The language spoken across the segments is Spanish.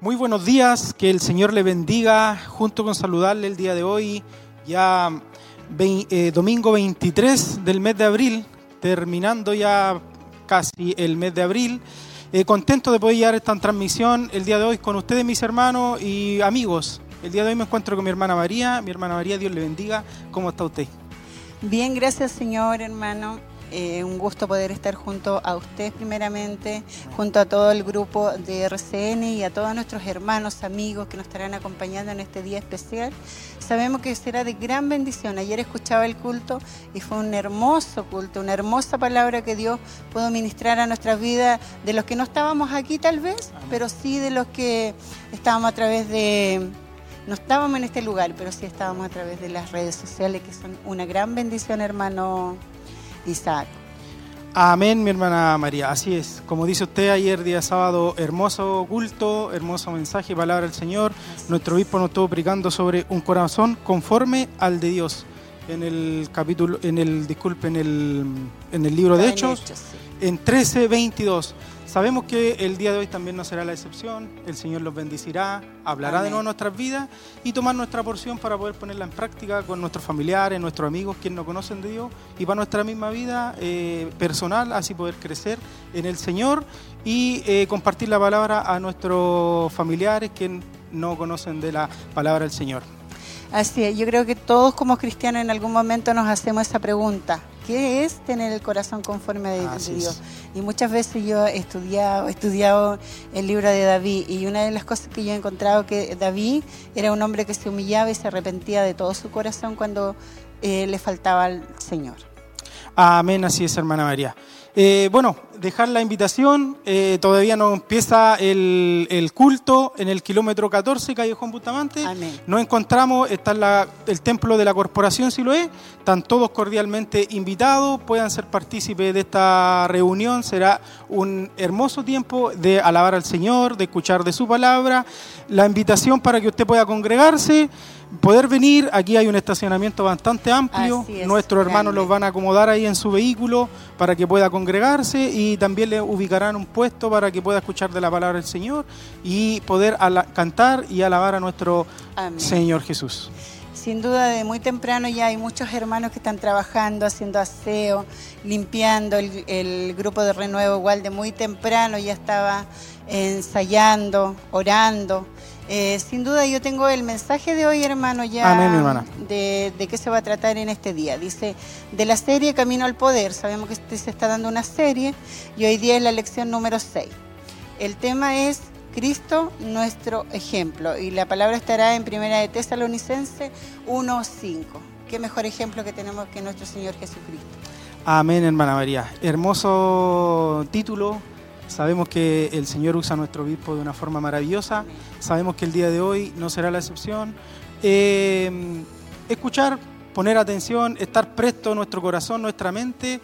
Muy buenos días, que el Señor le bendiga, junto con saludarle el día de hoy, ya eh, domingo 23 del mes de abril, terminando ya casi el mes de abril. Eh, contento de poder llevar esta transmisión el día de hoy con ustedes, mis hermanos y amigos. El día de hoy me encuentro con mi hermana María. Mi hermana María, Dios le bendiga. ¿Cómo está usted? Bien, gracias, Señor, hermano. Eh, un gusto poder estar junto a ustedes primeramente, junto a todo el grupo de RCN y a todos nuestros hermanos, amigos que nos estarán acompañando en este día especial. Sabemos que será de gran bendición. Ayer escuchaba el culto y fue un hermoso culto, una hermosa palabra que Dios pudo ministrar a nuestras vidas, de los que no estábamos aquí tal vez, pero sí de los que estábamos a través de no estábamos en este lugar, pero sí estábamos a través de las redes sociales, que son una gran bendición, hermano Isaac. Amén, mi hermana María. Así es. Como dice usted, ayer día sábado, hermoso culto, hermoso mensaje, palabra del Señor. Nuestro obispo nos estuvo predicando sobre un corazón conforme al de Dios. En el capítulo, en el, disculpe, en el, en el libro de Hechos, en 13, 22. Sabemos que el día de hoy también no será la excepción, el Señor los bendecirá, hablará de nuevo nuestras vidas y tomar nuestra porción para poder ponerla en práctica con nuestros familiares, nuestros amigos, quienes no conocen de Dios y para nuestra misma vida eh, personal, así poder crecer en el Señor y eh, compartir la palabra a nuestros familiares que no conocen de la palabra del Señor. Así es, yo creo que todos como cristianos en algún momento nos hacemos esa pregunta. ¿Qué es tener el corazón conforme a Dios? Y muchas veces yo he estudiado, estudiado el libro de David y una de las cosas que yo he encontrado que David era un hombre que se humillaba y se arrepentía de todo su corazón cuando eh, le faltaba al Señor. Amén, así es, hermana María. Eh, bueno, dejar la invitación, eh, todavía no empieza el, culto en el kilómetro 14, calle Juan Bustamante. Nos encontramos, está el templo de la corporación si lo es, están todos cordialmente invitados, puedan ser partícipes de esta reunión, será un hermoso tiempo de alabar al Señor, de escuchar de su palabra, la invitación para que usted pueda congregarse poder venir. Aquí hay un estacionamiento bastante amplio. Nuestros hermanos los van a acomodar ahí en su vehículo para que pueda congregarse y también le ubicarán un puesto para que pueda escuchar de la palabra del Señor y poder cantar y alabar a nuestro Señor Jesús. Sin duda, de muy temprano ya hay muchos hermanos que están trabajando, haciendo aseo, limpiando. El, el grupo de renuevo igual de muy temprano ya estaba ensayando, orando. Eh, sin duda yo tengo el mensaje de hoy, hermano, ya De, de, qué se va a tratar en este día. Dice, de la serie Camino al Poder, sabemos que este se está dando una serie y hoy día es la lección número 6. El tema es Cristo, nuestro ejemplo, y la palabra estará en Primera de Tesalonicense 1.5. Qué mejor ejemplo que tenemos que nuestro Señor Jesucristo. Amén, hermana María. Hermoso título Sabemos que el Señor usa a nuestro obispo de una forma maravillosa. Sabemos que el día de hoy no será la excepción. Eh, escuchar, poner atención, estar presto nuestro corazón, nuestra mente,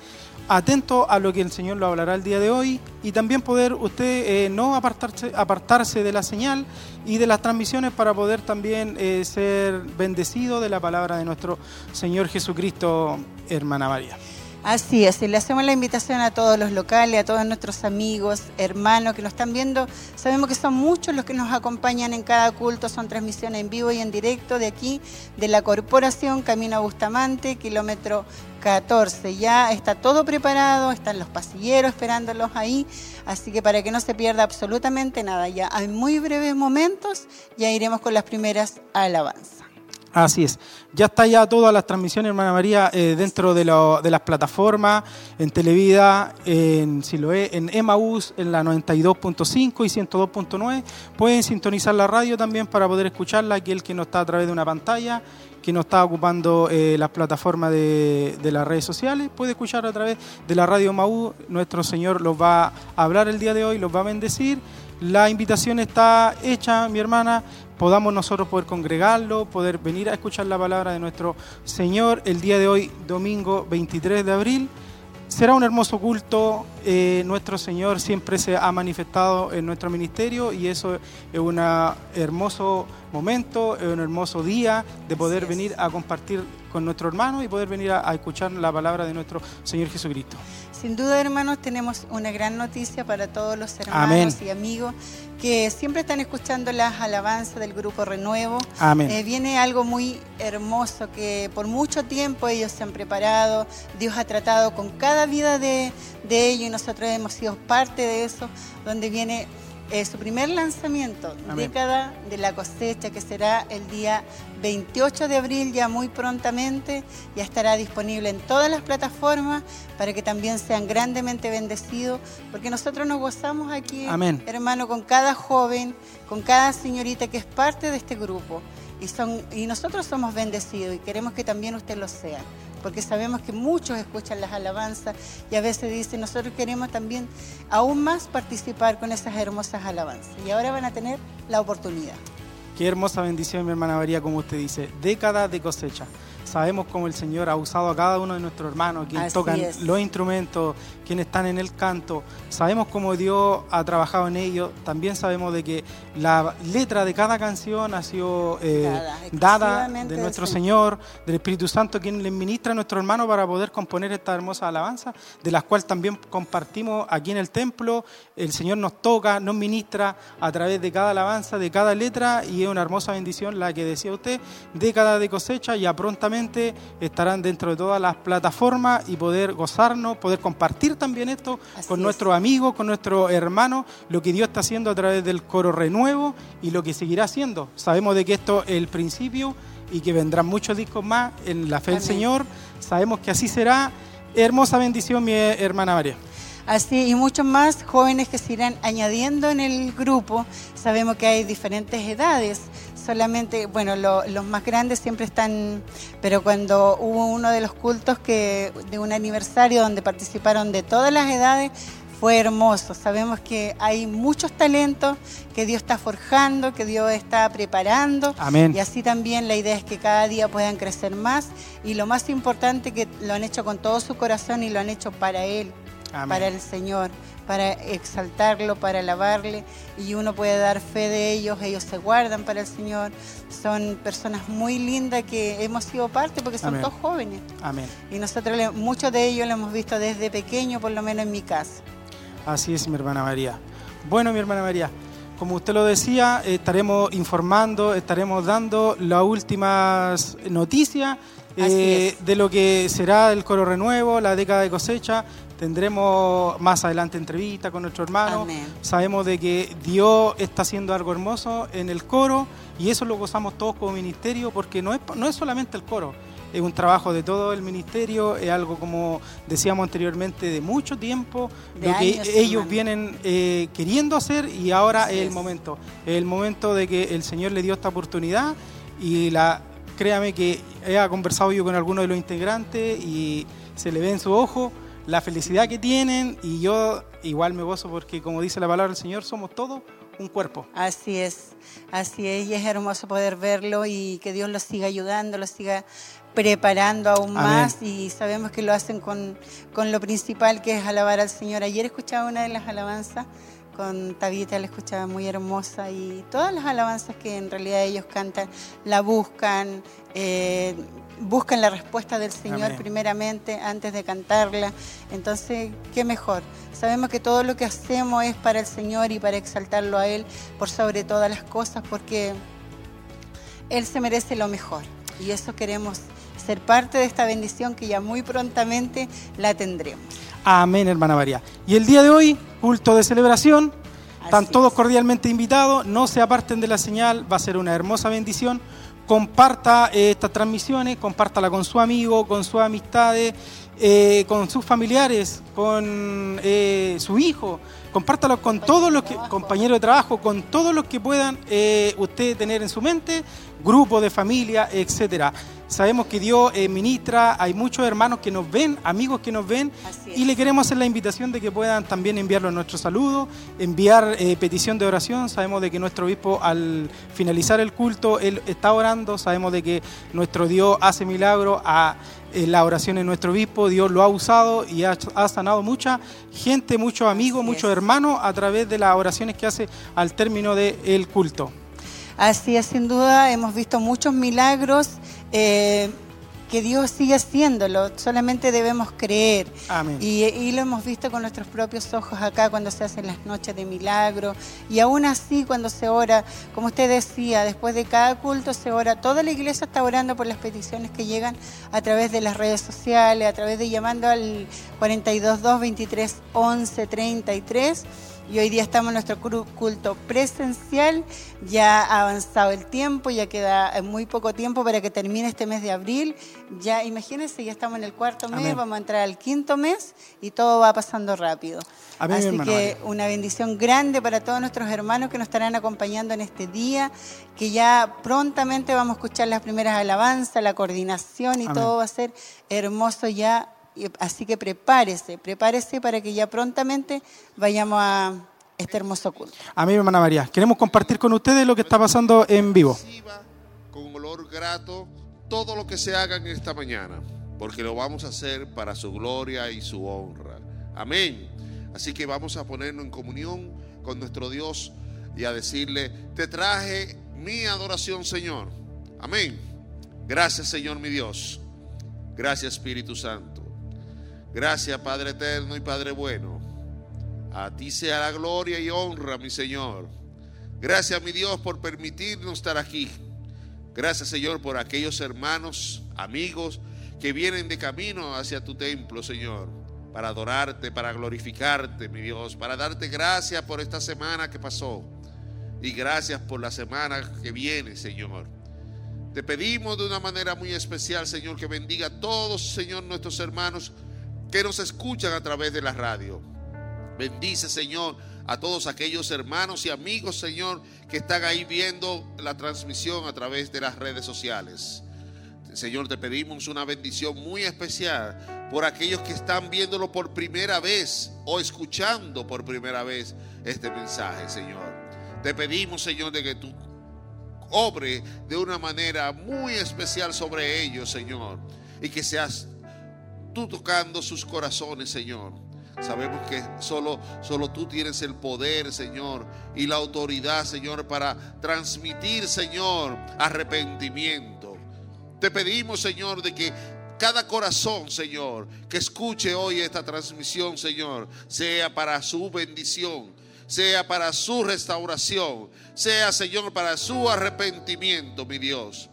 atento a lo que el Señor lo hablará el día de hoy y también poder usted eh, no apartarse, apartarse de la señal y de las transmisiones para poder también eh, ser bendecido de la palabra de nuestro Señor Jesucristo, hermana María. Así es, le hacemos la invitación a todos los locales, a todos nuestros amigos, hermanos que nos están viendo. Sabemos que son muchos los que nos acompañan en cada culto, son transmisiones en vivo y en directo de aquí, de la Corporación Camino Bustamante, kilómetro 14. Ya está todo preparado, están los pasilleros esperándolos ahí, así que para que no se pierda absolutamente nada, ya en muy breves momentos ya iremos con las primeras alabanzas. Así es. Ya está ya todas las transmisiones, hermana María, eh, dentro de, las plataformas, en Televida, en Siloé, en Emaús, en la 92.5 y 102.9. Pueden sintonizar la radio también para poder escucharla, aquel que no está a través de una pantalla, que no está ocupando eh, las plataformas de, de, las redes sociales, puede escuchar a través de la radio Emaús. Nuestro Señor los va a hablar el día de hoy, los va a bendecir. La invitación está hecha, mi hermana podamos nosotros poder congregarlo, poder venir a escuchar la palabra de nuestro Señor el día de hoy, domingo 23 de abril. Será un hermoso culto, eh, nuestro Señor siempre se ha manifestado en nuestro ministerio y eso es un hermoso momento, es un hermoso día de poder venir a compartir con nuestro hermano y poder venir a, a escuchar la palabra de nuestro Señor Jesucristo. Sin duda, hermanos, tenemos una gran noticia para todos los hermanos Amén. y amigos que siempre están escuchando las alabanzas del Grupo Renuevo. Amén. Eh, viene algo muy hermoso que por mucho tiempo ellos se han preparado, Dios ha tratado con cada vida de, de ellos y nosotros hemos sido parte de eso, donde viene eh, su primer lanzamiento, Amén. década de la cosecha, que será el día 28 de abril, ya muy prontamente, ya estará disponible en todas las plataformas para que también sean grandemente bendecidos, porque nosotros nos gozamos aquí, Amén. hermano, con cada joven, con cada señorita que es parte de este grupo. Y, son, y nosotros somos bendecidos y queremos que también usted lo sea, porque sabemos que muchos escuchan las alabanzas y a veces dicen, nosotros queremos también aún más participar con esas hermosas alabanzas. Y ahora van a tener la oportunidad. Qué hermosa bendición, mi hermana María, como usted dice. Décadas de cosecha. Sabemos cómo el Señor ha usado a cada uno de nuestros hermanos, quienes Así tocan es. los instrumentos, quienes están en el canto. Sabemos cómo Dios ha trabajado en ellos. También sabemos de que la letra de cada canción ha sido eh, Dada de nuestro Señor. Señor, del Espíritu Santo, quien le ministra a nuestro hermano para poder componer esta hermosa alabanza, de las cuales también compartimos aquí en el templo. El Señor nos toca, nos ministra a través de cada alabanza, de cada letra, y es una hermosa bendición la que decía usted, década de cosecha, ya prontamente estarán dentro de todas las plataformas y poder gozarnos, poder compartir también esto Así con es. nuestros amigos, con nuestros hermanos, lo que Dios está haciendo a través del coro renuevo y lo que seguirá haciendo. Sabemos de que esto es el principio y que vendrán muchos discos más en la fe del. Señor. Sabemos que así será. Hermosa bendición, mi hermana María. Así, y muchos más jóvenes que se irán añadiendo en el grupo. Sabemos que hay diferentes edades. Solamente, bueno, lo- los más grandes siempre están, pero cuando hubo uno de los cultos que de un aniversario donde participaron de todas las edades, fue hermoso. Sabemos que hay muchos talentos que Dios está forjando, que Dios está preparando. Amén. Y así también la idea es que cada día puedan crecer más. Y lo más importante que lo han hecho con todo su corazón y lo han hecho para Él Amén. para el Señor, para exaltarlo, para alabarle, y uno puede dar fe de ellos, ellos se guardan para el Señor, son personas muy lindas que hemos sido parte porque son Amén. todos jóvenes, Amén. y nosotros muchos de ellos lo hemos visto desde pequeño, por lo menos en mi casa. Así es, mi hermana María. Bueno, mi hermana María, como usted lo decía, estaremos informando, estaremos dando las últimas noticias eh, de lo que será el coro renuevo, la década de cosecha. Tendremos más adelante entrevista con nuestro hermano. Amén. Sabemos de que Dios está haciendo algo hermoso en el coro y eso lo gozamos todos como ministerio porque no es, no es solamente el coro, es un trabajo de todo el ministerio, es algo como decíamos anteriormente de mucho tiempo, De lo que ellos hermano. vienen eh, queriendo hacer y ahora Así es el es. momento, es el momento de que el Señor le dio esta oportunidad y la créame que he conversado yo con algunos de los integrantes y se le ve en su ojo la felicidad que tienen y yo igual me gozo porque como dice la palabra del Señor somos todos un cuerpo. Así es, así es, y es hermoso poder verlo y que Dios los siga ayudando, los siga preparando aún Amén. más y sabemos que lo hacen con, con lo principal que es alabar al Señor. Ayer escuchaba una de las alabanzas con Tabita, la escuchaba muy hermosa y todas las alabanzas que en realidad ellos cantan la buscan, eh, buscan la respuesta del Señor Amén. primeramente antes de cantarla. Entonces, qué mejor. Sabemos que todo lo que hacemos es para el Señor y para exaltarlo a Él por sobre todas las cosas, porque Él se merece lo mejor. Y eso queremos ser parte de esta bendición que ya muy prontamente la tendremos. Amén, hermana María. Y el día de hoy, culto de celebración, están todos es. cordialmente invitados, no se aparten de la señal, va a ser una hermosa bendición. Comparta eh, estas transmisiones, compártala con su amigo, con sus amistades, eh, con sus familiares, con eh, su hijo. Compártalo con todos los que, compañeros de trabajo, con todos los que puedan eh, usted tener en su mente, grupo de familia, etcétera. Sabemos que Dios eh, ministra, hay muchos hermanos que nos ven, amigos que nos ven, y le queremos hacer la invitación de que puedan también enviarnos nuestro saludo, enviar eh, petición de oración. Sabemos de que nuestro obispo al finalizar el culto, él está orando, sabemos de que nuestro Dios hace milagros a eh, la oración en nuestro obispo, Dios lo ha usado y ha, ha sanado mucha gente, muchos amigos, Así muchos es. hermanos a través de las oraciones que hace al término del culto. Así es, sin duda, hemos visto muchos milagros. eh, que Dios sigue haciéndolo, solamente debemos creer. Amén. Y, y lo hemos visto con nuestros propios ojos acá cuando se hacen las noches de milagro. Y aún así cuando se ora, como usted decía, después de cada culto se ora, toda la iglesia está orando por las peticiones que llegan a través de las redes sociales, a través de llamando al 422 23 11 33 y hoy día estamos en nuestro culto presencial. Ya ha avanzado el tiempo, ya queda eh, muy poco tiempo para que termine este mes de abril. Ya imagínense, ya estamos en el cuarto mes, Amén. vamos a entrar al quinto mes y todo va pasando rápido. Amén, Así hermano que una bendición grande para todos nuestros hermanos que nos estarán acompañando en este día, que ya prontamente vamos a escuchar las primeras alabanzas, la coordinación y Amén. todo va a ser hermoso ya. Así que prepárese, prepárese para que ya prontamente vayamos a este hermoso culto. Amén, hermana María. Queremos compartir con ustedes lo que está pasando en vivo. reciba con olor grato todo lo que se haga en esta mañana, porque lo vamos a hacer para su gloria y su honra. Amén. Así que vamos a ponernos en comunión con nuestro Dios y a decirle, te traje mi adoración, Señor. Amén. Gracias, Señor mi Dios. Gracias, Espíritu Santo. Gracias, Padre eterno y Padre bueno. A ti sea la gloria y honra, mi Señor. Gracias, mi Dios, por permitirnos estar aquí. Gracias, Señor, por aquellos hermanos, amigos que vienen de camino hacia tu templo, Señor, para adorarte, para glorificarte, mi Dios, para darte gracias por esta semana que pasó y gracias por la semana que viene, Señor. Te pedimos de una manera muy especial, Señor, que bendiga a todos, Señor, nuestros hermanos que nos escuchan a través de la radio. Bendice, Señor, a todos aquellos hermanos y amigos, Señor, que están ahí viendo la transmisión a través de las redes sociales. Señor, te pedimos una bendición muy especial por aquellos que están viéndolo por primera vez o escuchando por primera vez este mensaje, Señor. Te pedimos, Señor, de que tú obre de una manera muy especial sobre ellos, Señor, y que seas tú tocando sus corazones, Señor. Sabemos que solo, solo tú tienes el poder, Señor, y la autoridad, Señor, para transmitir, Señor, arrepentimiento. Te pedimos, Señor, de que cada corazón, Señor, que escuche hoy esta transmisión, Señor, sea para su bendición, sea para su restauración, sea, Señor, para su arrepentimiento, mi Dios.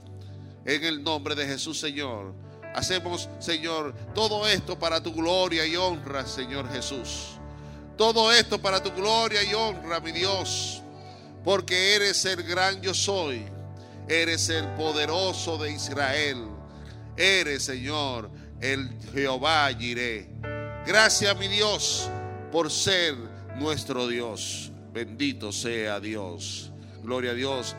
En el nombre de Jesús, Señor. Hacemos, Señor, todo esto para tu gloria y honra, Señor Jesús. Todo esto para tu gloria y honra, mi Dios. Porque eres el gran yo soy. Eres el poderoso de Israel. Eres, Señor, el Jehová Jireh. Gracias, mi Dios, por ser nuestro Dios. Bendito sea Dios. Gloria a Dios.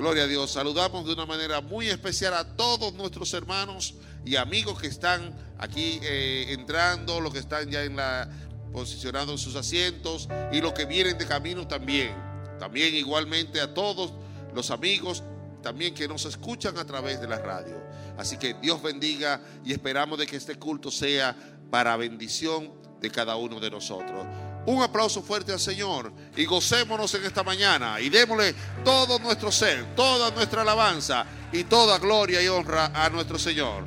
Gloria a Dios. Saludamos de una manera muy especial a todos nuestros hermanos y amigos que están aquí eh, entrando, los que están ya en la posicionados en sus asientos y los que vienen de camino también. También igualmente a todos los amigos también que nos escuchan a través de la radio. Así que Dios bendiga y esperamos de que este culto sea para bendición de cada uno de nosotros. Un aplauso fuerte al Señor y gocémonos en esta mañana y démosle todo nuestro ser, toda nuestra alabanza y toda gloria y honra a nuestro Señor.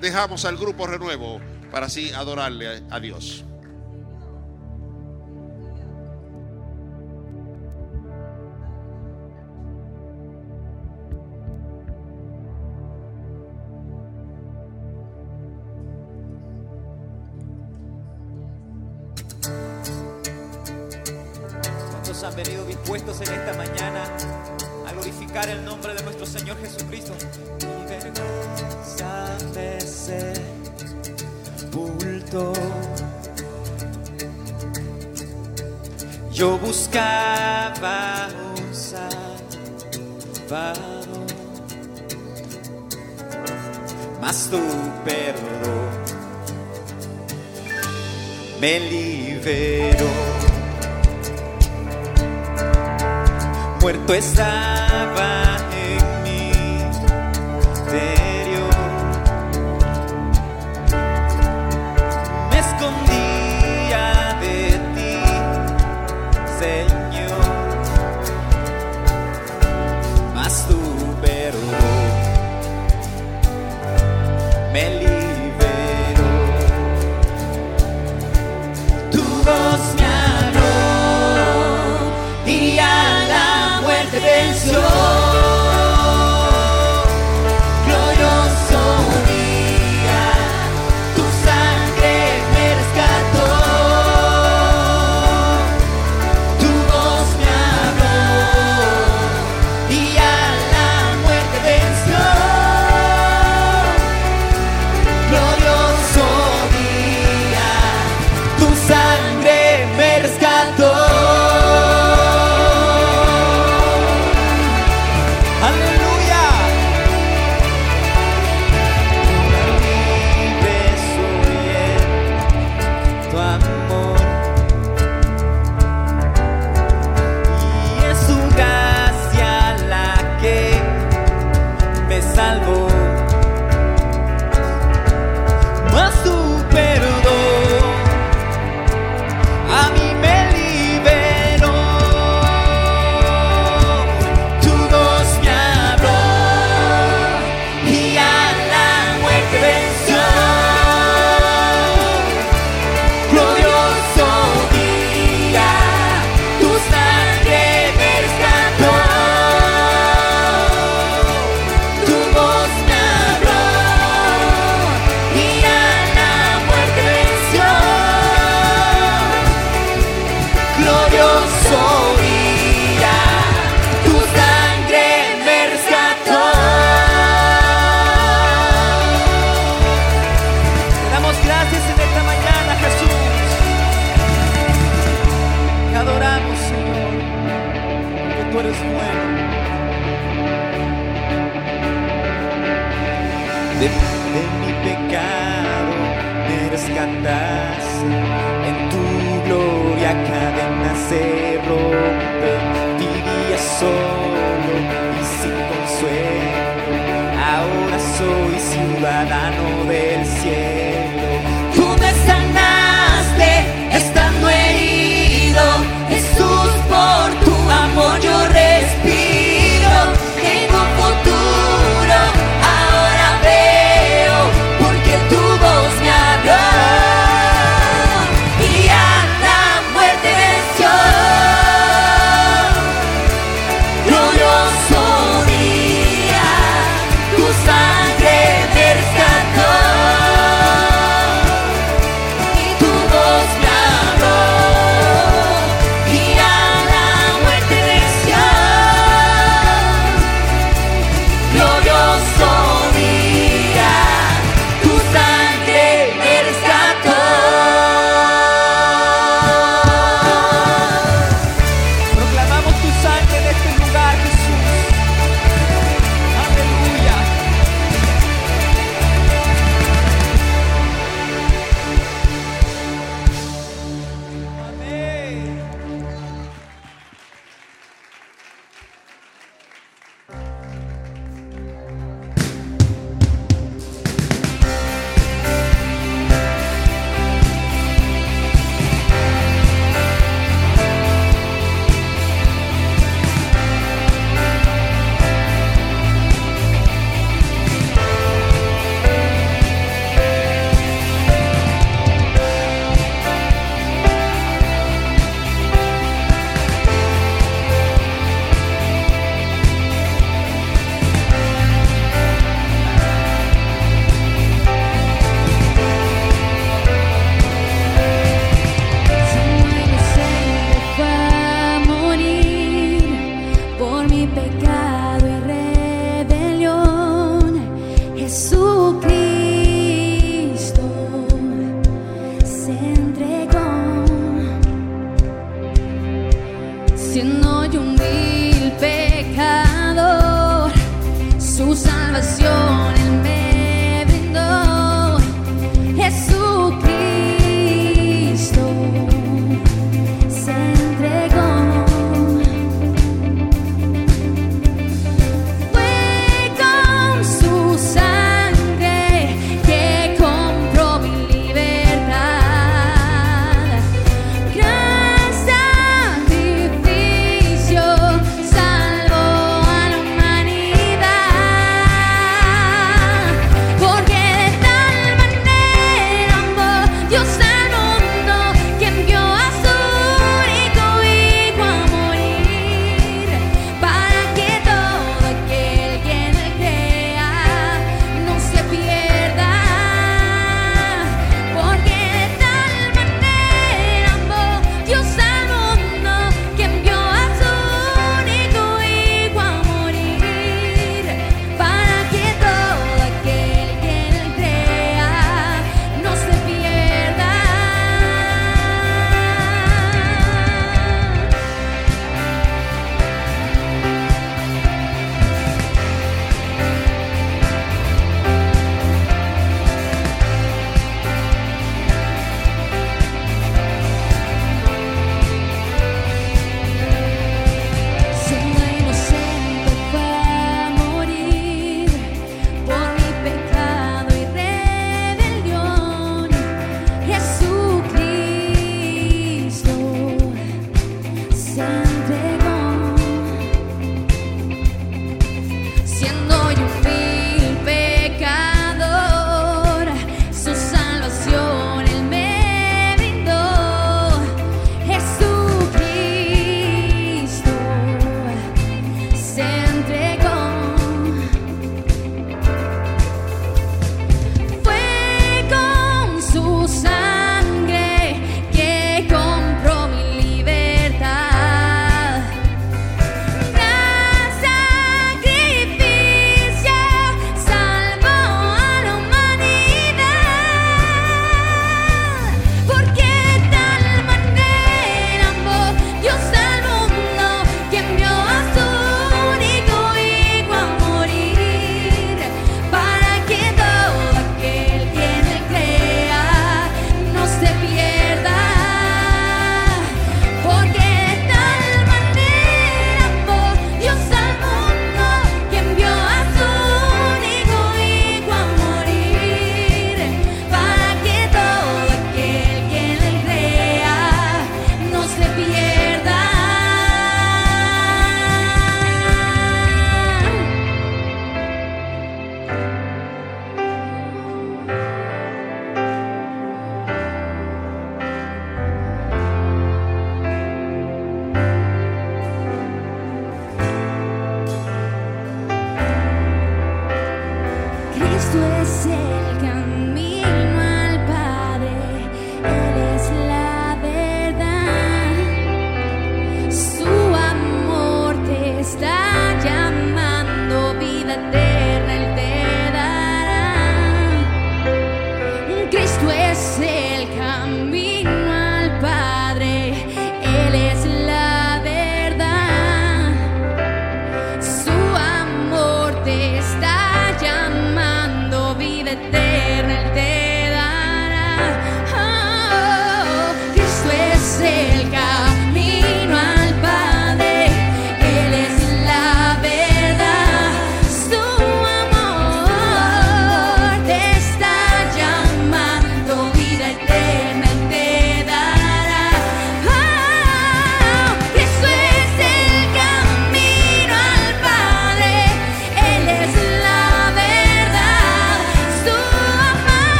Dejamos al grupo renuevo para así adorarle a Dios. Me liberó. muerto estaba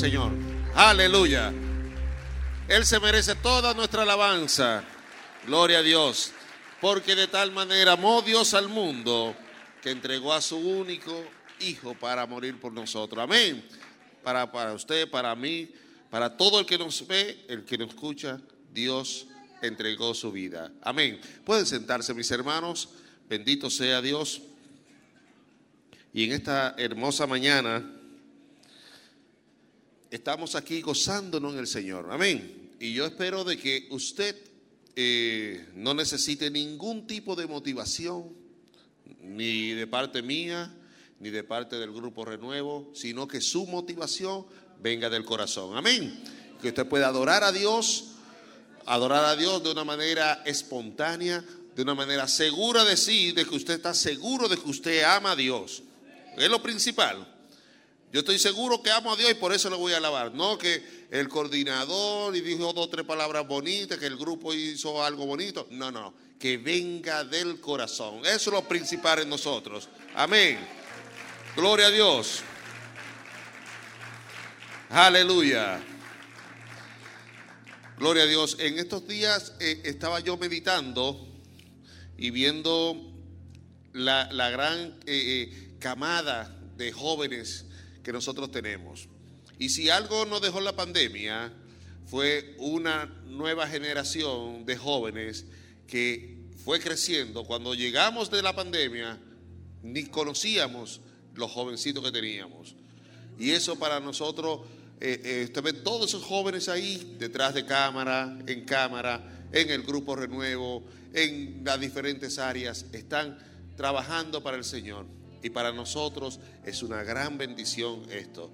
Señor. Aleluya. Él se merece toda nuestra alabanza. Gloria a Dios. Porque de tal manera amó Dios al mundo que entregó a su único Hijo para morir por nosotros. Amén. Para, para usted, para mí, para todo el que nos ve, el que nos escucha, Dios entregó su vida. Amén. Pueden sentarse mis hermanos. Bendito sea Dios. Y en esta hermosa mañana estamos aquí gozándonos en el Señor. Amén. Y yo espero de que usted eh, no necesite ningún tipo de motivación, ni de parte mía, ni de parte del Grupo Renuevo, sino que su motivación venga del corazón. Amén. Que usted pueda adorar a Dios, adorar a Dios de una manera espontánea, de una manera segura de sí, de que usted está seguro de que usted ama a Dios. Es lo principal. Yo estoy seguro que amo a Dios y por eso le voy a alabar. No que el coordinador y dijo dos o tres palabras bonitas, que el grupo hizo algo bonito. No, no. Que venga del corazón. Eso es lo principal en nosotros. Amén. Gloria a Dios. Aleluya. Gloria a Dios. En estos días eh, estaba yo meditando y viendo la, la gran eh, eh, camada de jóvenes que nosotros tenemos. Y si algo nos dejó la pandemia, fue una nueva generación de jóvenes que fue creciendo. Cuando llegamos de la pandemia, ni conocíamos los jovencitos que teníamos. Y eso para nosotros, eh, eh, usted ve todos esos jóvenes ahí, detrás de cámara, en cámara, en el grupo Renuevo, en las diferentes áreas, están trabajando para el Señor. Y para nosotros es una gran bendición esto.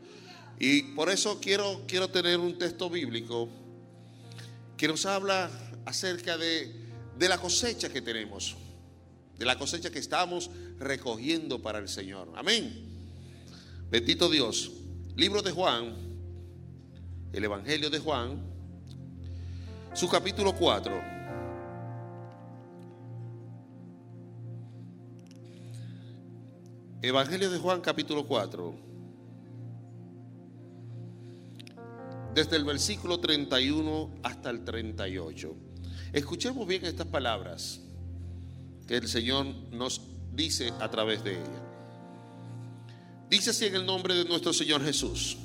Y por eso quiero, quiero tener un texto bíblico que nos habla acerca de, de la cosecha que tenemos, de la cosecha que estamos recogiendo para el Señor. Amén. Bendito Dios. Libro de Juan, el Evangelio de Juan, su capítulo 4. Evangelio de Juan capítulo 4. Desde el versículo 31 hasta el 38. Escuchemos bien estas palabras que el Señor nos dice a través de ella. Dice así en el nombre de nuestro Señor Jesús.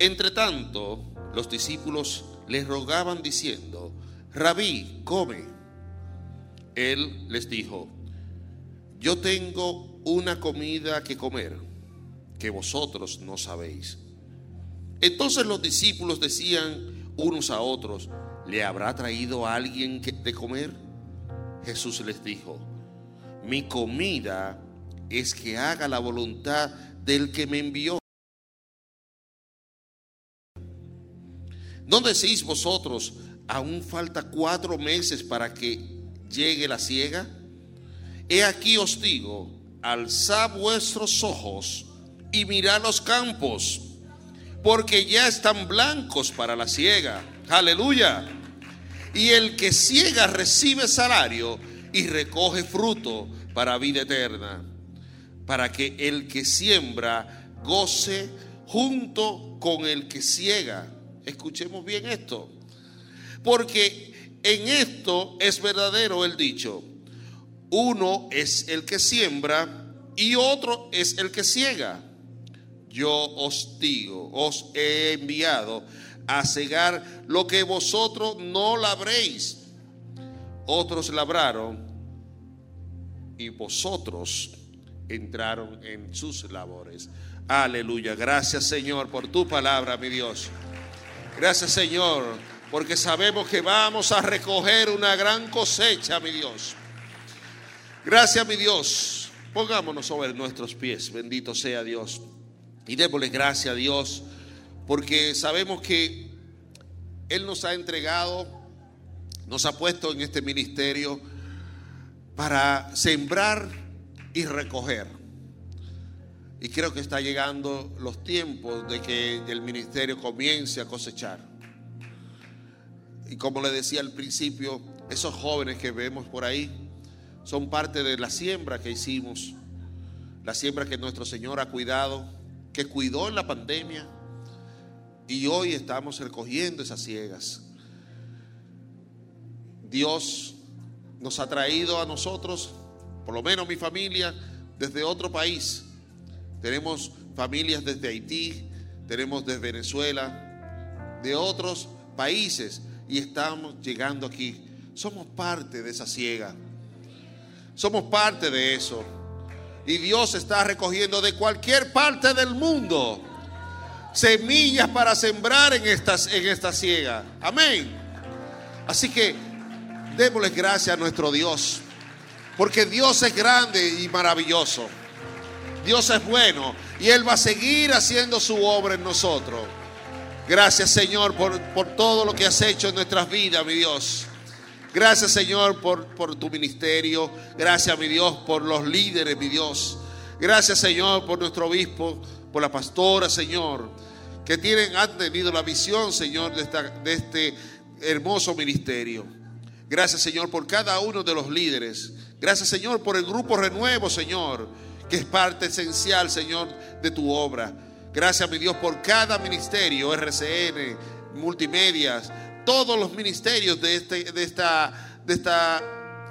Entre tanto, los discípulos le rogaban diciendo, Rabí, come. Él les dijo, yo tengo una comida que comer que vosotros no sabéis. Entonces los discípulos decían unos a otros, ¿le habrá traído alguien de comer? Jesús les dijo, mi comida es que haga la voluntad del que me envió. ¿No decís vosotros, aún falta cuatro meses para que llegue la siega? He aquí os digo, alzad vuestros ojos y mirad los campos, porque ya están blancos para la siega. Aleluya. Y el que ciega recibe salario y recoge fruto para vida eterna, para que el que siembra goce junto con el que ciega. Escuchemos bien esto, porque en esto es verdadero el dicho, uno es el que siembra y otro es el que ciega. Yo os digo, os he enviado a cegar lo que vosotros no labréis. Otros labraron y vosotros entraron en sus labores. Aleluya. Gracias Señor por tu palabra, mi Dios. Gracias Señor, porque sabemos que vamos a recoger una gran cosecha, mi Dios. Gracias, mi Dios. Pongámonos sobre nuestros pies. Bendito sea Dios. Y démosle gracias a Dios porque sabemos que Él nos ha entregado, nos ha puesto en este ministerio para sembrar y recoger. Y creo que está llegando los tiempos de que el ministerio comience a cosechar. Y como le decía al principio, esos jóvenes que vemos por ahí son parte de la siembra que hicimos, la siembra que nuestro Señor ha cuidado, que cuidó en la pandemia. Y hoy estamos recogiendo esas ciegas. Dios nos ha traído a nosotros, por lo menos mi familia, desde otro país. Tenemos familias desde Haití, tenemos desde Venezuela, de otros países y estamos llegando aquí. Somos parte de esa ciega. Somos parte de eso. Y Dios está recogiendo de cualquier parte del mundo semillas para sembrar en estas en esta ciega. Amén. Así que démosle gracias a nuestro Dios, porque Dios es grande y maravilloso. Dios es bueno y Él va a seguir haciendo su obra en nosotros. Gracias Señor por, por todo lo que has hecho en nuestras vidas, mi Dios. Gracias Señor por, por tu ministerio. Gracias mi Dios por los líderes, mi Dios. Gracias Señor por nuestro obispo, por la pastora, Señor, que tienen, han tenido la visión, Señor, de, de este hermoso ministerio. Gracias Señor por cada uno de los líderes. Gracias Señor por el grupo Renuevo, Señor, que es parte esencial, Señor, de tu obra. Gracias, mi Dios, por cada ministerio, RCN, multimedias, todos los ministerios de, este, de, esta, de esta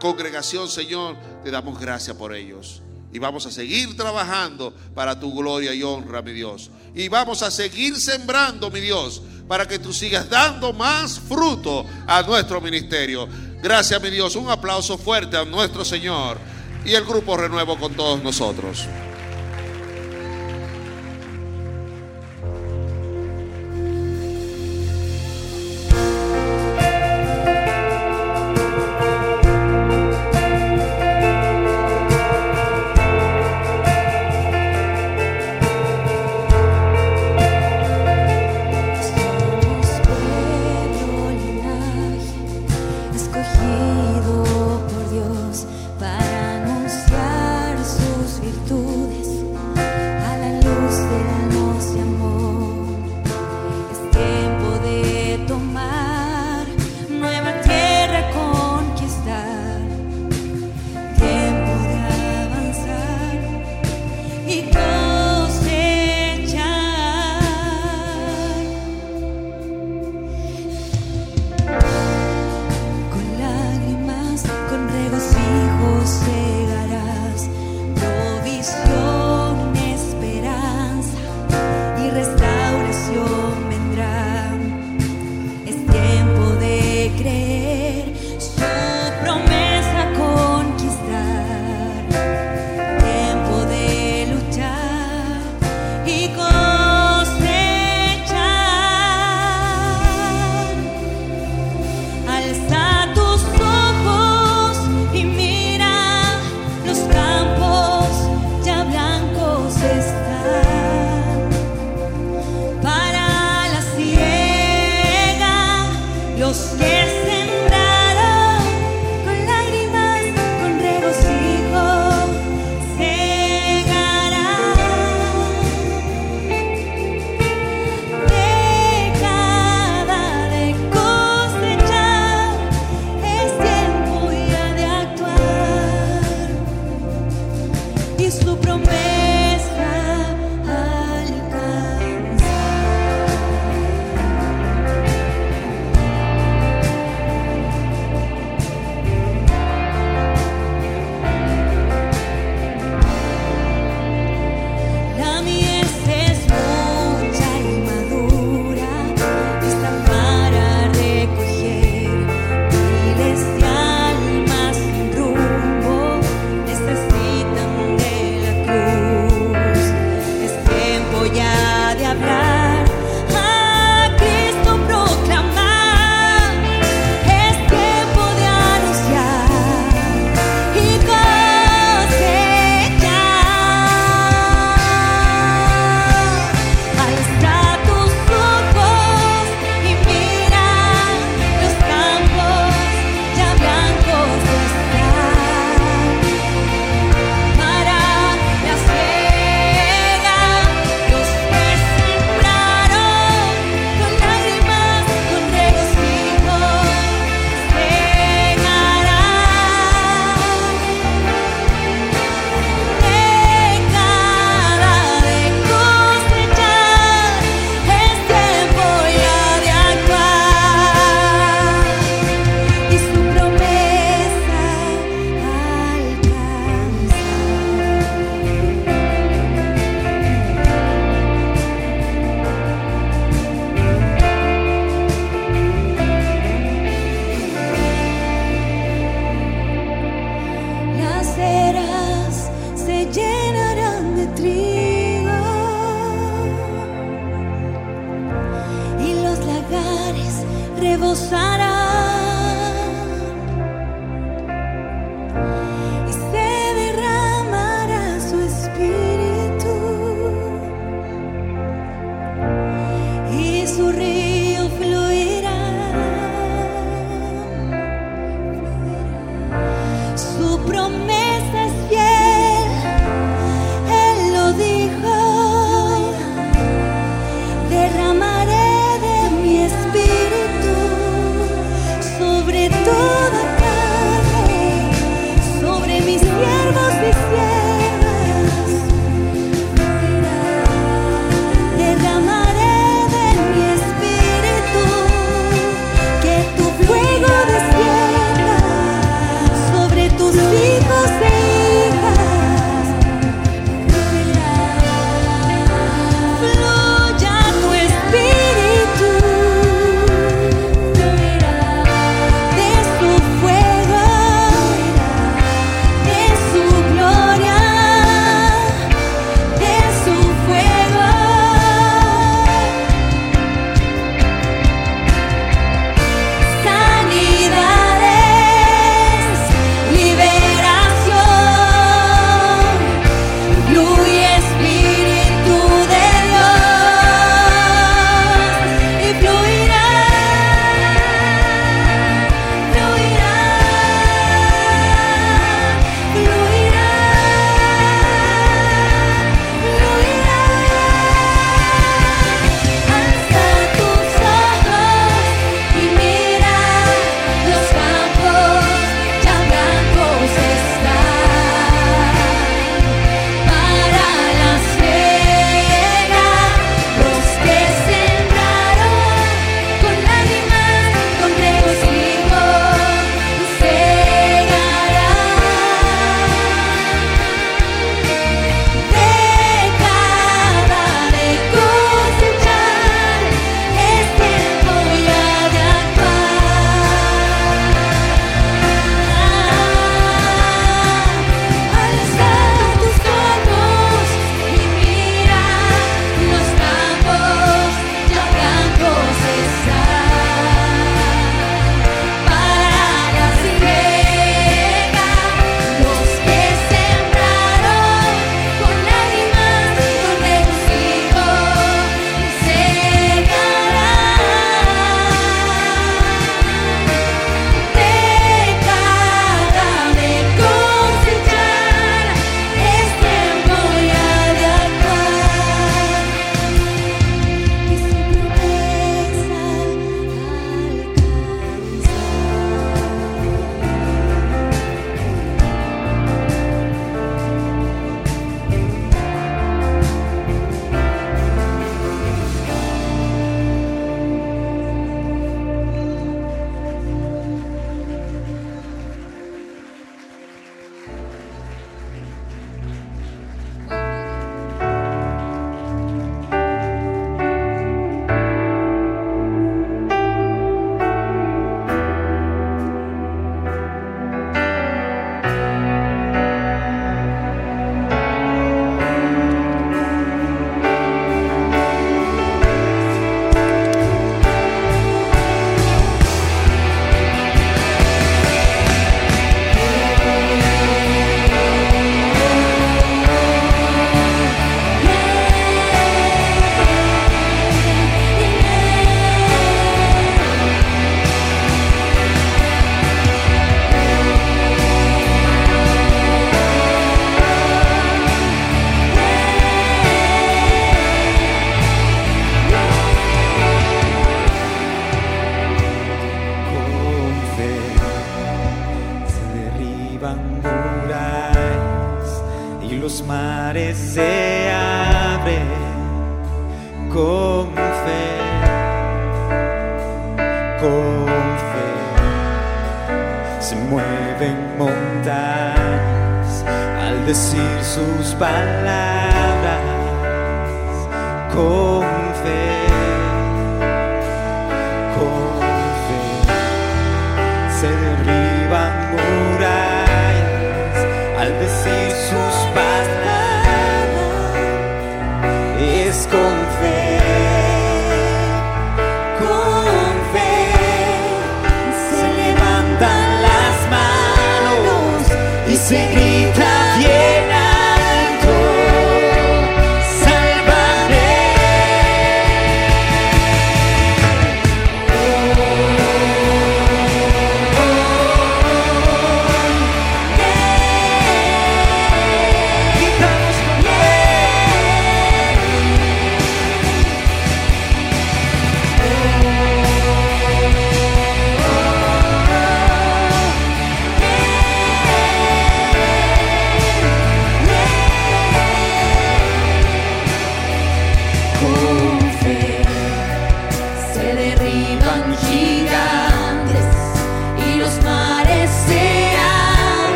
congregación, Señor. Te damos gracias por ellos. Y vamos a seguir trabajando para tu gloria y honra, mi Dios. Y vamos a seguir sembrando, mi Dios, para que tú sigas dando más fruto a nuestro ministerio. Gracias, mi Dios. Un aplauso fuerte a nuestro Señor y el Grupo Renuevo con todos nosotros.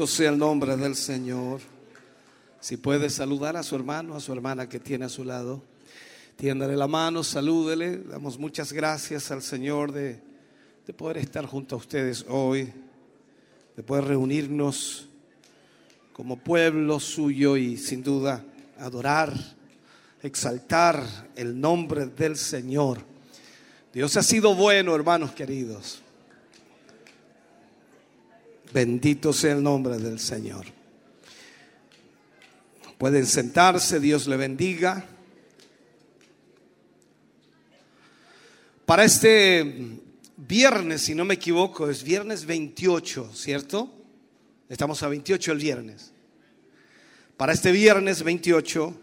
Bendito sea el nombre del Señor. Si puede saludar a su hermano, a su hermana que tiene a su lado, tiéndale la mano, salúdele. Damos muchas gracias al Señor de, de poder estar junto a ustedes hoy, de poder reunirnos como pueblo suyo y sin duda adorar, exaltar el nombre del Señor. Dios ha sido bueno, hermanos queridos. Bendito sea el nombre del Señor. Pueden sentarse, Dios le bendiga. Para este viernes, si no me equivoco, es viernes 28, ¿cierto? Estamos a 28 el viernes. Para este viernes 28,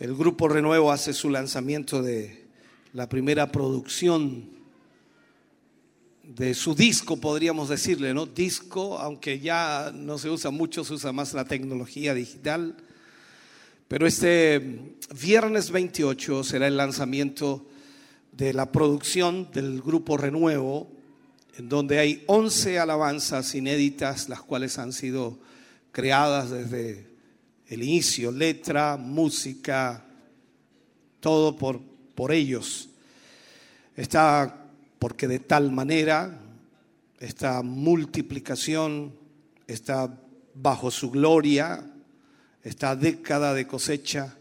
el Grupo Renuevo hace su lanzamiento de la primera producción de su disco, podríamos decirle, ¿no? Disco, aunque ya no se usa mucho, se usa más la tecnología digital. Pero este viernes 28 será el lanzamiento de la producción del Grupo Renuevo, en donde hay 11 alabanzas inéditas, las cuales han sido creadas desde el inicio, letra, música, todo por, por ellos. Está porque de tal manera esta multiplicación está bajo su gloria, esta década de cosecha,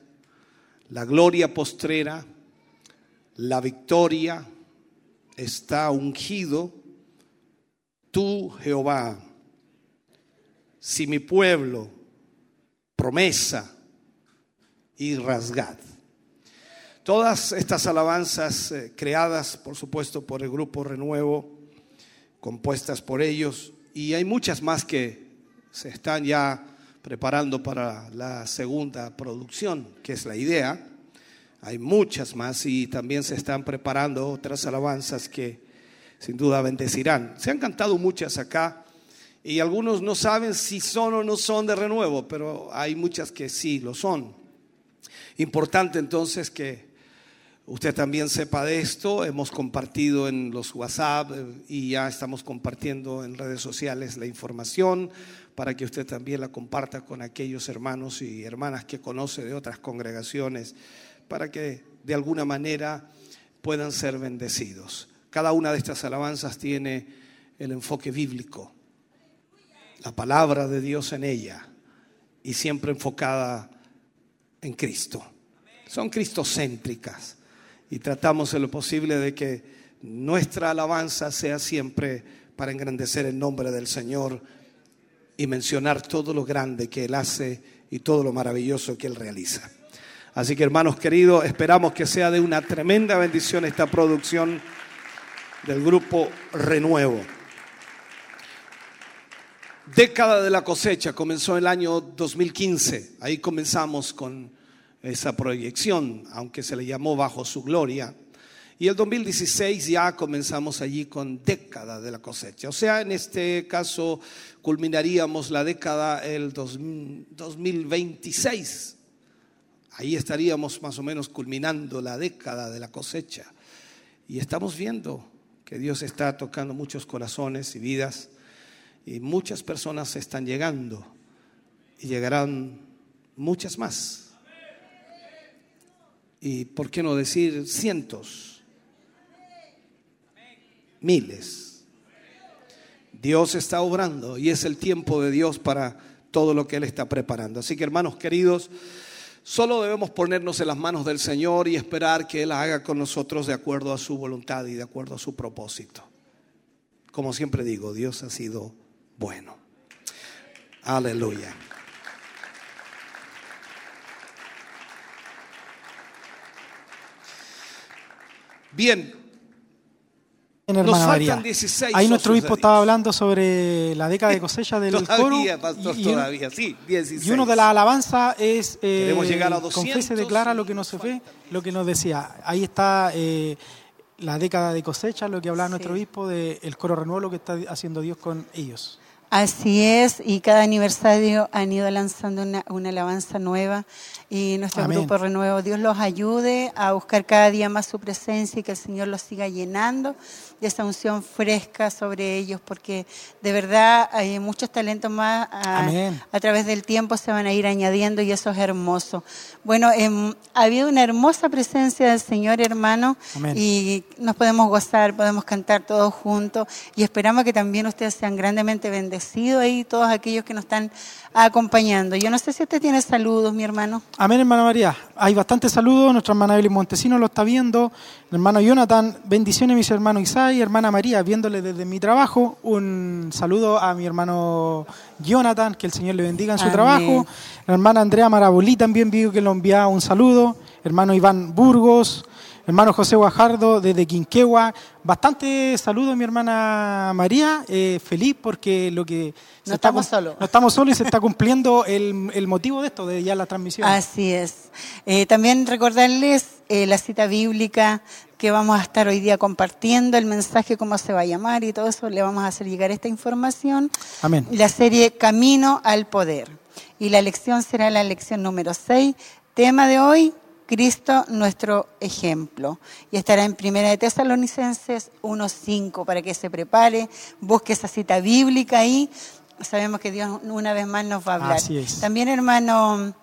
la gloria postrera, la victoria, está ungido tú, Jehová, si mi pueblo, promesa y rasgad. Todas estas alabanzas eh, creadas, por supuesto, por el grupo Renuevo, compuestas por ellos, y hay muchas más que se están ya preparando para la segunda producción, que es la idea. Hay muchas más y también se están preparando otras alabanzas que sin duda bendecirán. Se han cantado muchas acá y algunos no saben si son o no son de renuevo, pero hay muchas que sí lo son. Importante entonces que usted también sepa de esto. Hemos compartido en los WhatsApp eh, y ya estamos compartiendo en redes sociales la información para que usted también la comparta con aquellos hermanos y hermanas que conoce de otras congregaciones, para que de alguna manera puedan ser bendecidos. Cada una de estas alabanzas tiene el enfoque bíblico, la palabra de Dios en ella y siempre enfocada en Cristo. Son cristocéntricas y tratamos en lo posible de que nuestra alabanza sea siempre para engrandecer el nombre del Señor y mencionar todo lo grande que Él hace y todo lo maravilloso que Él realiza. Así que hermanos queridos, esperamos que sea de una tremenda bendición esta producción del grupo Renuevo. Década de la cosecha comenzó el año 2015. Ahí comenzamos con esa proyección, aunque se le llamó bajo su gloria. Y el 2016 ya comenzamos allí con década de la cosecha. O sea, en este caso culminaríamos la década el 2026. Ahí estaríamos más o menos culminando la década de la cosecha. Y estamos viendo que Dios está tocando muchos corazones y vidas y muchas personas están llegando y llegarán muchas más. Y por qué no decir cientos, miles. Dios está obrando y es el tiempo de Dios para todo lo que Él está preparando. Así que hermanos queridos, solo debemos ponernos en las manos del Señor y esperar que Él haga con nosotros de acuerdo a su voluntad y de acuerdo a su propósito. Como siempre digo, Dios ha sido bueno. Aleluya. Bien, Bien, Nos hermana faltan María. 16 Ahí nuestro obispo de estaba hablando sobre la década de cosecha del coro. todavía, pastor, y, y- todavía, sí, 16. y uno de las alabanzas es eh, Queremos llegar a Confiese 200 declara lo que no se nos ve, lo que nos decía. Ahí está eh, la década de cosecha, lo que hablaba Sí. nuestro obispo del coro renuevo, lo que está haciendo Dios con ellos. Así es, y cada aniversario han ido lanzando una, una alabanza nueva y nuestro Amén. grupo Renuevo, Dios los ayude a buscar cada día más su presencia y que el Señor los siga llenando de esa unción fresca sobre ellos, porque de verdad hay muchos talentos más a, través del tiempo se van a ir añadiendo y eso es hermoso. Bueno, em, ha habido una hermosa presencia del Señor, hermano, Amén. y nos podemos gozar, podemos cantar todos juntos y esperamos que también ustedes sean grandemente bendecidos ahí todos aquellos que nos están acompañando. Yo no sé si usted tiene saludos, mi hermano. Amén, hermana María. Hay bastantes saludos. Nuestra hermana Evelyn Montesino lo está viendo. El hermano Jonathan, bendiciones, mis hermanos Isai. Hermana María, viéndole desde mi trabajo. Un saludo a mi hermano Jonathan, que el Señor le bendiga en su Amén. trabajo. La hermana Andrea Marabolí también vio que lo enviaba un saludo. Hermano Iván Burgos. Hermano José Guajardo desde Quinquegua. Bastante saludos, mi hermana María. Eh, feliz porque lo que. se No está estamos solos. No estamos solos y se está cumpliendo el, el motivo de esto, de ya la transmisión. Así es. Eh, también recordarles eh, la cita bíblica que vamos a estar hoy día compartiendo, el mensaje, cómo se va a llamar y todo eso, le vamos a hacer llegar esta información. Amén. La serie Camino al Poder. Y la lección será la lección número 6. Tema de hoy, Cristo nuestro ejemplo. Y estará en Primera de Tesalonicenses 1.5 para que se prepare, busque esa cita bíblica ahí. Sabemos que Dios una vez más nos va a hablar. Así es. También, hermano,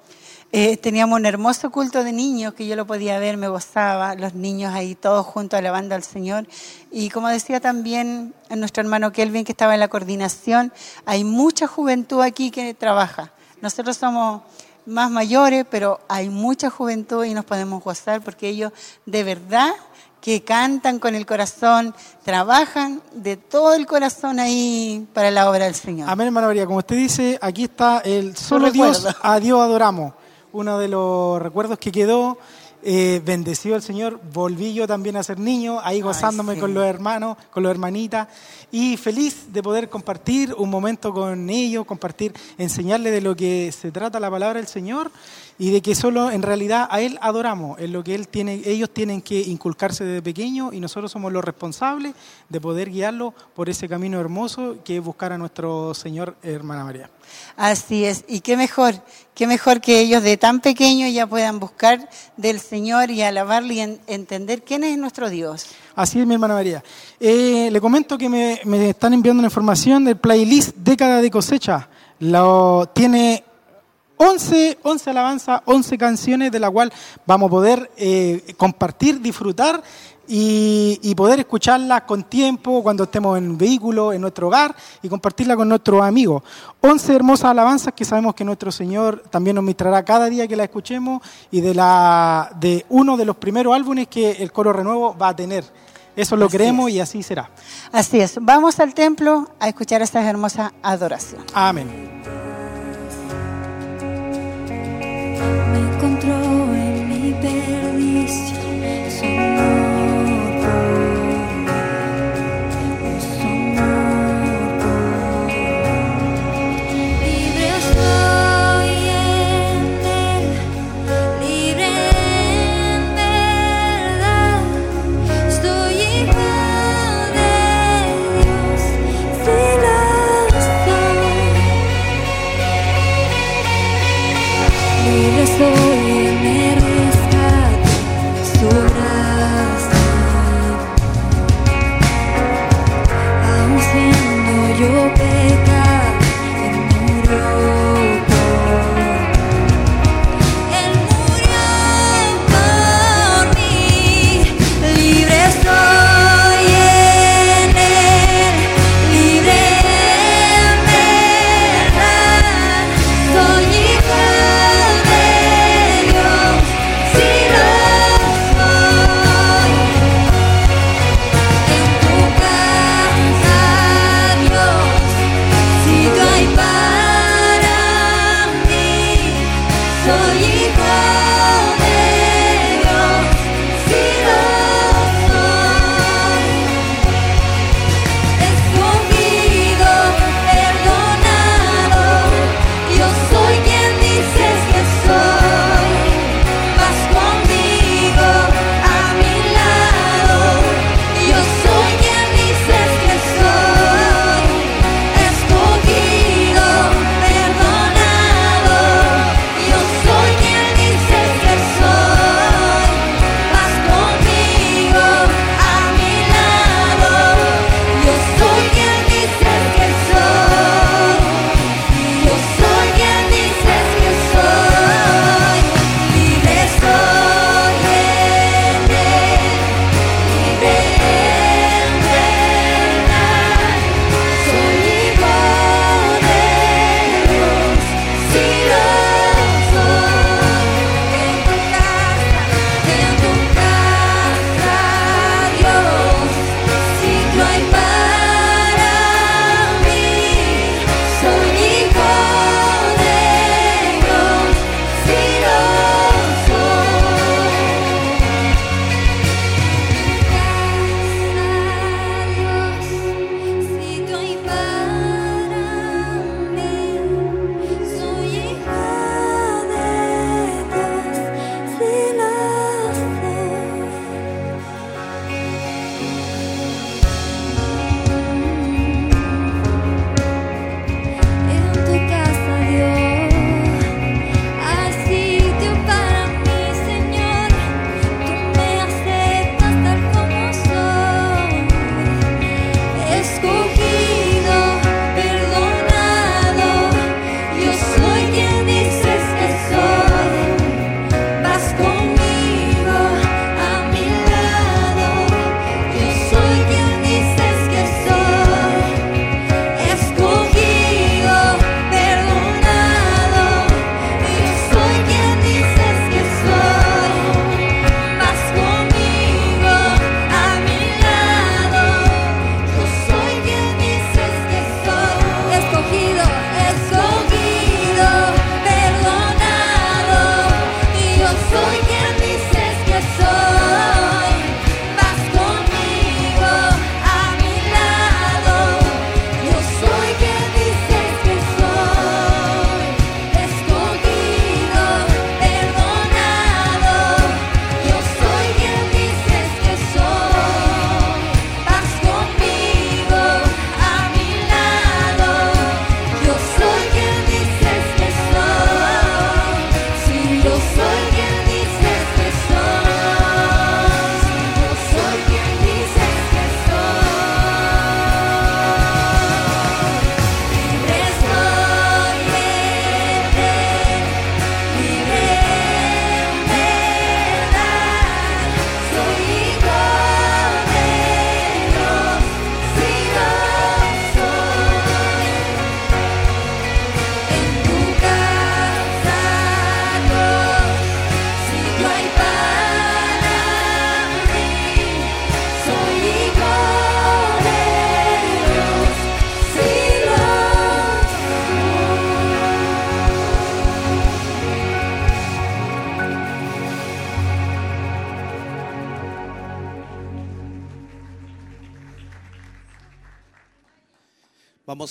eh, teníamos un hermoso culto de niños que yo lo podía ver, me gozaba, los niños ahí todos juntos alabando al Señor. Y como decía también nuestro hermano Kelvin que estaba en la coordinación, hay mucha juventud aquí que trabaja. Nosotros somos más mayores, pero hay mucha juventud y nos podemos gozar porque ellos de verdad que cantan con el corazón, trabajan de todo el corazón ahí para la obra del Señor. Amén, hermana María. Como usted dice, aquí está el solo Dios, a Dios adoramos. Uno de los recuerdos que quedó, eh, bendecido el Señor. Volví yo también a ser niño, ahí gozándome sí. con los hermanos, con los hermanitas. Y feliz de poder compartir un momento con ellos, compartir, enseñarles de lo que se trata la palabra del Señor y de que solo en realidad a Él adoramos, en lo que él tiene, ellos tienen que inculcarse desde pequeño y nosotros somos los responsables de poder guiarlos por ese camino hermoso que es buscar a nuestro Señor, hermana María. Así es, y qué mejor, qué mejor que ellos de tan pequeños ya puedan buscar del Señor y alabarle y en- entender quién es nuestro Dios. Así es, mi hermana María. Eh, le comento que me, me están enviando una información del playlist Década de Cosecha. Lo, tiene 11, 11 alabanzas, 11 canciones de la cual vamos a poder eh, compartir, disfrutar y, y poder escucharlas con tiempo cuando estemos en vehículo, en nuestro hogar y compartirla con nuestros amigos. 11 hermosas alabanzas que sabemos que nuestro Señor también nos ministrará cada día que la escuchemos y de, la, de uno de los primeros álbumes que el coro renuevo va a tener. Eso lo Así creemos es. y así será. Así es, vamos al templo a escuchar esta hermosa adoración. Amén. Me encontró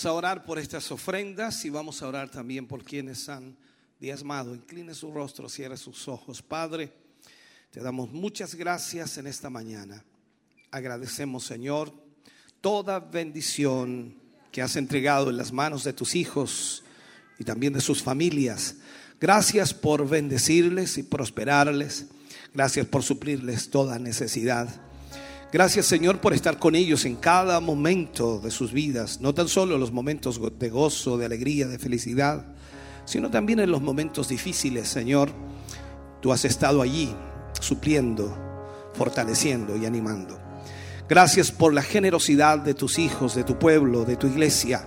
A orar por estas ofrendas y vamos a orar también por quienes han diezmado. Incline su rostro, cierre sus ojos. Padre, te damos muchas gracias en esta mañana. Agradecemos, Señor, toda bendición que has entregado en las manos de tus hijos y también de sus familias. Gracias por bendecirles y prosperarles. Gracias por suplirles toda necesidad. Gracias Señor por estar con ellos en cada momento de sus vidas, no tan solo en los momentos de gozo, de alegría, de felicidad, sino también en los momentos difíciles, Señor. Tú has estado allí supliendo, fortaleciendo y animando. Gracias por la generosidad de tus hijos, de tu pueblo, de tu iglesia.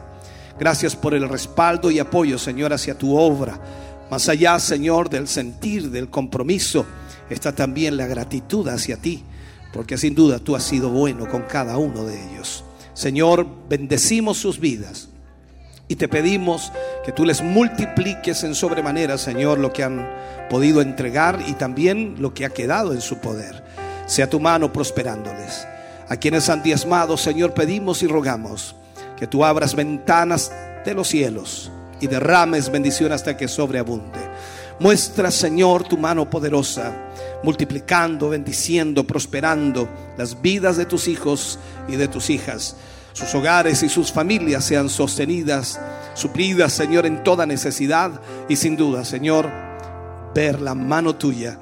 Gracias por el respaldo y apoyo, Señor, hacia tu obra. Más allá, Señor, del sentir, del compromiso, está también la gratitud hacia ti, porque sin duda tú has sido bueno con cada uno de ellos. Señor, bendecimos sus vidas y te pedimos que tú les multipliques en sobremanera, Señor, lo que han podido entregar y también lo que ha quedado en su poder. Sea tu mano prosperándoles. A quienes han diezmado, Señor, pedimos y rogamos que tú abras ventanas de los cielos y derrames bendición hasta que sobreabunde. Muestra, Señor, tu mano poderosa, multiplicando, bendiciendo, prosperando las vidas de tus hijos y de tus hijas. Sus hogares y sus familias sean sostenidas, suplidas, Señor, en toda necesidad y sin duda, Señor, ver la mano tuya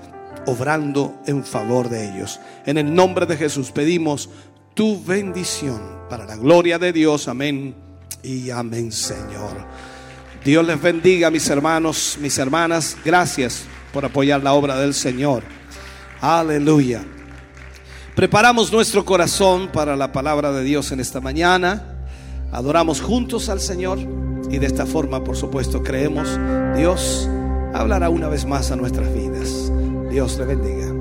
obrando en favor de ellos. En el nombre de Jesús pedimos tu bendición para la gloria de Dios. Amén y amén, Señor. Dios les bendiga, mis hermanos, mis hermanas. Gracias por apoyar la obra del Señor. Aleluya. Preparamos nuestro corazón para la palabra de Dios en esta mañana. Adoramos juntos al Señor y de esta forma, por supuesto, creemos Dios hablará una vez más a nuestras vidas. Dios le bendiga.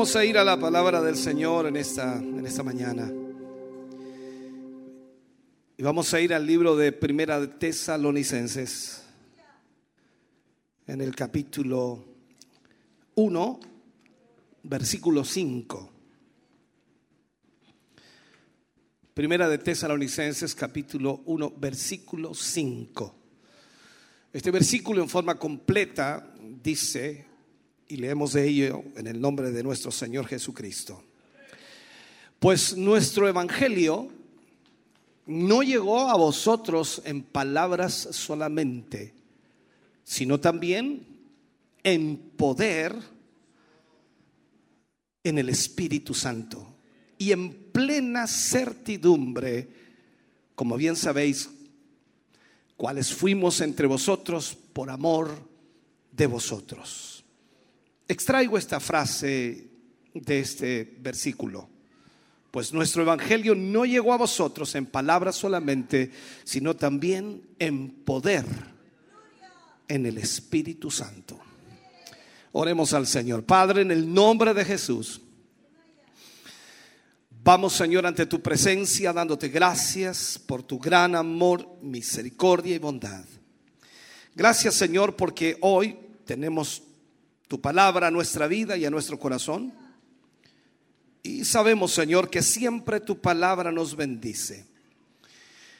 Vamos a ir a la palabra del Señor en esta, en esta mañana. Y vamos a ir al libro de Primera de Tesalonicenses, en el capítulo 1, versículo 5. Primera de Tesalonicenses, capítulo 1, versículo 5. Este versículo en forma completa dice, y leemos de ello en el nombre de nuestro Señor Jesucristo, pues nuestro Evangelio no llegó a vosotros en palabras solamente, sino también en poder en el Espíritu Santo y en plena certidumbre, como bien sabéis, cuáles fuimos entre vosotros por amor de vosotros. Extraigo esta frase de este versículo. Pues nuestro evangelio no llegó a vosotros en palabras solamente, sino también en poder, en el Espíritu Santo. Oremos al Señor. Padre, en el nombre de Jesús. Vamos, Señor, ante tu presencia, dándote gracias por tu gran amor, misericordia y bondad. Gracias, Señor, porque hoy tenemos tu palabra a nuestra vida y a nuestro corazón. Y sabemos, Señor, que siempre tu palabra nos bendice.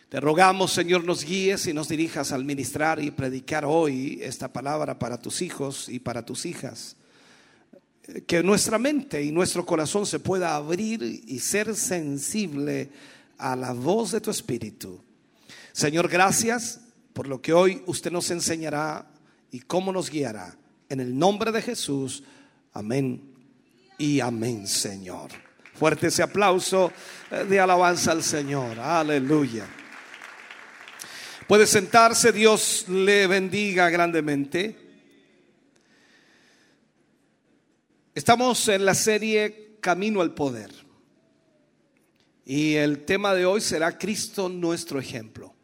Te rogamos, Señor, nos guíes y nos dirijas al ministrar y predicar hoy esta palabra para tus hijos y para tus hijas. Que nuestra mente y nuestro corazón se pueda abrir y ser sensible a la voz de tu Espíritu. Señor, gracias por lo que hoy usted nos enseñará y cómo nos guiará. En el nombre de Jesús, amén y amén, Señor. Fuerte ese aplauso de alabanza al Señor. Aleluya. Puede sentarse, Dios le bendiga grandemente. Estamos en la serie Camino al Poder. Y el tema de hoy será Cristo nuestro ejemplo.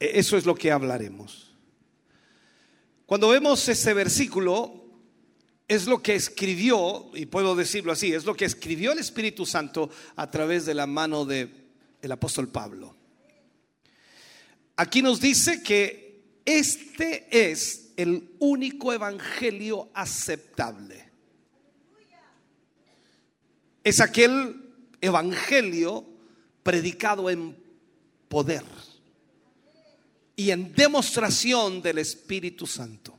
E- Eso es lo que hablaremos. Cuando vemos ese versículo, es lo que escribió, y puedo decirlo así, es lo que escribió el Espíritu Santo a través de la mano del el apóstol Pablo. Aquí nos dice que este es el único evangelio aceptable. Es aquel evangelio predicado en poder y en demostración del Espíritu Santo.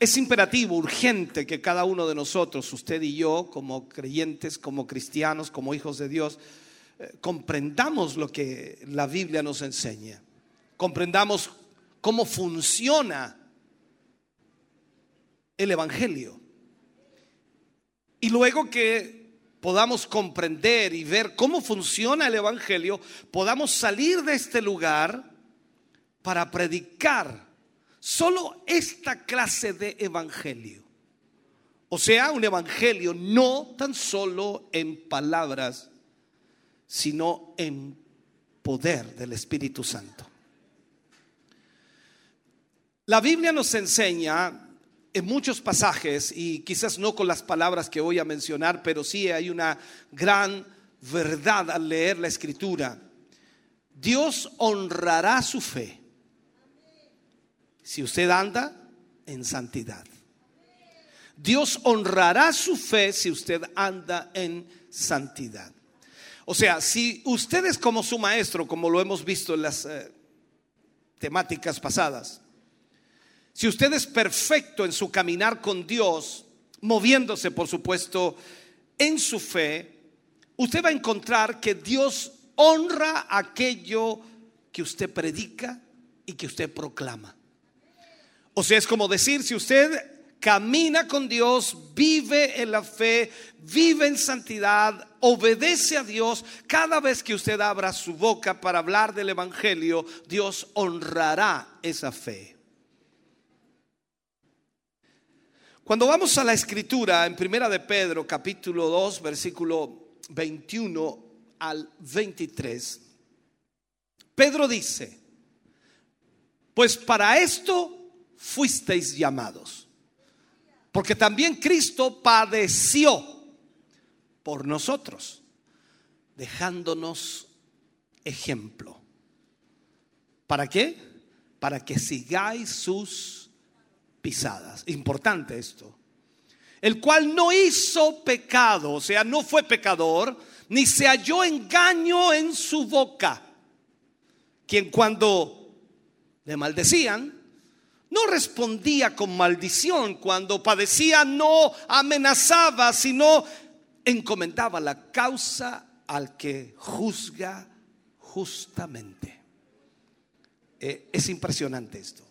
Es imperativo, urgente que cada uno de nosotros, usted y yo, como creyentes, como cristianos, como hijos de Dios, eh, comprendamos lo que la Biblia nos enseña. Comprendamos cómo funciona el Evangelio. Y luego que podamos comprender y ver cómo funciona el Evangelio, podamos salir de este lugar para predicar solo esta clase de Evangelio. O sea, un Evangelio no tan solo en palabras, sino en poder del Espíritu Santo. La Biblia nos enseña en muchos pasajes, y quizás no con las palabras que voy a mencionar, pero sí hay una gran verdad al leer la escritura. Dios honrará su fe si usted anda en santidad. Dios honrará su fe si usted anda en santidad. O sea, si usted es como su maestro, como lo hemos visto en las eh, temáticas pasadas, si usted es perfecto en su caminar con Dios, moviéndose, por supuesto, en su fe, usted va a encontrar que Dios honra aquello que usted predica y que usted proclama. O sea, es como decir, si usted camina con Dios, vive en la fe, vive en santidad, obedece a Dios, cada vez que usted abra su boca para hablar del Evangelio, Dios honrará esa fe. Cuando vamos a la escritura en Primera de Pedro, capítulo 2, versículo 21 al 23, Pedro dice, pues para esto fuisteis llamados. Porque también Cristo padeció por nosotros, dejándonos ejemplo. ¿Para qué? Para que sigáis sus pisadas. Importante esto. El cual no hizo pecado, o sea, no fue pecador, ni se halló engaño en su boca. Quien cuando le maldecían, no respondía con maldición. Cuando padecía, no amenazaba, sino encomendaba la causa al que juzga justamente. Eh, es impresionante esto.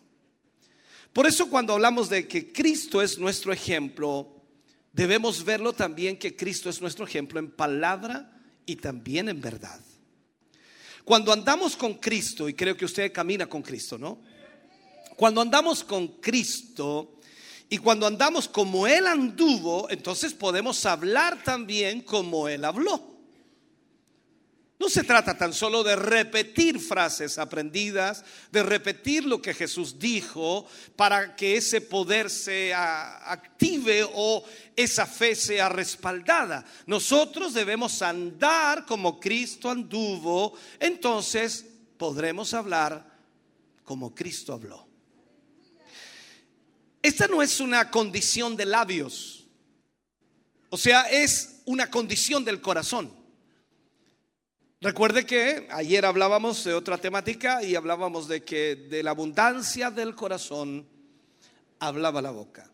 Por eso cuando hablamos de que Cristo es nuestro ejemplo, debemos verlo también que Cristo es nuestro ejemplo en palabra y también en verdad. Cuando andamos con Cristo, y creo que usted camina con Cristo, ¿no? Cuando andamos con Cristo y cuando andamos como Él anduvo, entonces podemos hablar también como Él habló. No se trata tan solo de repetir frases aprendidas, de repetir lo que Jesús dijo para que ese poder se active o esa fe sea respaldada. Nosotros debemos andar como Cristo anduvo, entonces podremos hablar como Cristo habló. Esta no es una condición de labios, o sea, es una condición del corazón. Recuerde que ayer hablábamos de otra temática y hablábamos de que de la abundancia del corazón hablaba la boca.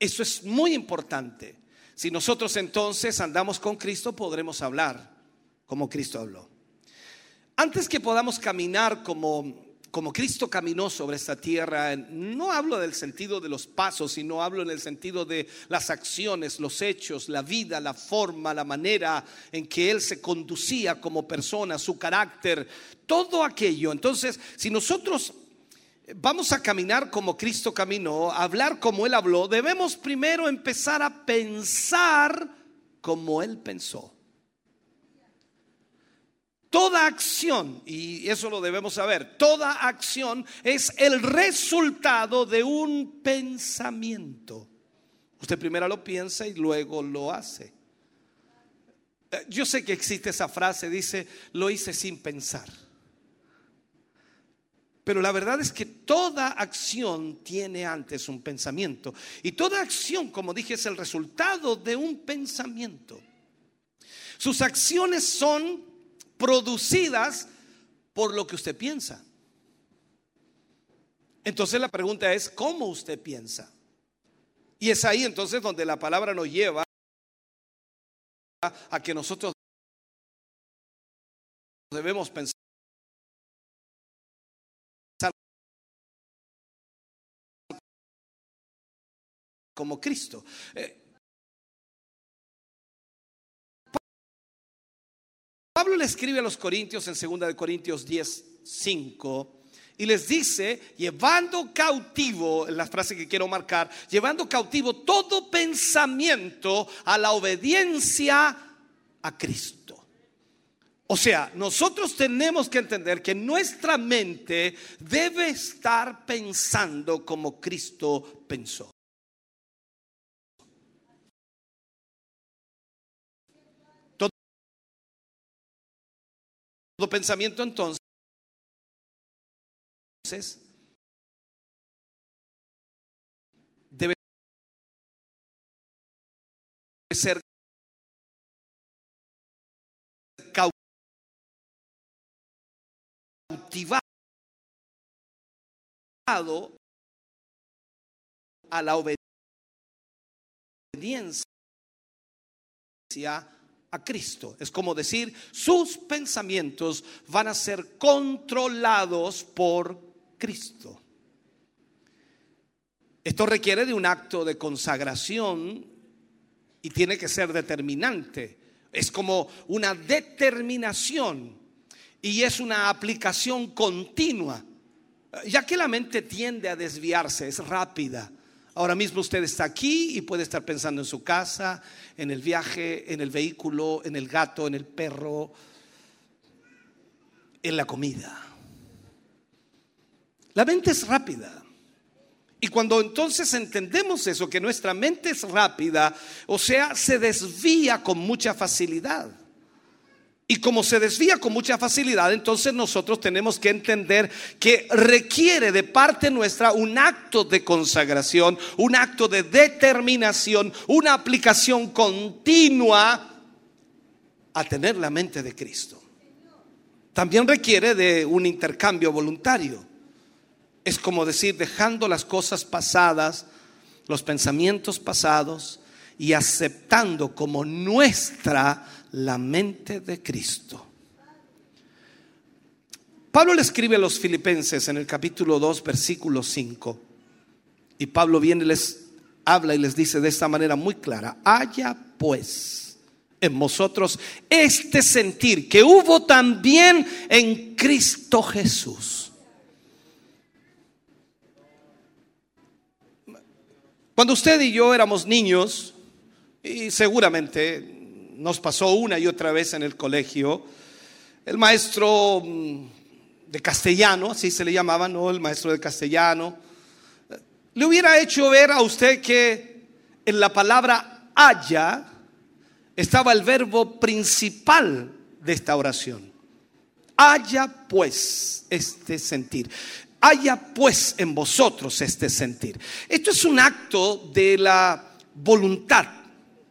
Eso es muy importante. Si nosotros entonces andamos con Cristo, podremos hablar como Cristo habló. Antes que podamos caminar como como Cristo caminó sobre esta tierra, no hablo del sentido de los pasos, sino hablo en el sentido de las acciones, los hechos, la vida, la forma, la manera en que Él se conducía como persona, su carácter, todo aquello. Entonces, si nosotros vamos a caminar como Cristo caminó, a hablar como Él habló, debemos primero empezar a pensar como Él pensó. Toda acción, y eso lo debemos saber, toda acción es el resultado de un pensamiento. Usted primero lo piensa y luego lo hace. Eh, yo sé que existe esa frase, dice, lo hice sin pensar. Pero la verdad es que toda acción tiene antes un pensamiento. Y toda acción, como dije, es el resultado de un pensamiento. Sus acciones son producidas por lo que usted piensa. Entonces la pregunta es, ¿cómo usted piensa? Y es ahí entonces donde la palabra nos lleva a que nosotros debemos pensar como Cristo. Eh, Pablo le escribe a los Corintios en 2 de Corintios 10, 5 y les dice, llevando cautivo, la frase que quiero marcar, llevando cautivo todo pensamiento a la obediencia a Cristo. O sea, nosotros tenemos que entender que nuestra mente debe estar pensando como Cristo pensó. Todo pensamiento entonces debe ser cautivado a la obediencia a Cristo. Es como decir, sus pensamientos van a ser controlados por Cristo. Esto requiere de un acto de consagración y tiene que ser determinante. Es como una determinación y es una aplicación continua, ya que la mente tiende a desviarse, es rápida. Ahora mismo usted está aquí y puede estar pensando en su casa, en el viaje, en el vehículo, en el gato, en el perro, en la comida. La mente es rápida Y cuando entonces entendemos eso, que nuestra mente es rápida, o sea, se desvía con mucha facilidad. Y como se desvía con mucha facilidad, entonces nosotros tenemos que entender que requiere de parte nuestra un acto de consagración, un acto de determinación, una aplicación continua a tener la mente de Cristo. También requiere de un intercambio voluntario. Es como decir, dejando las cosas pasadas, los pensamientos pasados y aceptando como nuestra la mente de Cristo. Pablo le escribe a los filipenses en el capítulo 2, versículo 5. Y Pablo viene y les habla y les dice de esta manera muy clara, haya pues en vosotros este sentir que hubo también en Cristo Jesús. Cuando usted y yo éramos niños, y seguramente nos pasó una y otra vez en el colegio, el maestro mm, de castellano, así se le llamaba, ¿no? El maestro de castellano, le hubiera hecho ver a usted que en la palabra haya estaba el verbo principal de esta oración. Haya pues este sentir. Haya pues en vosotros este sentir. Esto es un acto de la voluntad.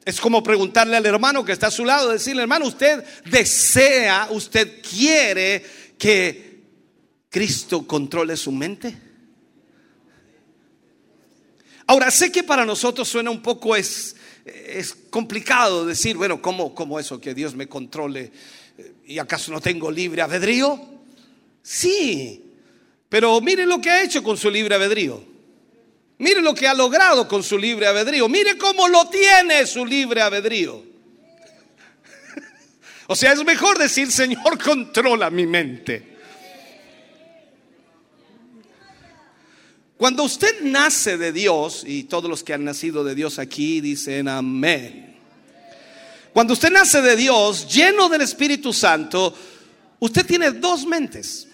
Es como preguntarle al hermano que está a su lado, decirle, hermano, usted desea, usted quiere que Cristo controle su mente. Ahora, sé que para nosotros suena un poco es, es complicado decir, bueno, ¿cómo, ¿cómo eso que Dios me controle? ¿Y acaso no tengo libre albedrío? Sí, pero mire lo que ha hecho con su libre albedrío. Mire lo que ha logrado con su libre albedrío. Mire cómo lo tiene su libre albedrío. O sea, es mejor decir, Señor, controla mi mente. Cuando usted nace de Dios, y todos los que han nacido de Dios aquí dicen amén. Cuando usted nace de Dios, lleno del Espíritu Santo, usted tiene dos mentes.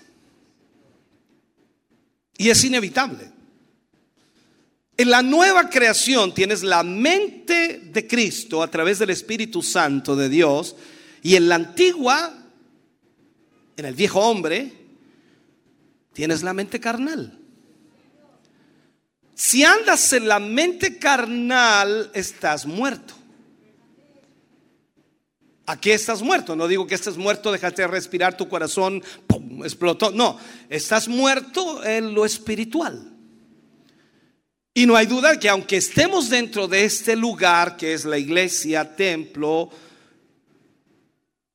Y es inevitable. En la nueva creación tienes la mente de Cristo a través del Espíritu Santo de Dios. Y en la antigua, en el viejo hombre, tienes la mente carnal. Si andas en la mente carnal, estás muerto. ¿A qué estás muerto? No digo que estés muerto, dejaste de respirar, tu corazón ¡pum! explotó. No, estás muerto en lo espiritual. Y no hay duda que aunque estemos dentro de este lugar que es la iglesia, templo,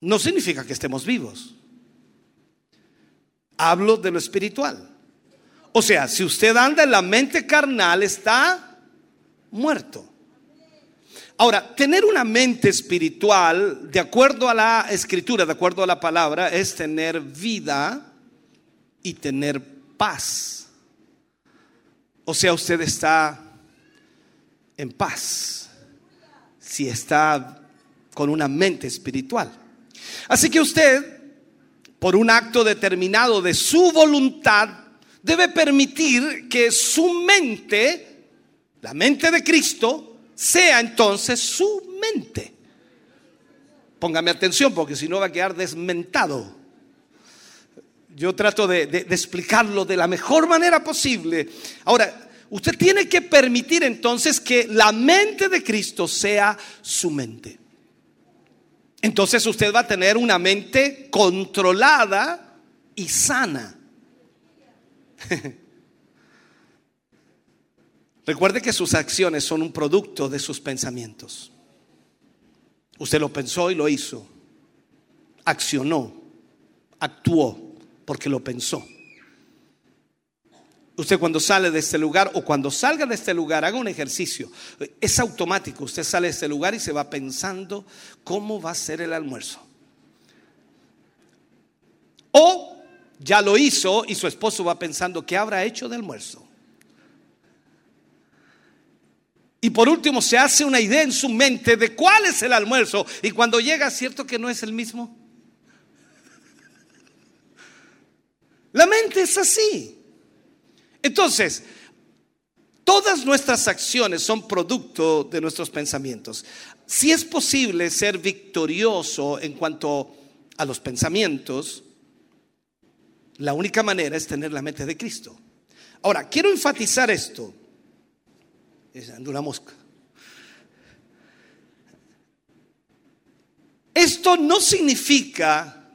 no significa que estemos vivos. Hablo de lo espiritual. O sea, si usted anda en la mente carnal, está muerto. Ahora, tener una mente espiritual, de acuerdo a la escritura, de acuerdo a la palabra, es tener vida y tener paz. O sea, usted está en paz si está con una mente espiritual. Así que usted, por un acto determinado de su voluntad, debe permitir que su mente, la mente de Cristo, sea entonces su mente. Póngame atención porque si no va a quedar desmentado. Yo trato de, explicarlo de la mejor manera posible. Ahora, usted tiene que permitir entonces que la mente de Cristo sea su mente. Entonces usted va a tener una mente controlada y sana. Recuerde que sus acciones son un producto de sus pensamientos. Usted lo pensó y lo hizo. Accionó, actuó, porque lo pensó. Usted cuando sale de este lugar o cuando salga de este lugar, haga un ejercicio. Es automático. Usted sale de este lugar y se va pensando cómo va a ser el almuerzo. O ya lo hizo y su esposo va pensando qué habrá hecho de almuerzo. Y por último se hace una idea en su mente de cuál es el almuerzo. Y cuando llega, ¿cierto que no es el mismo? La mente es así. Entonces, Todas nuestras acciones son producto de nuestros pensamientos. Si es posible ser victorioso en cuanto a los pensamientos, la única manera es tener la mente de Cristo. Ahora, quiero enfatizar esto. Es una mosca. Esto no significa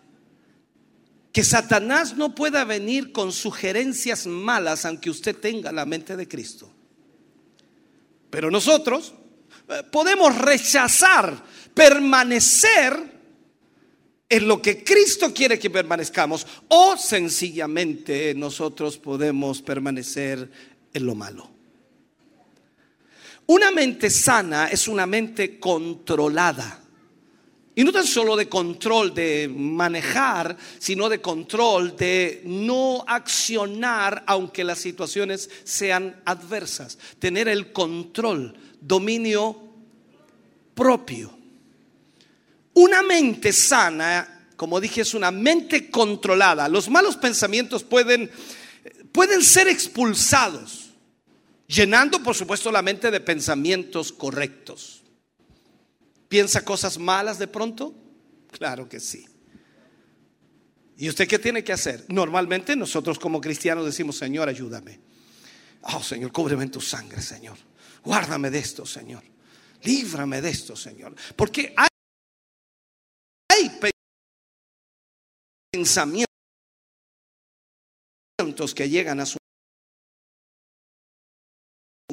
que Satanás no pueda venir con sugerencias malas aunque usted tenga la mente de Cristo. Pero nosotros eh, podemos rechazar, permanecer en lo que Cristo quiere que permanezcamos o sencillamente nosotros podemos permanecer en lo malo. Una mente sana es una mente controlada. Y no tan solo de control de manejar, sino de control de no accionar aunque las situaciones sean adversas. Tener el control, dominio propio. Una mente sana, como dije, es una mente controlada. Los malos pensamientos pueden, pueden ser expulsados, llenando por supuesto la mente de pensamientos correctos. ¿Piensa cosas malas de pronto? Claro que sí. ¿Y usted qué tiene que hacer? Normalmente nosotros como cristianos decimos, Señor, ayúdame. Oh, Señor, cúbreme en tu sangre, Señor. Guárdame de esto, Señor. Líbrame de esto, Señor. Porque hay, hay pensamientos que llegan a su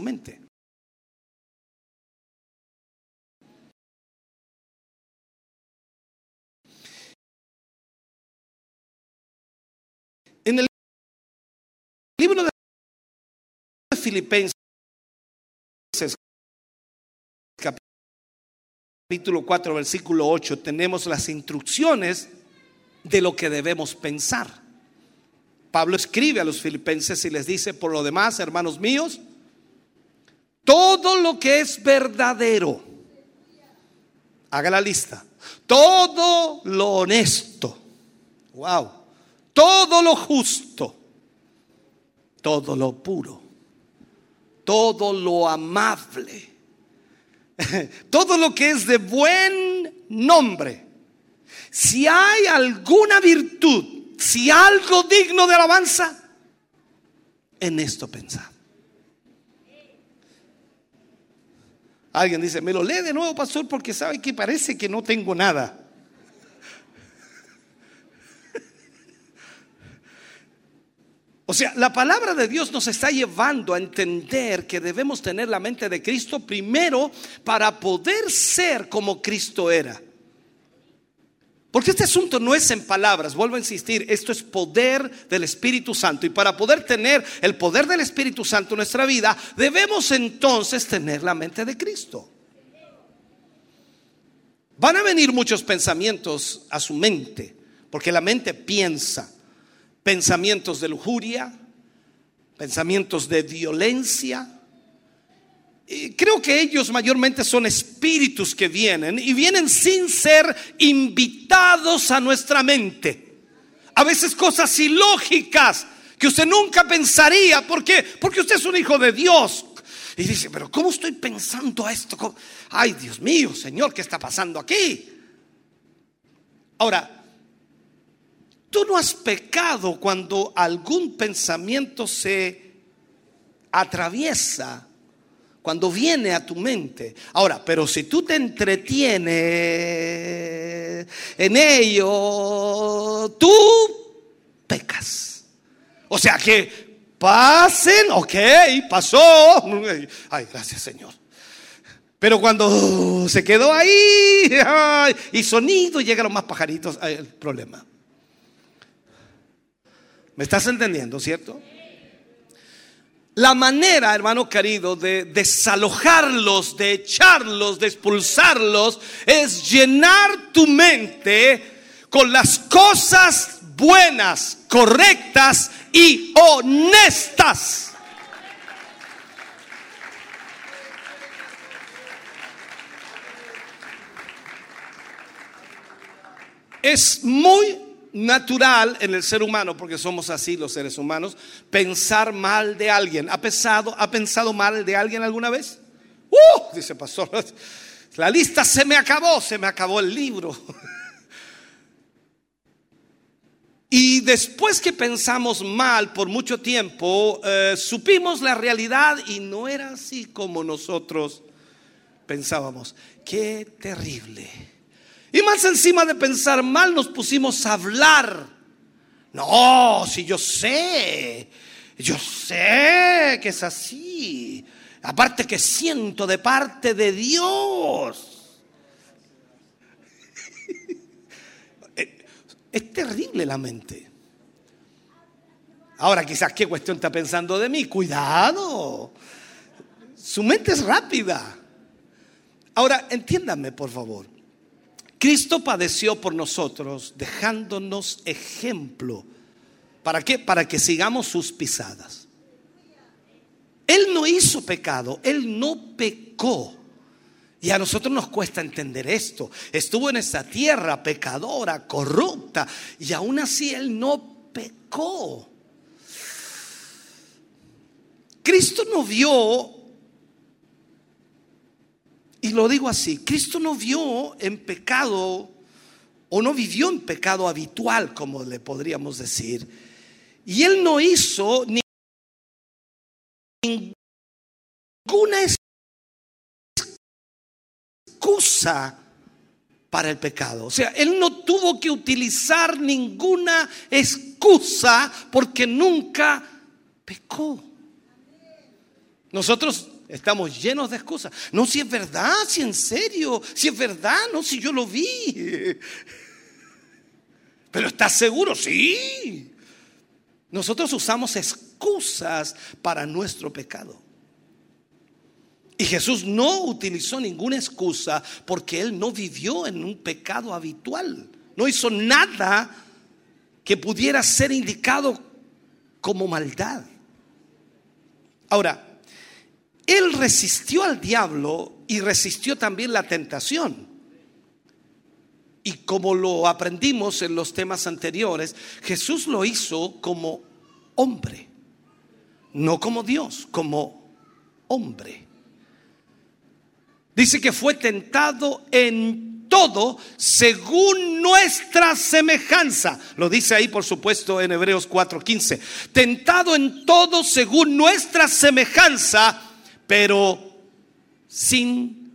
mente. Libro de Filipenses, capítulo 4, versículo 8, tenemos las instrucciones de lo que debemos pensar. Pablo escribe a los filipenses y les dice, por lo demás, hermanos míos, todo lo que es verdadero, haga la lista, todo lo honesto, wow, todo lo justo, todo lo puro, todo lo amable, todo lo que es de buen nombre. Si hay alguna virtud, si algo digno de alabanza, en esto pensad. Alguien dice, me lo lee de nuevo, pastor, porque sabe que parece que no tengo nada. O sea, la palabra de Dios nos está llevando a entender que debemos tener la mente de Cristo primero para poder ser como Cristo era. Porque este asunto no es en palabras, vuelvo a insistir, esto es poder del Espíritu Santo. Y para poder tener el poder del Espíritu Santo en nuestra vida, debemos entonces tener la mente de Cristo. Van a venir muchos pensamientos a su mente, porque la mente piensa pensamientos de lujuria, pensamientos de violencia. Creo que ellos mayormente son espíritus que vienen y vienen sin ser invitados a nuestra mente. A veces cosas ilógicas que usted nunca pensaría. ¿Por qué? Porque usted es un hijo de Dios. Y dice, pero ¿cómo estoy pensando esto? Ay, Dios mío, Señor, ¿qué está pasando aquí? Ahora, Tú no has pecado cuando algún pensamiento se atraviesa, cuando viene a tu mente. Ahora, pero si tú te entretienes en ello, tú pecas. O sea que pasen, ok, pasó. Ay, gracias Señor. Pero cuando se quedó ahí ay, y sonido, llegaron más pajaritos, el problema. ¿Me estás entendiendo, cierto? La manera, hermano querido, de desalojarlos, de echarlos, de expulsarlos, es llenar tu mente con las cosas buenas, correctas y honestas. Es muy natural en el ser humano, porque somos así los seres humanos, pensar mal de alguien. ¿Ha pensado, ¿ha pensado mal de alguien alguna vez? ¡Uh! Dice pastor, la lista se me acabó, se me acabó el libro. Y después que pensamos mal por mucho tiempo, eh, supimos la realidad y no era así como nosotros pensábamos. Qué terrible. Y más encima de pensar mal, nos pusimos a hablar. No, si yo sé, yo sé que es así. Aparte que siento de parte de Dios. Es terrible la mente. Ahora quizás qué cuestión está pensando de mí. Cuidado. Su mente es rápida. Ahora entiéndanme por favor. Cristo padeció por nosotros dejándonos ejemplo. ¿Para qué? Para que sigamos sus pisadas. Él no hizo pecado, Él no pecó. Y a nosotros nos cuesta entender esto. Estuvo en esta tierra pecadora, corrupta, y aún así Él no pecó. Cristo no vio, y lo digo así, Cristo no vio en pecado o no vivió en pecado habitual, como le podríamos decir. Y Él no hizo ninguna excusa para el pecado. O sea, él no tuvo que utilizar ninguna excusa porque nunca pecó. Nosotros estamos llenos de excusas. No, si es verdad, si en serio, si es verdad, no, si yo lo vi. Pero ¿estás seguro? Sí. Nosotros usamos excusas para nuestro pecado. Y Jesús no utilizó ninguna excusa porque él no vivió en un pecado habitual. No hizo nada que pudiera ser indicado como maldad. Ahora, él resistió al diablo y resistió también la tentación. Y como lo aprendimos en los temas anteriores, Jesús lo hizo como hombre, no como Dios, como hombre. Dice que fue tentado en todo según nuestra semejanza. Lo dice ahí, por supuesto, en Hebreos 4:15. Tentado en todo según nuestra semejanza, pero sin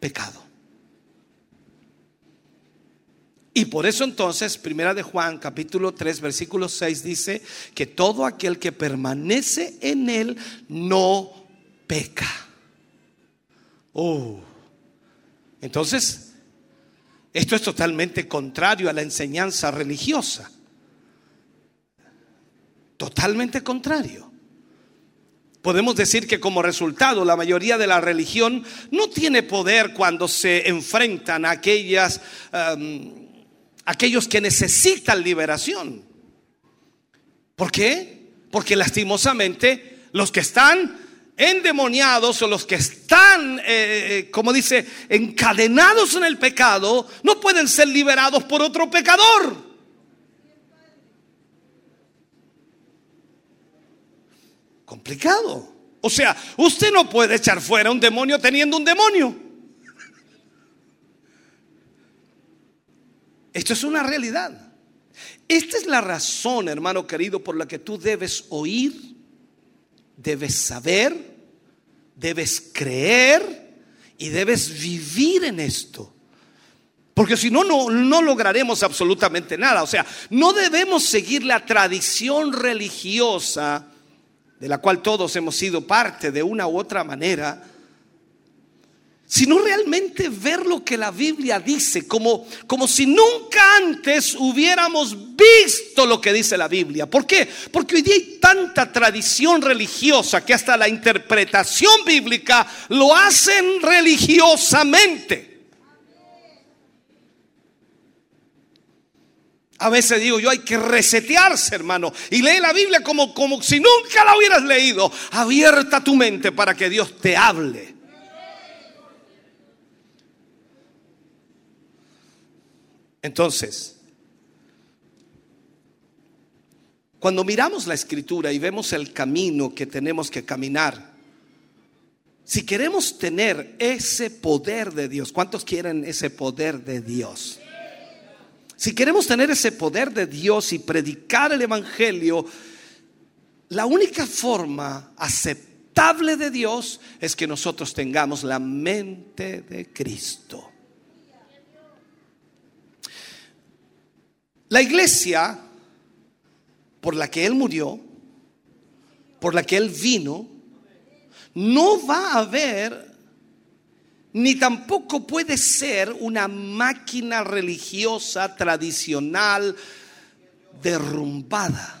pecado. Y por eso entonces, primera de Juan, capítulo 3, versículo 6 dice que todo aquel que permanece en él no peca. Oh. Entonces, esto es totalmente contrario a la enseñanza religiosa. Totalmente contrario. Podemos decir que como resultado la mayoría de la religión no tiene poder cuando se enfrentan a aquellas, um, aquellos que necesitan liberación. ¿Por qué? Porque lastimosamente los que están endemoniados o los que están, eh, eh, como dice, encadenados en el pecado, no pueden ser liberados por otro pecador. Complicado. O sea, usted no puede echar fuera un demonio teniendo un demonio. Esto es una realidad. Esta es la razón, hermano querido, por la que tú debes oír, debes saber, debes creer y debes vivir en esto. Porque si no, no, no lograremos absolutamente nada. O sea, no debemos seguir la tradición religiosa de la cual todos hemos sido parte de una u otra manera, sino realmente ver lo que la Biblia dice, como, como si nunca antes hubiéramos visto lo que dice la Biblia. ¿Por qué? Porque hoy día hay tanta tradición religiosa que hasta la interpretación bíblica lo hacen religiosamente. A veces digo yo hay que resetearse, hermano, y lee la Biblia como, como si nunca la hubieras leído. Abierta tu mente para que Dios te hable. Entonces, Cuando miramos la escritura y vemos el camino que tenemos que caminar, si queremos tener ese poder de Dios, ¿cuántos quieren ese poder de Dios? Si queremos tener ese poder de Dios y predicar el Evangelio, la única forma aceptable de Dios es que nosotros tengamos la mente de Cristo. La iglesia por la que Él murió, por la que Él vino, no va a haber ni tampoco puede ser una máquina religiosa tradicional derrumbada.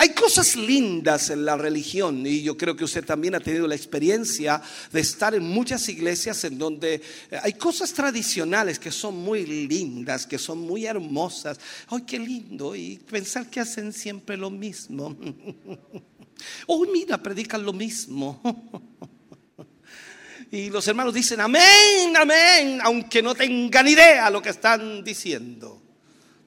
Hay cosas lindas en la religión y yo creo que usted también ha tenido la experiencia de estar en muchas iglesias en donde hay cosas tradicionales que son muy lindas, que son muy hermosas. ¡Ay, qué lindo! Y pensar que hacen siempre lo mismo. ¡Oh, mira, predican lo mismo! Y los hermanos dicen amén, amén, aunque no tengan idea lo que están diciendo.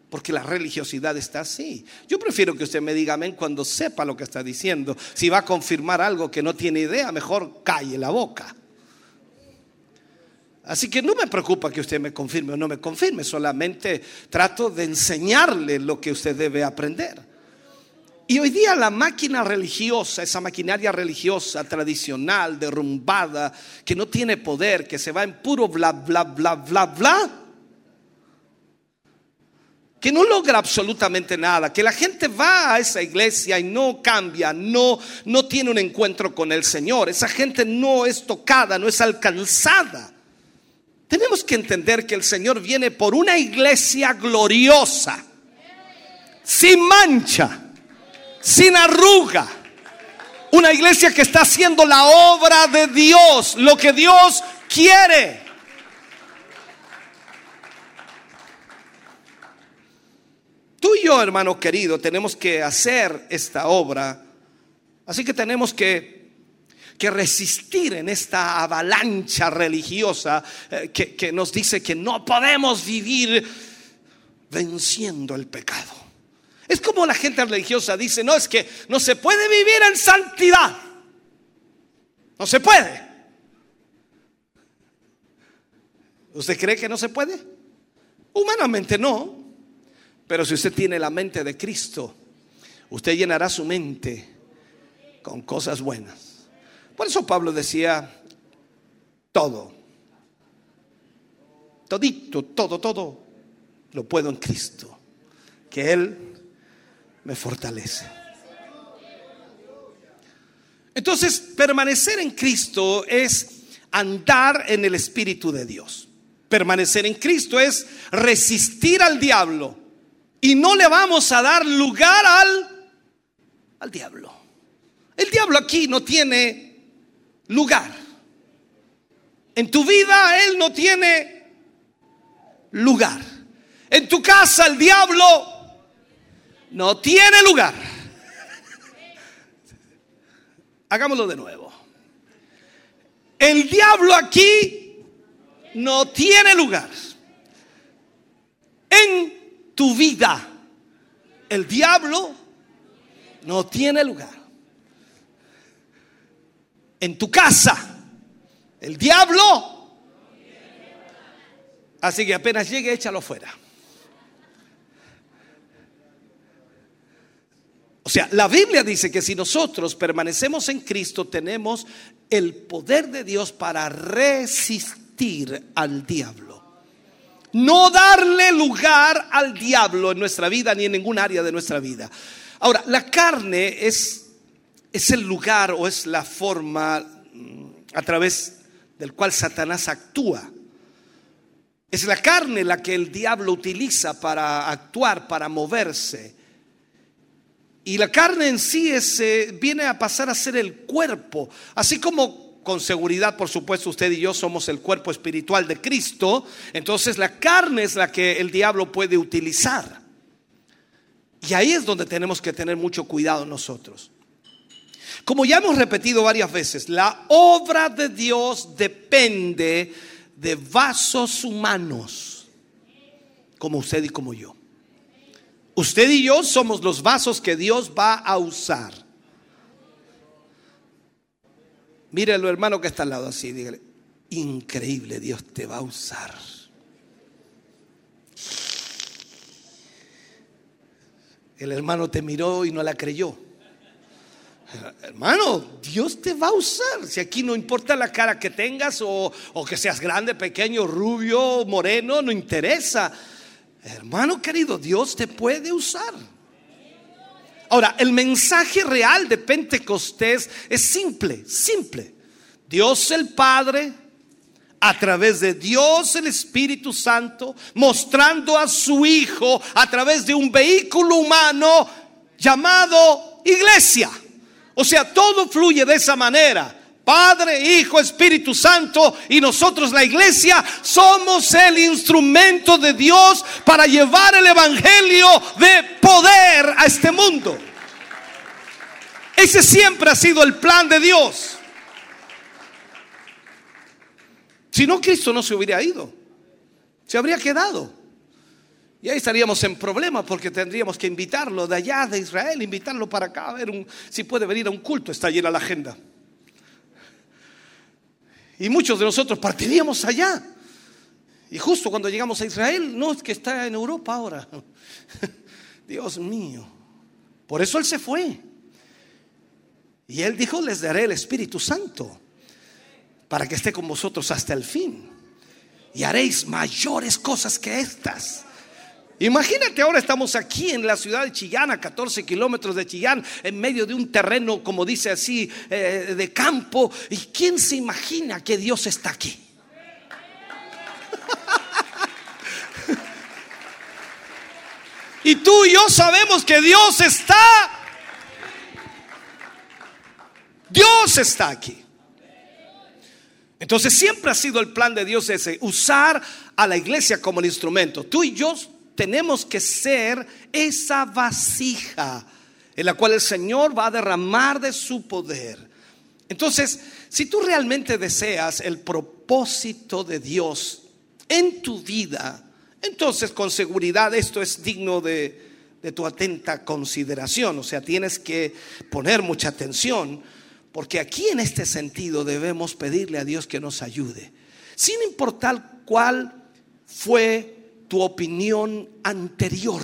Porque la religiosidad está así. Yo prefiero que usted me diga amén cuando sepa lo que está diciendo. Si va a confirmar algo que no tiene idea, mejor calle la boca. Así que no me preocupa que usted me confirme o no me confirme, solamente trato de enseñarle lo que usted debe aprender. Y hoy día la máquina religiosa, esa maquinaria religiosa tradicional, derrumbada, que no tiene poder, que se va en puro bla, bla, bla, bla, bla, que no logra absolutamente nada, que la gente va a esa iglesia y no cambia, no, no tiene un encuentro con el Señor, esa gente no es tocada, no es alcanzada. Tenemos que entender que el Señor viene por una iglesia gloriosa, sin mancha sin arruga. Una iglesia que está haciendo la obra de Dios, lo que Dios quiere. Tú y yo, hermano querido, tenemos que hacer esta obra. Así que tenemos que, que resistir en esta avalancha religiosa eh, que, que nos dice que no podemos vivir venciendo el pecado. Es como la gente religiosa dice, no, es que no se puede vivir en santidad. No se puede. ¿Usted cree que no se puede? Humanamente no. Pero si usted tiene la mente de Cristo, usted llenará su mente con cosas buenas. Por eso Pablo decía, todo, todito, todo, todo, lo puedo en Cristo. Que Él me fortalece. Entonces, permanecer en Cristo es andar en el Espíritu de Dios. Permanecer en Cristo es resistir al diablo y no le vamos a dar lugar al, al diablo. El diablo aquí no tiene lugar. En tu vida Él no tiene lugar. En tu casa el diablo no tiene lugar. Hagámoslo de nuevo. El diablo aquí no tiene lugar. En tu vida, el diablo no tiene lugar. En tu casa, el diablo. Así que apenas llegue, échalo fuera. O sea, la Biblia dice que si nosotros permanecemos en Cristo, tenemos el poder de Dios para resistir al diablo. No darle lugar al diablo en nuestra vida ni en ningún área de nuestra vida. Ahora, la carne es, es el lugar o es la forma mm, a través del cual Satanás actúa. Es la carne la que el diablo utiliza para actuar, para moverse. Y la carne en sí eh, viene a pasar a ser el cuerpo, así como con seguridad, por supuesto, usted y yo somos el cuerpo espiritual de Cristo, entonces la carne es la que el diablo puede utilizar. Y ahí es donde tenemos que tener mucho cuidado nosotros. Como ya hemos repetido varias veces, la obra de Dios depende de vasos humanos, como usted y como yo. Usted y yo somos los vasos que Dios va a usar. Mírelo, hermano, que está al lado así. Dígale, increíble, Dios te va a usar. El hermano te miró y no la creyó. Hermano, Dios te va a usar. Si aquí no importa la cara que tengas o, o que seas grande, pequeño, rubio, moreno, no interesa. Hermano querido, Dios te puede usar. Ahora, el mensaje real de Pentecostés es simple, simple. Dios el Padre, a través de Dios el Espíritu Santo, mostrando a su Hijo a través de un vehículo humano llamado iglesia. O sea, todo fluye de esa manera. Padre, Hijo, Espíritu Santo y nosotros la iglesia somos el instrumento de Dios para llevar el Evangelio de poder a este mundo. Ese siempre ha sido el plan de Dios. Si no, Cristo no se hubiera ido. Se habría quedado. Y ahí estaríamos en problemas porque tendríamos que invitarlo de allá, de Israel, invitarlo para acá, a ver si puede venir a un culto. Está llena la agenda. Y muchos de nosotros partiríamos allá. Y justo cuando llegamos a Israel, no es que está en Europa ahora. Dios mío. Por eso Él se fue. Y Él dijo, les daré el Espíritu Santo para que esté con vosotros hasta el fin. Y haréis mayores cosas que estas. Imagínate, ahora estamos aquí en la ciudad de Chillán, a 14 kilómetros de Chillán, en medio de un terreno, como dice así, eh, de campo. ¿Y quién se imagina que Dios está aquí? y tú y yo sabemos que Dios está. Dios está aquí. Entonces siempre ha sido el plan de Dios ese, usar a la iglesia como el instrumento. Tú y yo tenemos que ser esa vasija en la cual el Señor va a derramar de su poder. Entonces, si tú realmente deseas el propósito de Dios en tu vida, entonces con seguridad esto es digno de, de tu atenta consideración. O sea, tienes que poner mucha atención porque aquí en este sentido debemos pedirle a Dios que nos ayude. Sin importar cuál fue tu opinión anterior,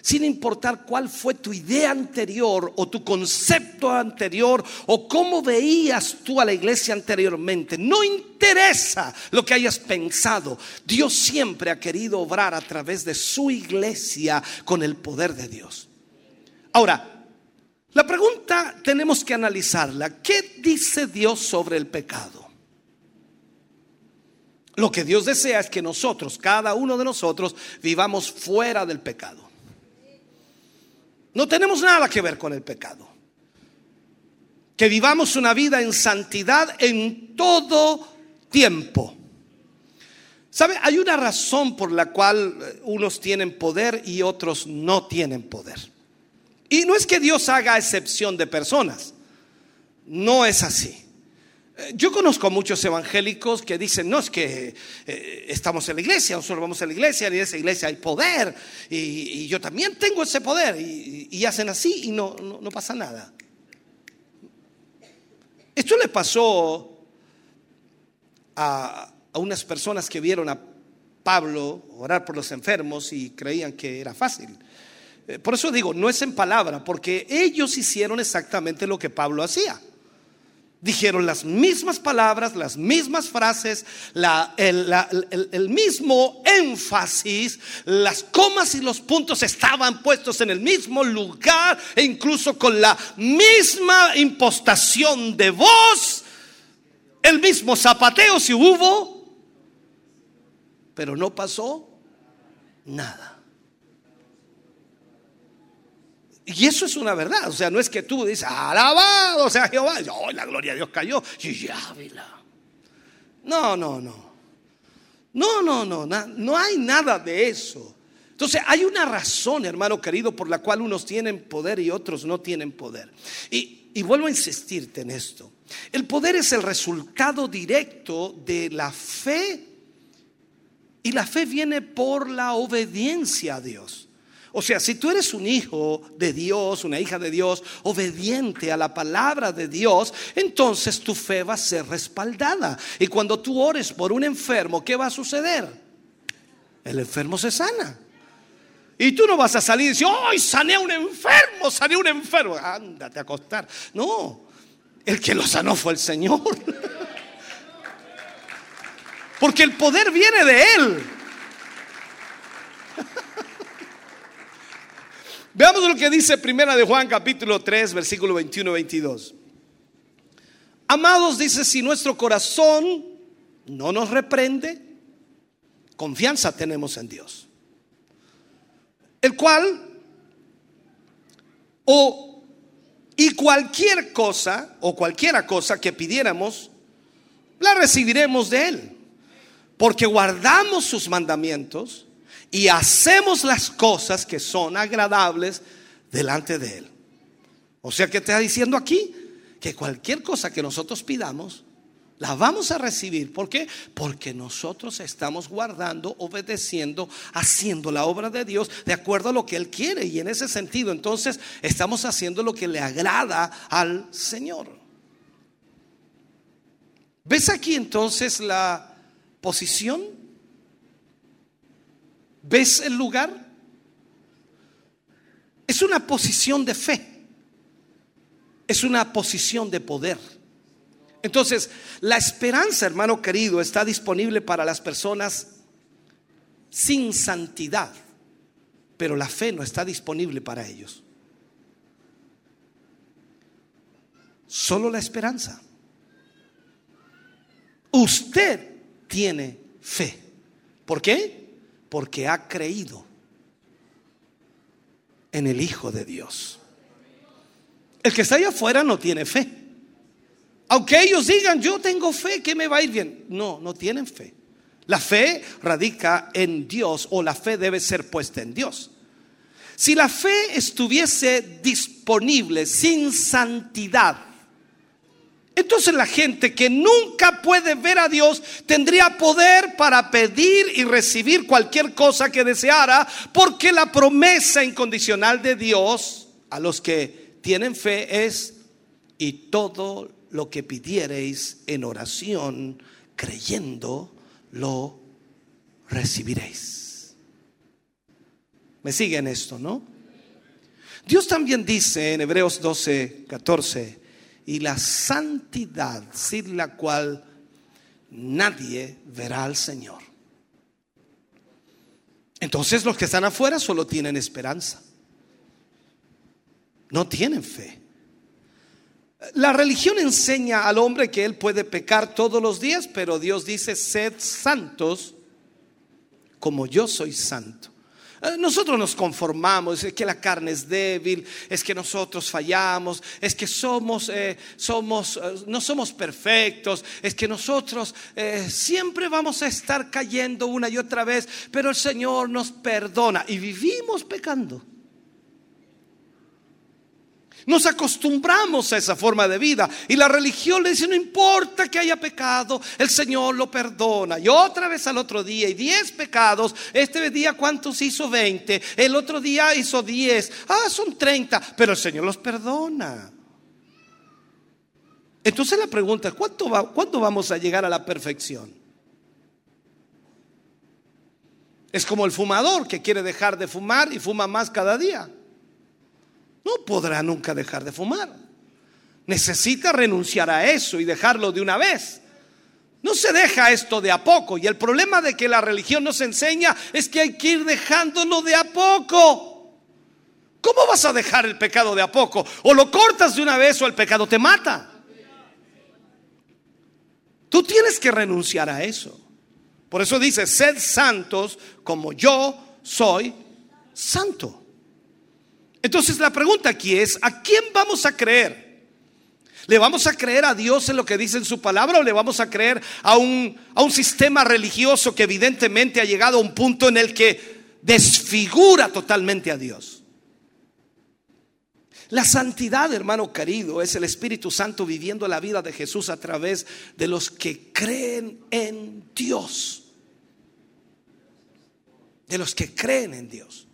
sin importar cuál fue tu idea anterior o tu concepto anterior o cómo veías tú a la iglesia anteriormente. No interesa lo que hayas pensado. Dios siempre ha querido obrar a través de su iglesia con el poder de Dios. Ahora, la pregunta tenemos que analizarla. ¿Qué dice Dios sobre el pecado? Lo que Dios desea es que nosotros, cada uno de nosotros, vivamos fuera del pecado. No tenemos nada que ver con el pecado. Que vivamos una vida en santidad en todo tiempo. ¿Sabe? Hay una razón por la cual eh, unos tienen poder y otros no tienen poder. Y no es que Dios haga excepción de personas. No es así. Eh, Yo conozco muchos evangélicos que dicen, no es que eh, estamos en la iglesia, nosotros vamos a la iglesia, y en esa iglesia hay poder, y, yo también tengo ese poder, y, hacen así y no, no, no pasa nada. Esto le pasó a, a unas personas que vieron a Pablo orar por los enfermos y creían que era fácil. Eh, Por eso digo, no es en palabra, porque ellos hicieron exactamente lo que Pablo hacía. Dijeron las mismas palabras, las mismas frases, el mismo énfasis, las comas y los puntos estaban puestos en el mismo lugar e incluso con la misma impostación de voz, el mismo zapateo si hubo, pero no pasó nada. Y eso es una verdad. O sea, no es que tú dices, alabado sea Jehová. Y, "Oh, la gloria de Dios cayó. Y ya, vela. No, no, no. No, no, no. no hay nada de eso. Entonces, hay una razón, hermano querido, por la cual unos tienen poder y otros no tienen poder. Y, y vuelvo a insistirte en esto. El poder es el resultado directo de la fe y la fe viene por la obediencia a Dios. O sea, si tú eres un hijo de Dios, una hija de Dios, obediente a la palabra de Dios, entonces tu fe va a ser respaldada. Y cuando tú ores por un enfermo, ¿qué va a suceder? El enfermo se sana. Y tú no vas a salir y decir, ¡ay, sané a un enfermo! Sané a un enfermo. Ándate a acostar. No, el que lo sanó fue el Señor. Porque el poder viene de Él. Veamos lo que dice Primera de Juan capítulo 3, versículo 21 y 22. Amados, dice, si nuestro corazón no nos reprende, confianza tenemos en Dios. El cual, o, y cualquier cosa, o cualquiera cosa que pidiéramos, la recibiremos de Él. Porque guardamos sus mandamientos y hacemos las cosas que son agradables delante de Él. O sea que está diciendo aquí que cualquier cosa que nosotros pidamos, la vamos a recibir. ¿Por qué? Porque nosotros estamos guardando, obedeciendo, haciendo la obra de Dios de acuerdo a lo que Él quiere. Y en ese sentido, entonces, estamos haciendo lo que le agrada al Señor. ¿Ves aquí entonces la posición? ¿Ves el lugar? Es una posición de fe. Es una posición de poder. Entonces, la esperanza, hermano querido, está disponible para las personas sin santidad, pero la fe no está disponible para ellos. Solo la esperanza. Usted tiene fe. ¿Por qué? Porque ha creído en el Hijo de Dios. El que está allá afuera no tiene fe. Aunque ellos digan, yo tengo fe que me va a ir bien. No, no tienen fe. La fe radica en Dios o la fe debe ser puesta en Dios. Si la fe estuviese disponible sin santidad, entonces la gente que nunca puede ver a Dios tendría poder para pedir y recibir cualquier cosa que deseara, porque la promesa incondicional de Dios a los que tienen fe es, y todo lo que pidiereis en oración, creyendo, lo recibiréis. ¿Me siguen esto, no? Dios también dice en Hebreos 12, 14, y la santidad sin la cual nadie verá al Señor. Entonces los que están afuera solo tienen esperanza. No tienen fe. La religión enseña al hombre que él puede pecar todos los días, pero Dios dice, sed santos como yo soy santo. Eh, Nosotros nos conformamos, es que la carne es débil, es que nosotros fallamos, es que somos, eh, somos, eh, no somos perfectos, es que nosotros siempre vamos a estar cayendo una y otra vez, pero el Señor nos perdona y vivimos pecando. Nos acostumbramos a esa forma de vida. Y la religión le dice, no importa que haya pecado, el Señor lo perdona. Y otra vez al otro día, y diez pecados, este día cuántos hizo 20, el otro día hizo 10, ah, son 30, pero el Señor los perdona. Entonces la pregunta, ¿cuánto va, ¿cuándo vamos a llegar a la perfección? Es como el fumador que quiere dejar de fumar y fuma más cada día no podrá nunca dejar de fumar. Necesita renunciar a eso y dejarlo de una vez. No se deja esto de a poco. Y el problema de que la religión nos enseña es que hay que ir dejándolo de a poco. ¿Cómo vas a dejar el pecado de a poco? O lo cortas de una vez o el pecado te mata. Tú tienes que renunciar a eso. Por eso dice, sed santos como yo soy santo. Entonces la pregunta aquí es, ¿a quién vamos a creer? ¿Le vamos a creer a Dios en lo que dice en su palabra o le vamos a creer a un, a un sistema religioso que evidentemente ha llegado a un punto en el que desfigura totalmente a Dios? La santidad, hermano querido, es el Espíritu Santo viviendo la vida de Jesús a través de los que creen en Dios. De los que creen en Dios.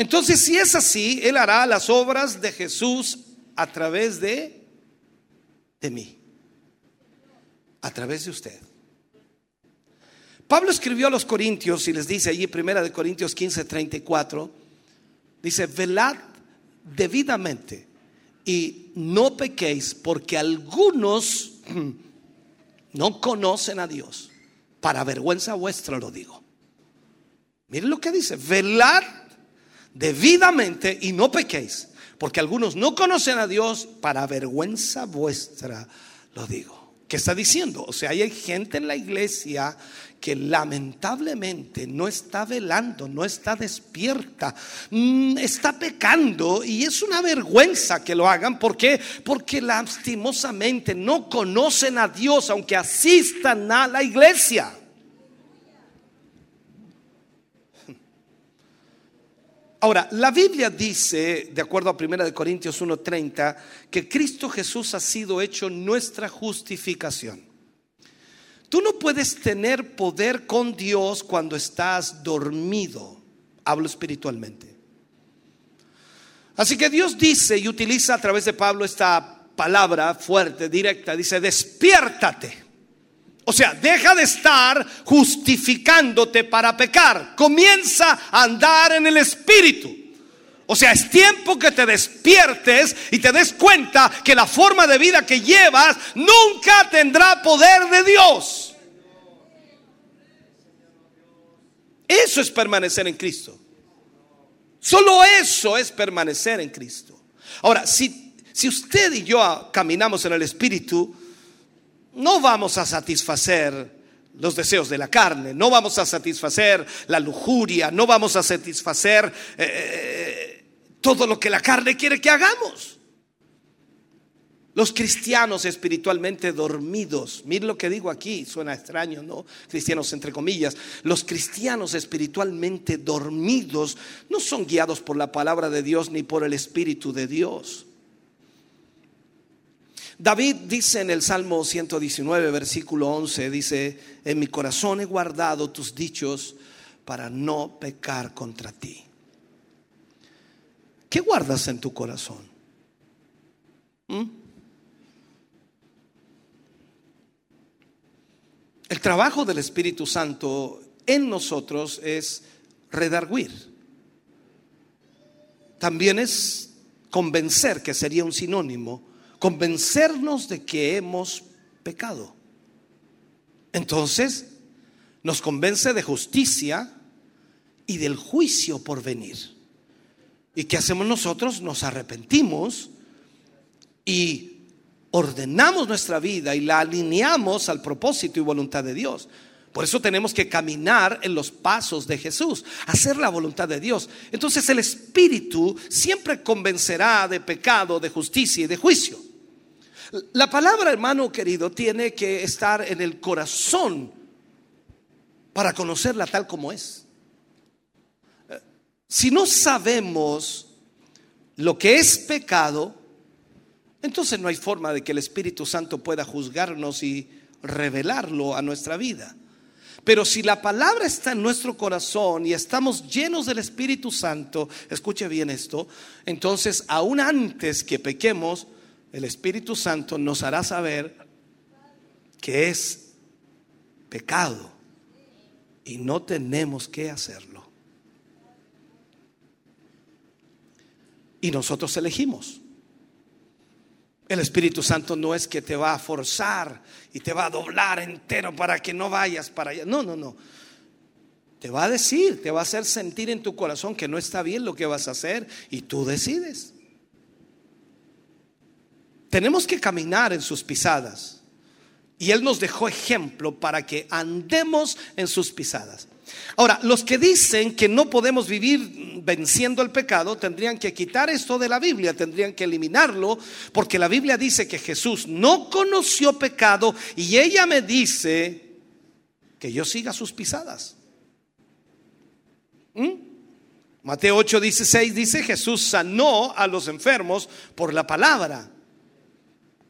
Entonces, si es así, Él hará las obras de Jesús a través de, de mí, a través de usted. Pablo escribió a los Corintios y les dice allí, primera de Corintios 15, 34, dice, velad debidamente y no pequéis porque algunos no conocen a Dios. Para vergüenza vuestra lo digo. Miren lo que dice, velad debidamente y no pequéis, porque algunos no conocen a Dios, para vergüenza vuestra lo digo. ¿Qué está diciendo? O sea, hay gente en la iglesia que lamentablemente no está velando, no está despierta, mm, está pecando y es una vergüenza que lo hagan. ¿Por qué? Porque lastimosamente no conocen a Dios aunque asistan a la iglesia. Ahora, la Biblia dice, de acuerdo a 1 Corintios 1:30, que Cristo Jesús ha sido hecho nuestra justificación. Tú no puedes tener poder con Dios cuando estás dormido. Hablo espiritualmente. Así que Dios dice y utiliza a través de Pablo esta palabra fuerte, directa. Dice, despiértate. O sea, deja de estar justificándote para pecar. Comienza a andar en el Espíritu. O sea, es tiempo que te despiertes y te des cuenta que la forma de vida que llevas nunca tendrá poder de Dios. Eso es permanecer en Cristo. Solo eso es permanecer en Cristo. Ahora, si, si usted y yo caminamos en el Espíritu, no vamos a satisfacer los deseos de la carne, no vamos a satisfacer la lujuria, no vamos a satisfacer eh, todo lo que la carne quiere que hagamos. Los cristianos espiritualmente dormidos, miren lo que digo aquí, suena extraño, ¿no? Cristianos entre comillas, los cristianos espiritualmente dormidos no son guiados por la palabra de Dios ni por el Espíritu de Dios. David dice en el Salmo 119, versículo 11, dice, en mi corazón he guardado tus dichos para no pecar contra ti. ¿Qué guardas en tu corazón? ¿Mm? El trabajo del Espíritu Santo en nosotros es redarguir. También es convencer, que sería un sinónimo, convencernos de que hemos pecado. Entonces, nos convence de justicia y del juicio por venir. ¿Y qué hacemos nosotros? Nos arrepentimos y ordenamos nuestra vida y la alineamos al propósito y voluntad de Dios. Por eso tenemos que caminar en los pasos de Jesús, hacer la voluntad de Dios. Entonces el Espíritu siempre convencerá de pecado, de justicia y de juicio. La palabra, hermano querido, tiene que estar en el corazón para conocerla tal como es. Si no sabemos lo que es pecado, entonces no hay forma de que el Espíritu Santo pueda juzgarnos y revelarlo a nuestra vida. Pero si la palabra está en nuestro corazón y estamos llenos del Espíritu Santo, escuche bien esto, entonces aún antes que pequemos, el Espíritu Santo nos hará saber que es pecado y no tenemos que hacerlo. Y nosotros elegimos. El Espíritu Santo no es que te va a forzar y te va a doblar entero para que no vayas para allá. No, no, no. Te va a decir, te va a hacer sentir en tu corazón que no está bien lo que vas a hacer y tú decides. Tenemos que caminar en sus pisadas. Y Él nos dejó ejemplo para que andemos en sus pisadas. Ahora, los que dicen que no podemos vivir venciendo el pecado, tendrían que quitar esto de la Biblia, tendrían que eliminarlo, porque la Biblia dice que Jesús no conoció pecado y ella me dice que yo siga sus pisadas. ¿Mm? Mateo 8, 16 dice, Jesús sanó a los enfermos por la palabra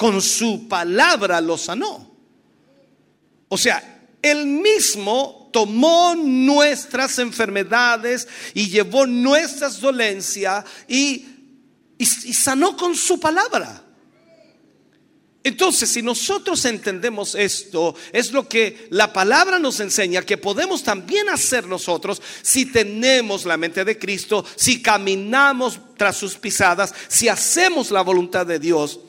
con su palabra lo sanó. O sea, él mismo tomó nuestras enfermedades y llevó nuestras dolencias y, y, y sanó con su palabra. Entonces, si nosotros entendemos esto, es lo que la palabra nos enseña, que podemos también hacer nosotros si tenemos la mente de Cristo, si caminamos tras sus pisadas, si hacemos la voluntad de Dios.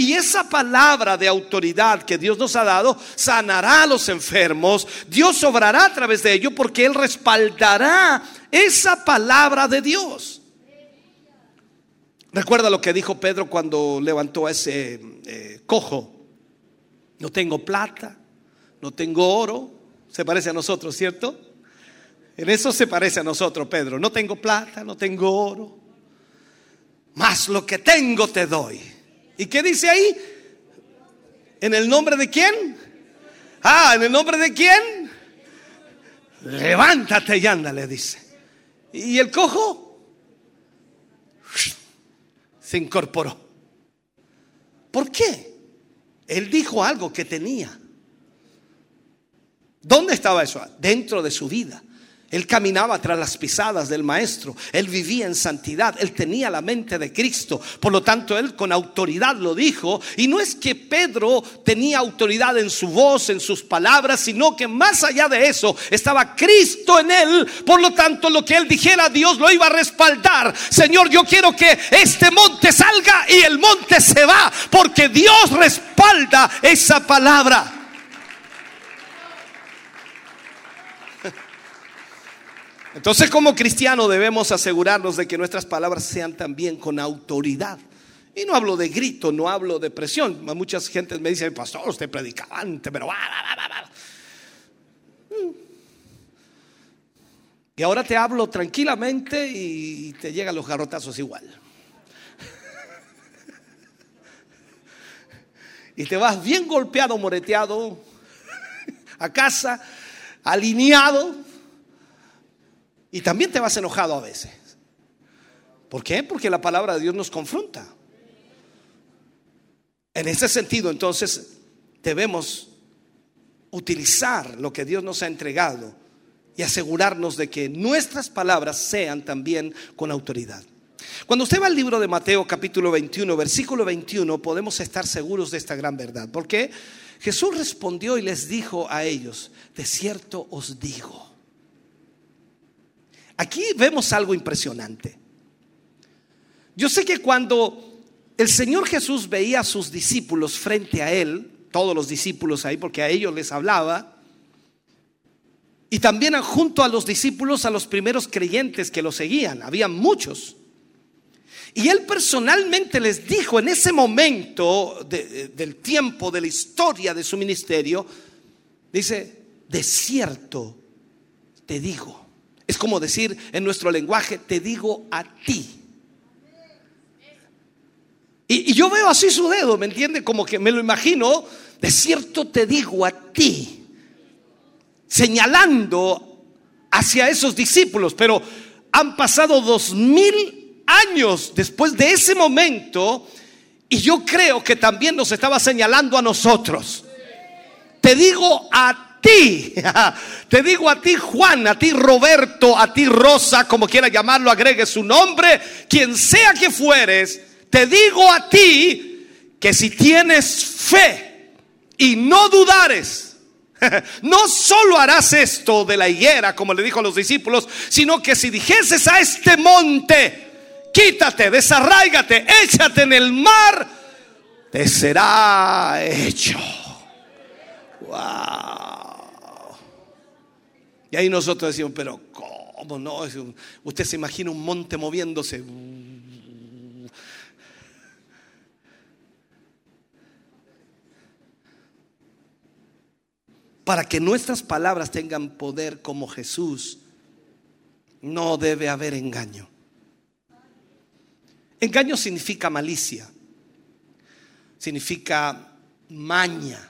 Y esa palabra de autoridad que Dios nos ha dado sanará a los enfermos. Dios obrará a través de ello porque Él respaldará esa palabra de Dios. Recuerda lo que dijo Pedro cuando levantó a ese eh, cojo. No tengo plata, no tengo oro. Se parece a nosotros, ¿cierto? En eso se parece a nosotros, Pedro. No tengo plata, no tengo oro. Más lo que tengo te doy. ¿Y qué dice ahí? ¿En el nombre de quién? Ah, ¿en el nombre de quién? Levántate y anda, le dice. ¿Y el cojo? se incorporó. ¿Por qué? Él dijo algo que tenía. ¿Dónde estaba eso? Dentro de su vida. Él caminaba tras las pisadas del maestro, él vivía en santidad, él tenía la mente de Cristo, por lo tanto él con autoridad lo dijo, y no es que Pedro tenía autoridad en su voz, en sus palabras, sino que más allá de eso estaba Cristo en él, por lo tanto lo que él dijera Dios lo iba a respaldar. Señor, yo quiero que este monte salga y el monte se va, porque Dios respalda esa palabra. Entonces como cristiano debemos asegurarnos de que nuestras palabras sean también con autoridad. Y no hablo de grito, no hablo de presión. Muchas gentes me dicen, pastor, usted predicaba antes, pero... Mm. Y ahora te hablo tranquilamente y te llegan los garrotazos igual. Y te vas bien golpeado, moreteado, a casa, alineado y también te vas enojado a veces. ¿Por qué? Porque la palabra de Dios nos confronta. En ese sentido, entonces, debemos utilizar lo que Dios nos ha entregado y asegurarnos de que nuestras palabras sean también con autoridad. Cuando usted va al libro de Mateo capítulo 21, versículo 21, podemos estar seguros de esta gran verdad. Porque Jesús respondió y les dijo a ellos, de cierto os digo Aquí vemos algo impresionante. Yo sé que cuando el Señor Jesús veía a sus discípulos frente a Él, todos los discípulos ahí, porque a ellos les hablaba, y también junto a los discípulos, a los primeros creyentes que lo seguían, había muchos. Y él personalmente les dijo en ese momento del tiempo, de la historia de su ministerio, dice, de cierto te digo. Es como decir en nuestro lenguaje, te digo a ti. Y, y, yo veo así su dedo, ¿me entiende? Como que me lo imagino, de cierto te digo a ti, señalando hacia esos discípulos, pero han pasado dos mil años después de ese momento y yo creo que también nos estaba señalando a nosotros. Te digo a ti. Te digo a ti Juan, a ti Roberto, a ti Rosa, como quiera llamarlo, agregue su nombre, quien sea que fueres, te digo a ti que si tienes fe y no dudares, no solo harás esto de la higuera, como le dijo a los discípulos, sino que si dijeses a este monte, quítate, desarráigate, échate en el mar, te será hecho. Wow. Y ahí nosotros decimos, pero ¿cómo no? Usted se imagina un monte moviéndose. Para que nuestras palabras tengan poder como Jesús, no debe haber engaño. Engaño significa malicia, significa maña,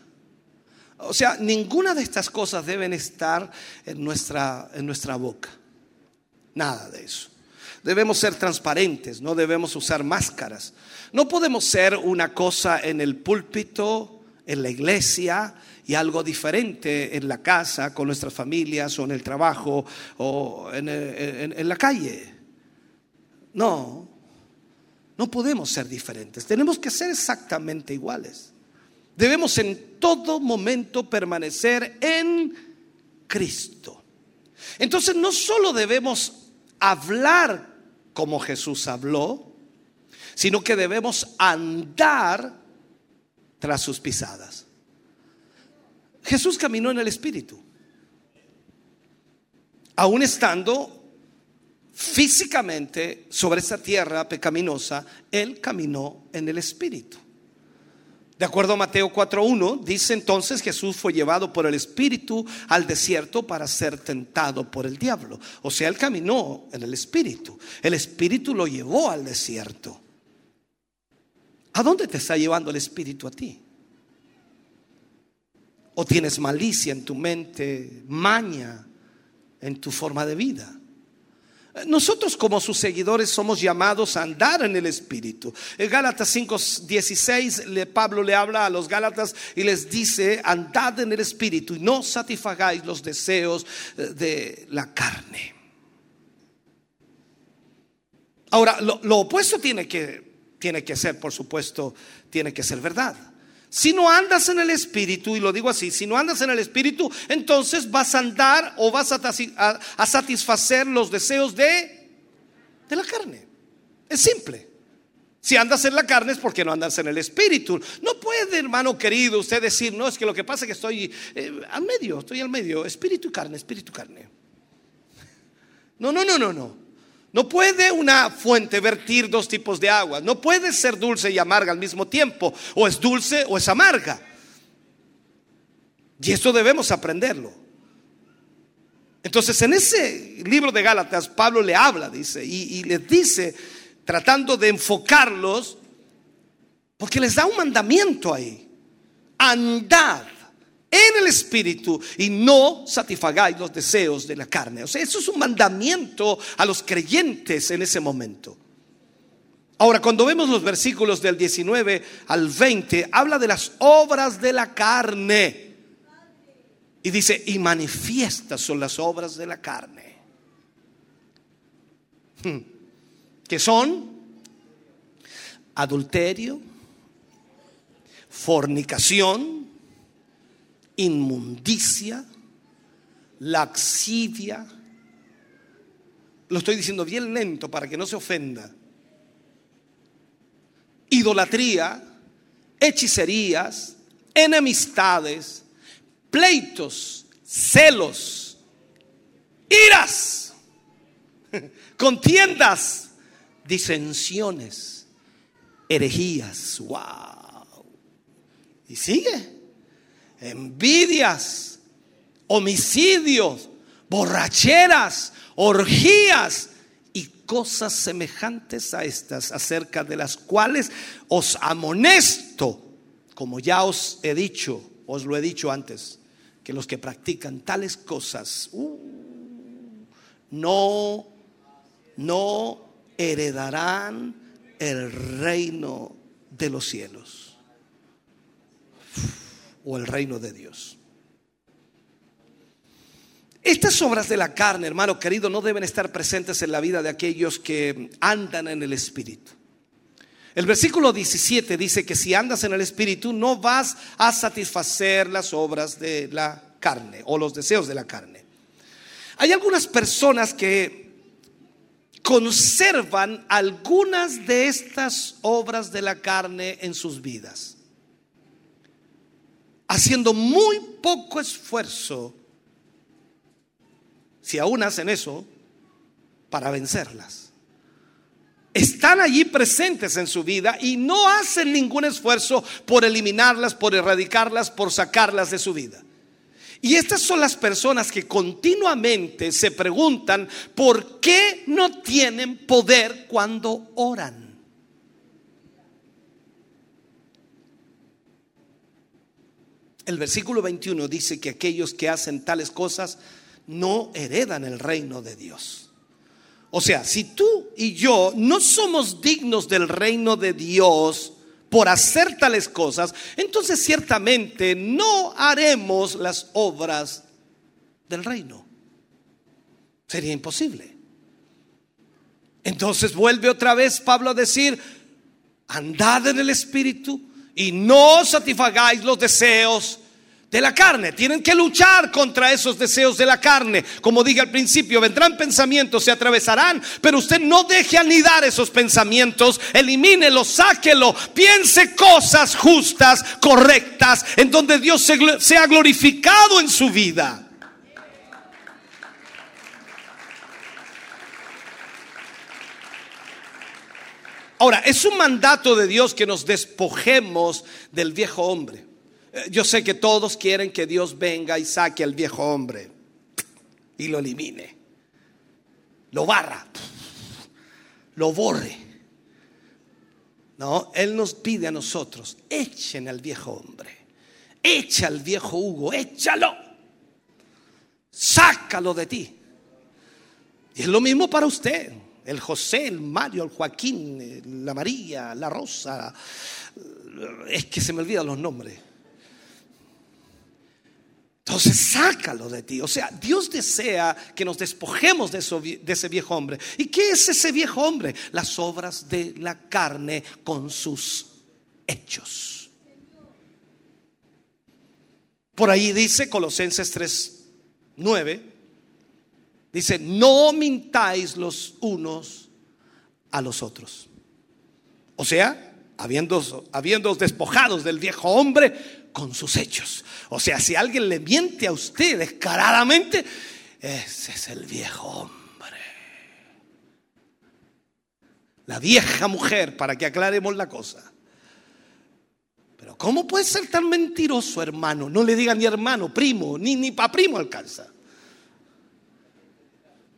o sea, ninguna de estas cosas deben estar en nuestra, en nuestra boca. Nada de eso. Debemos ser transparentes, no debemos usar máscaras. No podemos ser una cosa en el púlpito en la iglesia y algo diferente en la casa, con nuestras familias o en el trabajo o en, en- en la calle. No, no podemos ser diferentes. Tenemos que ser exactamente iguales. Debemos en todo momento permanecer en Cristo. Entonces no solo debemos hablar como Jesús habló, sino que debemos andar tras sus pisadas. Jesús caminó en el Espíritu, aún estando físicamente sobre esta tierra pecaminosa, Él caminó en el Espíritu. De acuerdo a Mateo 4.1, dice entonces Jesús fue llevado por el Espíritu al desierto para ser tentado por el diablo. O sea, Él caminó en el Espíritu. El Espíritu lo llevó al desierto. ¿A dónde te está llevando el Espíritu a ti? ¿O tienes malicia en tu mente, maña en tu forma de vida? Nosotros como sus seguidores somos llamados a andar en el Espíritu. En Gálatas 5:16 le- Pablo le habla a los Gálatas y les dice, andad en el Espíritu y no satisfagáis los deseos eh, de la carne. Ahora, lo, lo opuesto tiene que, tiene que ser, por supuesto, tiene que ser verdad. Si no andas en el Espíritu, y lo digo así, si no andas en el Espíritu, entonces vas a andar o vas a, satisfacer los deseos de, de la carne. Es simple. Si andas en la carne es porque no andas en el Espíritu. No puede, hermano querido, usted decir, no, es que lo que pasa es que estoy eh, al medio, estoy al medio, espíritu y carne, espíritu y carne. No, no, no, no, no. No puede una fuente vertir dos tipos de agua. No puede ser dulce y amarga al mismo tiempo. O es dulce o es amarga. Y esto debemos aprenderlo. Entonces en ese libro de Gálatas Pablo le habla, dice, y, y les dice, tratando de enfocarlos, porque les da un mandamiento ahí. Andad en el espíritu y no satisfagáis los deseos de la carne. O sea, eso es un mandamiento a los creyentes en ese momento. Ahora, cuando vemos los versículos del 19 al 20, habla de las obras de la carne. Y dice, y manifiestas son las obras de la carne. Hmm. Que son adulterio, fornicación, inmundicia, laxidia. Lo estoy diciendo bien lento para que no se ofenda. Idolatría, hechicerías, enemistades, pleitos, celos, iras, contiendas, disensiones, herejías. Wow. Y sigue envidias, homicidios, borracheras, orgías y cosas semejantes a estas, acerca de las cuales os amonesto, como ya os he dicho, os lo he dicho antes, que los que practican tales cosas uh, no, no heredarán el reino de los cielos o el reino de Dios. Estas obras de la carne, hermano querido, no deben estar presentes en la vida de aquellos que andan en el Espíritu. El versículo 17 dice que si andas en el Espíritu no vas a satisfacer las obras de la carne o los deseos de la carne. Hay algunas personas que conservan algunas de estas obras de la carne en sus vidas haciendo muy poco esfuerzo, si aún hacen eso, para vencerlas. Están allí presentes en su vida y no hacen ningún esfuerzo por eliminarlas, por erradicarlas, por sacarlas de su vida. Y estas son las personas que continuamente se preguntan por qué no tienen poder cuando oran. El versículo 21 dice que aquellos que hacen tales cosas no heredan el reino de Dios. O sea, si tú y yo no somos dignos del reino de Dios por hacer tales cosas, entonces ciertamente no haremos las obras del reino. Sería imposible. Entonces vuelve otra vez Pablo a decir, andad en el Espíritu y no satisfagáis los deseos de la carne. Tienen que luchar contra esos deseos de la carne. Como dije al principio, vendrán pensamientos, se atravesarán, pero usted no deje anidar esos pensamientos, elimínelos, sáquelo, piense cosas justas, correctas, en donde Dios sea glorificado en su vida. Ahora, es un mandato de Dios que nos despojemos del viejo hombre. Eh, Yo sé que todos quieren que Dios venga y saque al viejo hombre y lo elimine, lo barra, lo borre. No, Él nos pide a nosotros, echen al viejo hombre, echa al viejo Hugo, échalo, sácalo de ti. Y es lo mismo para usted. El José, el Mario, el Joaquín, la María, la Rosa. Es que se me olvidan los nombres. Entonces sácalo de ti. O sea, Dios desea que nos despojemos de, ese viejo hombre. ¿Y qué es ese viejo hombre? Las obras de la carne con sus hechos. Por ahí dice Colosenses 3, 9. Dice, no mintáis los unos a los otros. O sea, habiendo, habiendo despojados del viejo hombre con sus hechos. O sea, si alguien le miente a usted descaradamente, ese es el viejo hombre. La vieja mujer, para que aclaremos la cosa. Pero ¿cómo puede ser tan mentiroso, hermano? No le diga ni hermano, primo, ni, ni pa' primo alcanza.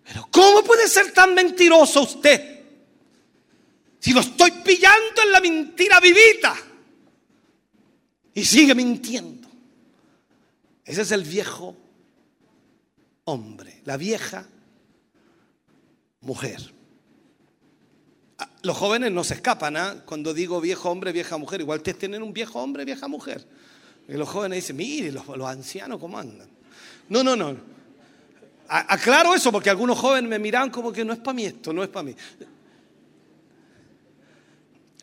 Pero ¿cómo puede ser tan mentiroso usted? Si lo estoy pillando en la mentira vivita. Y sigue mintiendo. Ese es el viejo hombre, la vieja mujer. Ah, Los jóvenes no se escapan, ¿ah? Cuando digo viejo hombre, vieja mujer, igual ustedes tienen un viejo hombre, vieja mujer. Y los jóvenes dicen, mire, los, ancianos cómo andan. No, no, no. Aclaro eso porque algunos jóvenes me miran como que no es para mí esto, no es para mí.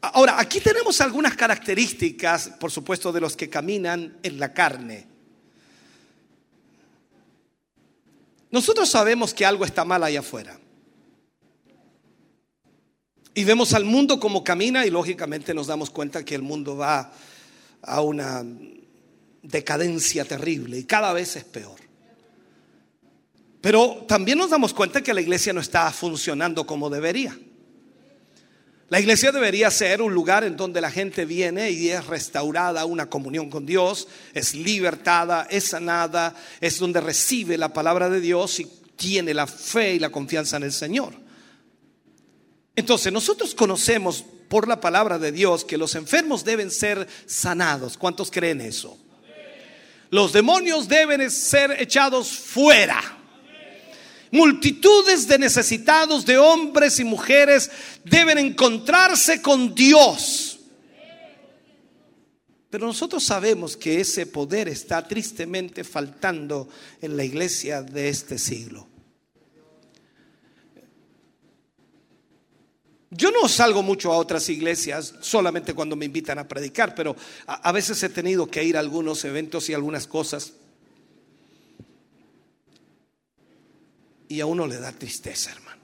Ahora, aquí tenemos algunas características, por supuesto, de los que caminan en la carne. Nosotros sabemos que algo está mal allá afuera. Y vemos al mundo como camina y lógicamente nos damos cuenta que el mundo va a una decadencia terrible y cada vez es peor. Pero también nos damos cuenta que la iglesia no está funcionando como debería. La iglesia debería ser un lugar en donde la gente viene y es restaurada una comunión con Dios, es libertada, es sanada, es donde recibe la palabra de Dios y tiene la fe y la confianza en el Señor. Entonces, nosotros conocemos por la palabra de Dios que los enfermos deben ser sanados. ¿Cuántos creen eso? Los demonios deben ser echados fuera. Multitudes de necesitados, de hombres y mujeres, deben encontrarse con Dios. Pero nosotros sabemos que ese poder está tristemente faltando en la iglesia de este siglo. Yo no salgo mucho a otras iglesias solamente cuando me invitan a predicar, pero a, veces he tenido que ir a algunos eventos y algunas cosas. Y a uno le da tristeza, hermano.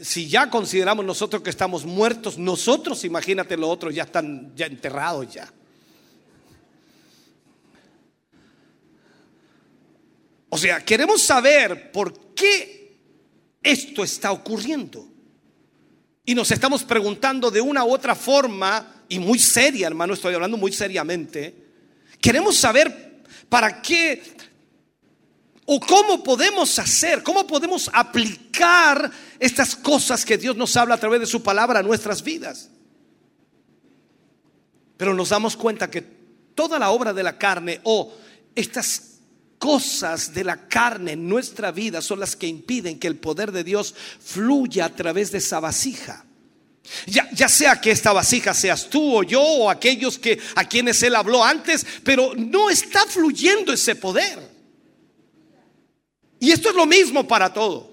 Si ya consideramos nosotros que estamos muertos, nosotros, imagínate, los otros ya están ya enterrados ya. O sea, queremos saber por qué esto está ocurriendo. Y nos estamos preguntando de una u otra forma, y muy seria, hermano, estoy hablando muy seriamente. Queremos saber para qué o cómo podemos hacer, cómo podemos aplicar estas cosas que Dios nos habla a través de su palabra a nuestras vidas. Pero nos damos cuenta que toda la obra de la carne o estas cosas de la carne en nuestra vida son las que impiden que el poder de Dios fluya a través de esa vasija. Ya, sea que esta vasija seas tú o yo o aquellos que a quienes él habló antes, pero no está fluyendo ese poder. Y esto es lo mismo para todo.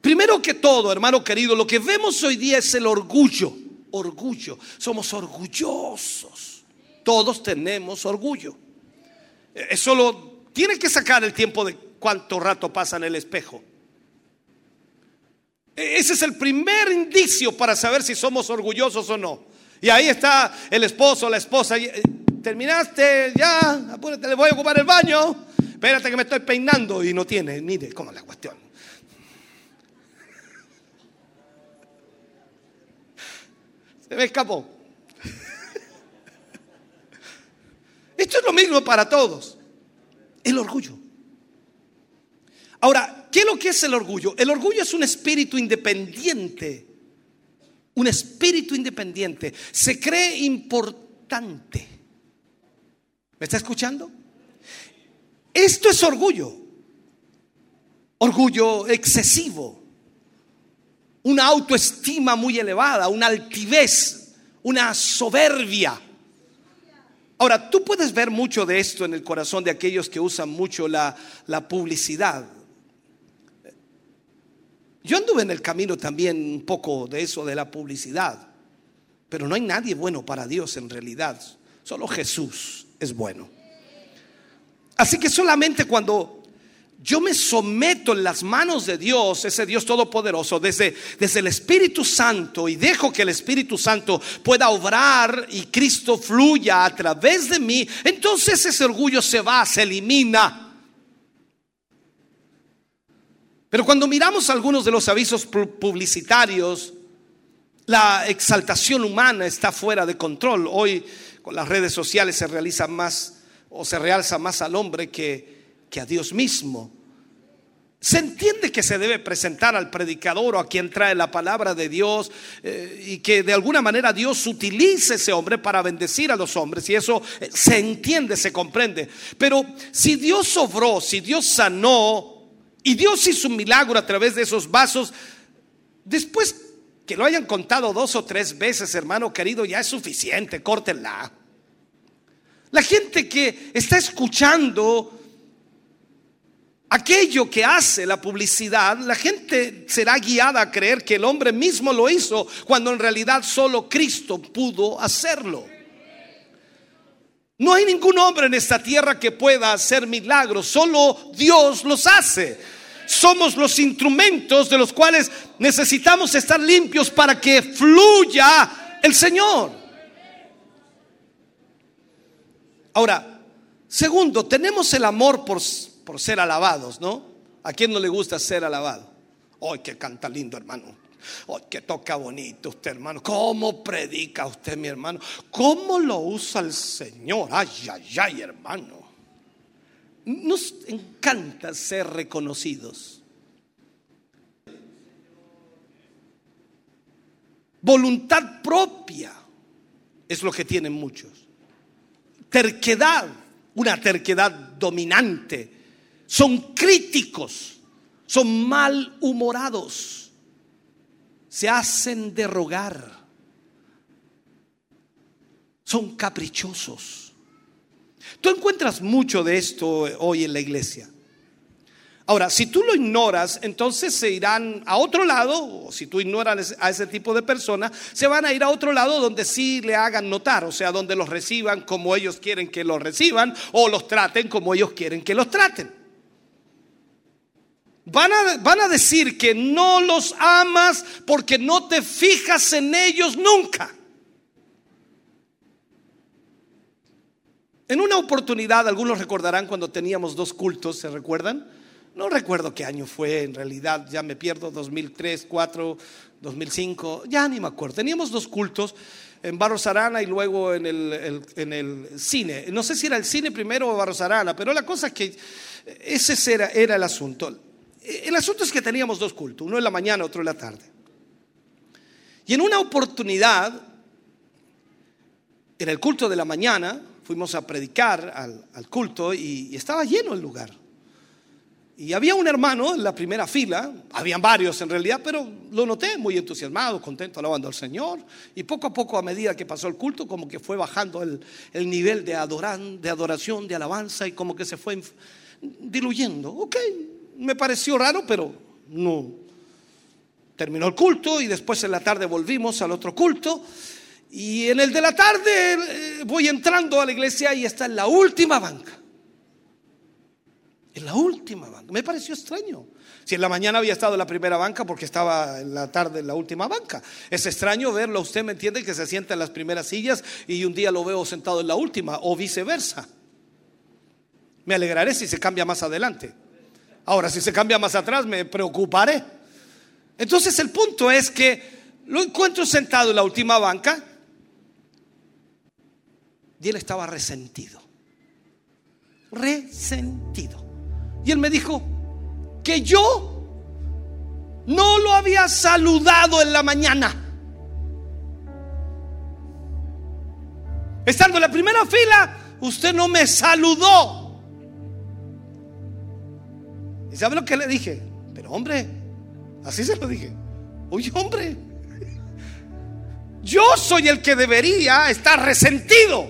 Primero que todo, hermano querido, lo que vemos hoy día es el orgullo. Orgullo. Somos orgullosos. Todos tenemos orgullo. Eso lo tiene que sacar el tiempo de cuánto rato pasa en el espejo. E, Ese es el primer indicio para saber si somos orgullosos o no. Y ahí está el esposo, la esposa. eh, Terminaste, ya, apúrate, le voy a ocupar el baño. Espérate que me estoy peinando y no tiene. Mire cómo es la cuestión. Se me escapó. Esto es lo mismo para todos. El orgullo. Ahora, ¿qué es lo que es el orgullo? El orgullo es un espíritu independiente. Un espíritu independiente. Se cree importante. ¿Me está escuchando? Esto es orgullo. Orgullo excesivo. Una autoestima muy elevada, una altivez, una soberbia. Ahora, tú puedes ver mucho de esto en el corazón de aquellos que usan mucho la, la publicidad. Yo anduve en el camino también un poco de eso de la publicidad, pero no hay nadie bueno para Dios en realidad, solo Jesús es bueno. Así que solamente cuando yo me someto en las manos de Dios, ese Dios todopoderoso, desde, desde el Espíritu Santo y dejo que el Espíritu Santo pueda obrar y Cristo fluya a través de mí, entonces ese orgullo se va, se elimina. Pero cuando miramos algunos de los avisos pu- publicitarios, la exaltación humana está fuera de control. Hoy con las redes sociales se realiza más o se realza más al hombre que, que a Dios mismo. Se entiende que se debe presentar al predicador o a quien trae la palabra de Dios eh, y que de alguna manera Dios utilice ese hombre para bendecir a los hombres y eso eh, se entiende, se comprende. Pero si Dios obró, si Dios sanó y Dios hizo un milagro a través de esos vasos, después que lo hayan contado dos o tres veces, hermano querido, ya es suficiente, córtenla. La gente que está escuchando aquello que hace la publicidad, la gente será guiada a creer que el hombre mismo lo hizo, cuando en realidad solo Cristo pudo hacerlo. No hay ningún hombre en esta tierra que pueda hacer milagros, solo Dios los hace. Somos los instrumentos de los cuales necesitamos estar limpios para que fluya el Señor. Ahora, segundo, tenemos el amor por, por ser alabados, ¿no? ¿A quién no le gusta ser alabado? ¡Ay, que canta lindo, hermano! ¡Ay, que toca bonito usted, hermano! ¿Cómo predica usted, mi hermano? ¿Cómo lo usa el Señor? ¡Ay, ay, ay, hermano! Nos encanta ser reconocidos. Voluntad propia es lo que tienen muchos terquedad, una terquedad dominante. Son críticos, son malhumorados, se hacen de rogar, son caprichosos. Tú encuentras mucho de esto hoy en la iglesia. Ahora, si tú lo ignoras, entonces se irán a otro lado, o si tú ignoras a ese tipo de personas, se van a ir a otro lado donde sí le hagan notar, o sea, donde los reciban como ellos quieren que los reciban, o los traten como ellos quieren que los traten. Van a, van a decir que no los amas porque no te fijas en ellos nunca. En una oportunidad, algunos recordarán cuando teníamos dos cultos, ¿se recuerdan? No recuerdo qué año fue, en realidad ya me pierdo, 2003, 4, 2005, ya ni me acuerdo. Teníamos dos cultos en Barros Arana y luego en el, cine. No sé si era el cine primero o Barros Arana, pero la cosa es que ese era, el asunto. El asunto es que teníamos dos cultos, uno en la mañana, otro en la tarde. Y en una oportunidad, en el culto de la mañana, fuimos a predicar al, culto y estaba lleno el lugar. Y había un hermano en la primera fila, habían varios en realidad, pero lo noté muy entusiasmado, contento, alabando al Señor. Y poco a poco, a medida que pasó el culto, como que fue bajando el, el nivel de, de adoración, de alabanza, y como que se fue diluyendo. Ok, me pareció raro, pero no. Terminó el culto y después en la tarde volvimos al otro culto. Y en el de la tarde eh, voy entrando a la iglesia y está en la última banca. La última banca. Me pareció extraño. Si en la mañana había estado en la primera banca porque estaba en la tarde en la última banca. Es extraño verlo, usted me entiende, que se sienta en las primeras sillas y un día lo veo sentado en la última o viceversa. Me alegraré si se cambia más adelante. Ahora, si se cambia más atrás, me preocuparé. Entonces el punto es que lo encuentro sentado en la última banca y él estaba resentido. Resentido. Y él me dijo que yo no lo había saludado en la mañana. Estando en la primera fila, usted no me saludó. ¿Y sabe lo que le dije? Pero hombre, así se lo dije. Oye, hombre, yo soy el que debería estar resentido.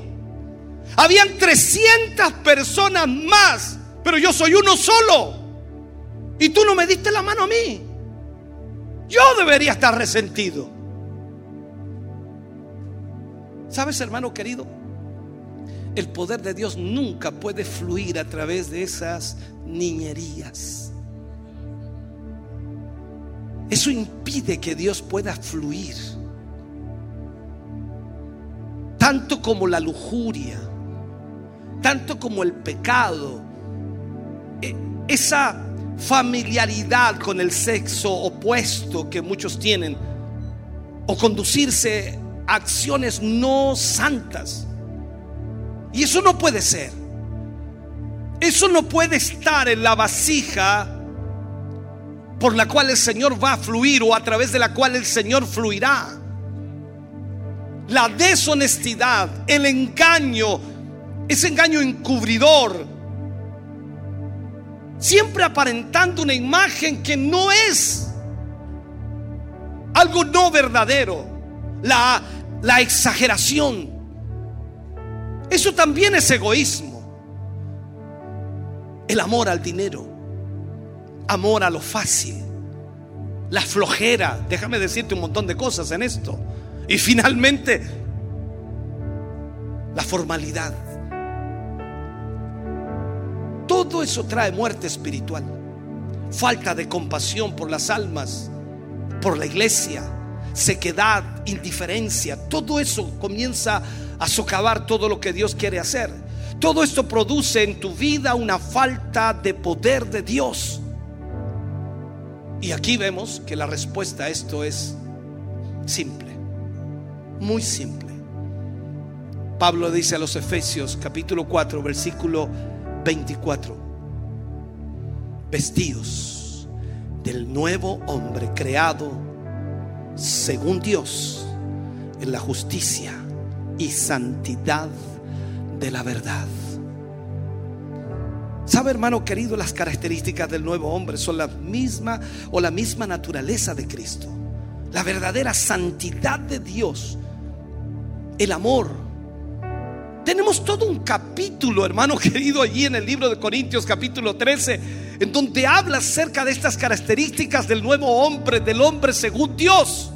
Habían 300 personas más, pero yo soy uno solo. Y tú no me diste la mano a mí. Yo debería estar resentido. ¿Sabes, hermano querido? El poder de Dios nunca puede fluir a través de esas niñerías. Eso impide que Dios pueda fluir. Tanto como la lujuria, tanto como el pecado, esa familiaridad con el sexo opuesto que muchos tienen, o conducirse a acciones no santas. Y eso no puede ser. Eso no puede estar en la vasija por la cual el Señor va a fluir o a través de la cual el Señor fluirá. La deshonestidad, el engaño, ese engaño encubridor, siempre aparentando una imagen que no es algo no verdadero, la, la exageración. Eso también es egoísmo. El amor al dinero, amor a lo fácil, la flojera. Déjame decirte un montón de cosas en esto. Y finalmente, la formalidad. Todo eso trae muerte espiritual, falta de compasión por las almas, por la iglesia, sequedad, indiferencia. Todo eso comienza a socavar todo lo que Dios quiere hacer. Todo esto produce en tu vida una falta de poder de Dios. Y aquí vemos que la respuesta a esto es simple, muy simple. Pablo dice a los Efesios capítulo 4 versículo 24, vestidos del nuevo hombre creado según Dios en la justicia y santidad de la verdad. ¿Sabe, hermano querido, las características del nuevo hombre son la misma o la misma naturaleza de Cristo? La verdadera santidad de Dios, el amor. Tenemos todo un capítulo, hermano querido, allí en el libro de Corintios capítulo 13, en donde habla acerca de estas características del nuevo hombre, del hombre según Dios.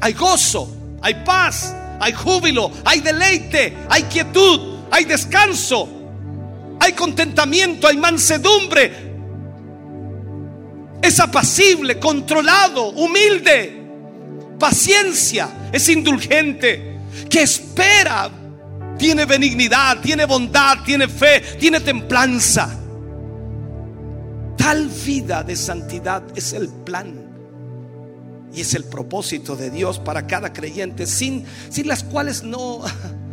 Hay gozo, hay paz, hay júbilo, hay deleite, hay quietud, hay descanso, hay contentamiento, hay mansedumbre. Es apacible, controlado, humilde, paciencia, es indulgente, que espera, tiene benignidad, tiene bondad, tiene fe, tiene templanza. Tal vida de santidad es el plan y es el propósito de Dios para cada creyente, sin, sin las cuales no,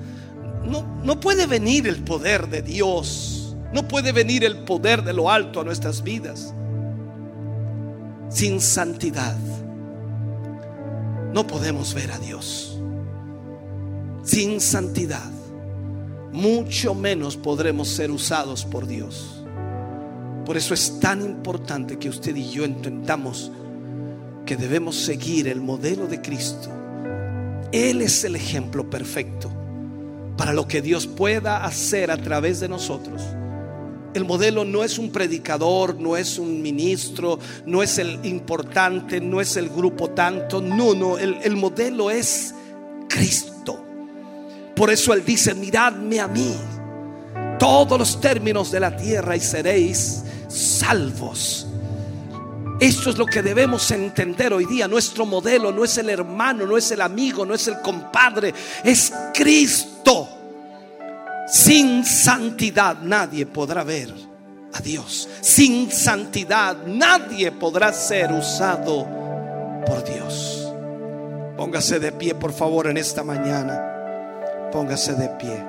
no, no puede venir el poder de Dios, no puede venir el poder de lo alto a nuestras vidas. Sin santidad no podemos ver a Dios. Sin santidad, mucho menos podremos ser usados por Dios. Por eso es tan importante que usted y yo entendamos que debemos seguir el modelo de Cristo. Él es el ejemplo perfecto para lo que Dios pueda hacer a través de nosotros. El modelo no es un predicador, no es un ministro, no es el importante, no es el grupo tanto. No, no, el, el modelo es Cristo. Por eso Él dice, miradme a mí, todos los términos de la tierra y seréis salvos. Esto es lo que debemos entender hoy día. Nuestro modelo no es el hermano, no es el amigo, no es el compadre, es Cristo. Sin santidad nadie podrá ver a Dios. Sin santidad nadie podrá ser usado por Dios. Póngase de pie, por favor, en esta mañana. Póngase de pie.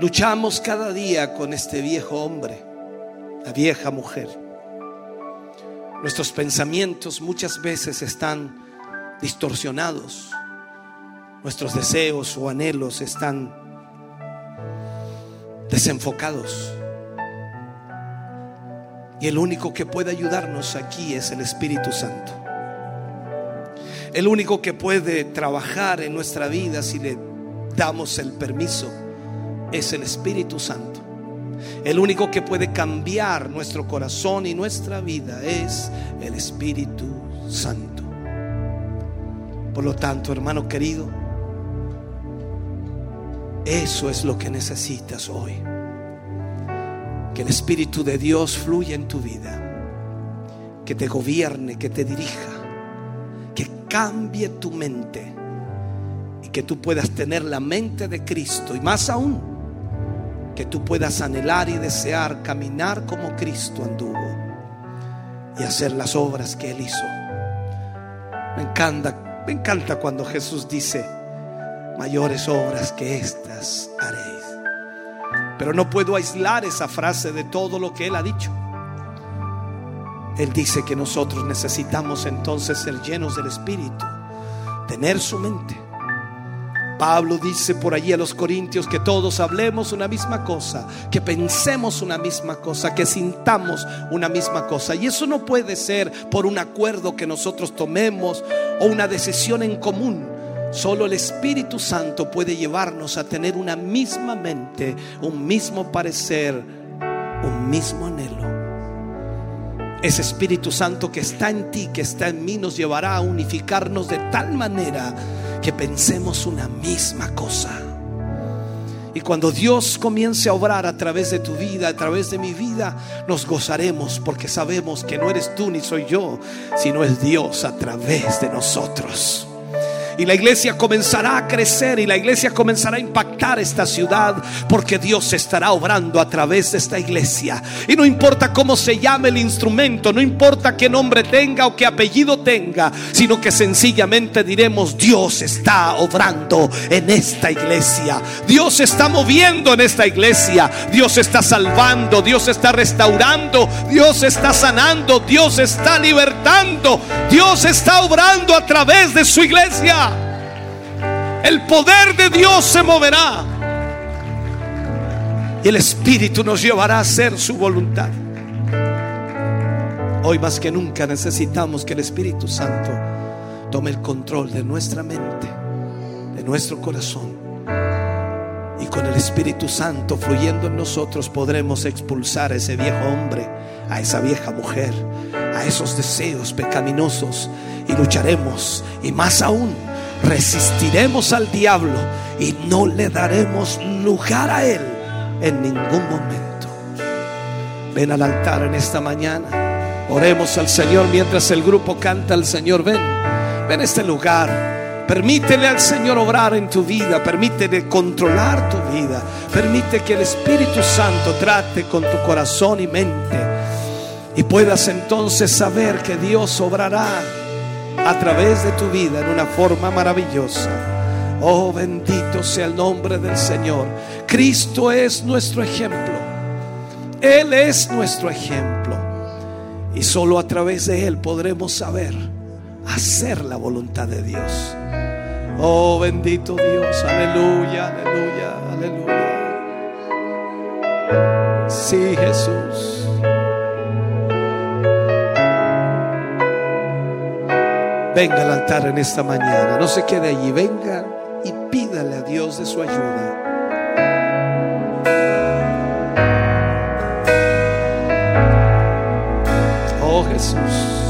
Luchamos cada día con este viejo hombre, la vieja mujer. Nuestros pensamientos muchas veces están distorsionados. Nuestros deseos o anhelos están desenfocados. Y el único que puede ayudarnos aquí es el Espíritu Santo. El único que puede trabajar en nuestra vida si le damos el permiso es el Espíritu Santo. El único que puede cambiar nuestro corazón y nuestra vida es el Espíritu Santo. Por lo tanto, hermano querido, eso es lo que necesitas hoy. Que el Espíritu de Dios fluya en tu vida. Que te gobierne, que te dirija. Que cambie tu mente. Y que tú puedas tener la mente de Cristo. Y más aún, que tú puedas anhelar y desear caminar como Cristo anduvo. Y hacer las obras que Él hizo. Me encanta, me encanta cuando Jesús dice, mayores obras que estas haréis. Pero no puedo aislar esa frase de todo lo que Él ha dicho. Él dice que nosotros necesitamos entonces ser llenos del Espíritu, tener su mente. Pablo dice por allí a los corintios que todos hablemos una misma cosa, que pensemos una misma cosa, que sintamos una misma cosa. Y eso no puede ser por un acuerdo que nosotros tomemos o una decisión en común. Solo el Espíritu Santo puede llevarnos a tener una misma mente, un mismo parecer, un mismo anhelo. Ese Espíritu Santo que está en ti, que está en mí, nos llevará a unificarnos de tal manera que pensemos una misma cosa. Y cuando Dios comience a obrar a través de tu vida, a través de mi vida, nos gozaremos porque sabemos que no eres tú ni soy yo, sino es Dios a través de nosotros. Y la iglesia comenzará a crecer y la iglesia comenzará a impactar esta ciudad porque Dios estará obrando a través de esta iglesia. Y no importa cómo se llame el instrumento, no importa qué nombre tenga o qué apellido tenga, sino que sencillamente diremos, Dios está obrando en esta iglesia. Dios está moviendo en esta iglesia. Dios está salvando, Dios está restaurando, Dios está sanando, Dios está libertando, Dios está obrando a través de su iglesia. El poder de Dios se moverá. Y el Espíritu nos llevará a hacer su voluntad. Hoy más que nunca necesitamos que el Espíritu Santo tome el control de nuestra mente, de nuestro corazón. Y con el Espíritu Santo fluyendo en nosotros podremos expulsar a ese viejo hombre, a esa vieja mujer, a esos deseos pecaminosos y lucharemos. Y más aún, resistiremos al diablo y no le daremos lugar a él en ningún momento. Ven al altar en esta mañana. Oremos al Señor mientras el grupo canta al Señor. Ven, ven a este lugar. Permítele al Señor obrar en tu vida, permítele controlar tu vida, permite que el Espíritu Santo trate con tu corazón y mente y puedas entonces saber que Dios obrará a través de tu vida en una forma maravillosa. Oh, bendito sea el nombre del Señor. Cristo es nuestro ejemplo. Él es nuestro ejemplo. Y solo a través de Él podremos saber hacer la voluntad de Dios. Oh, bendito Dios. Aleluya, aleluya, aleluya. Sí, Jesús. Venga al altar en esta mañana. No se quede allí. Venga y pídale a Dios de su ayuda. Oh Jesús.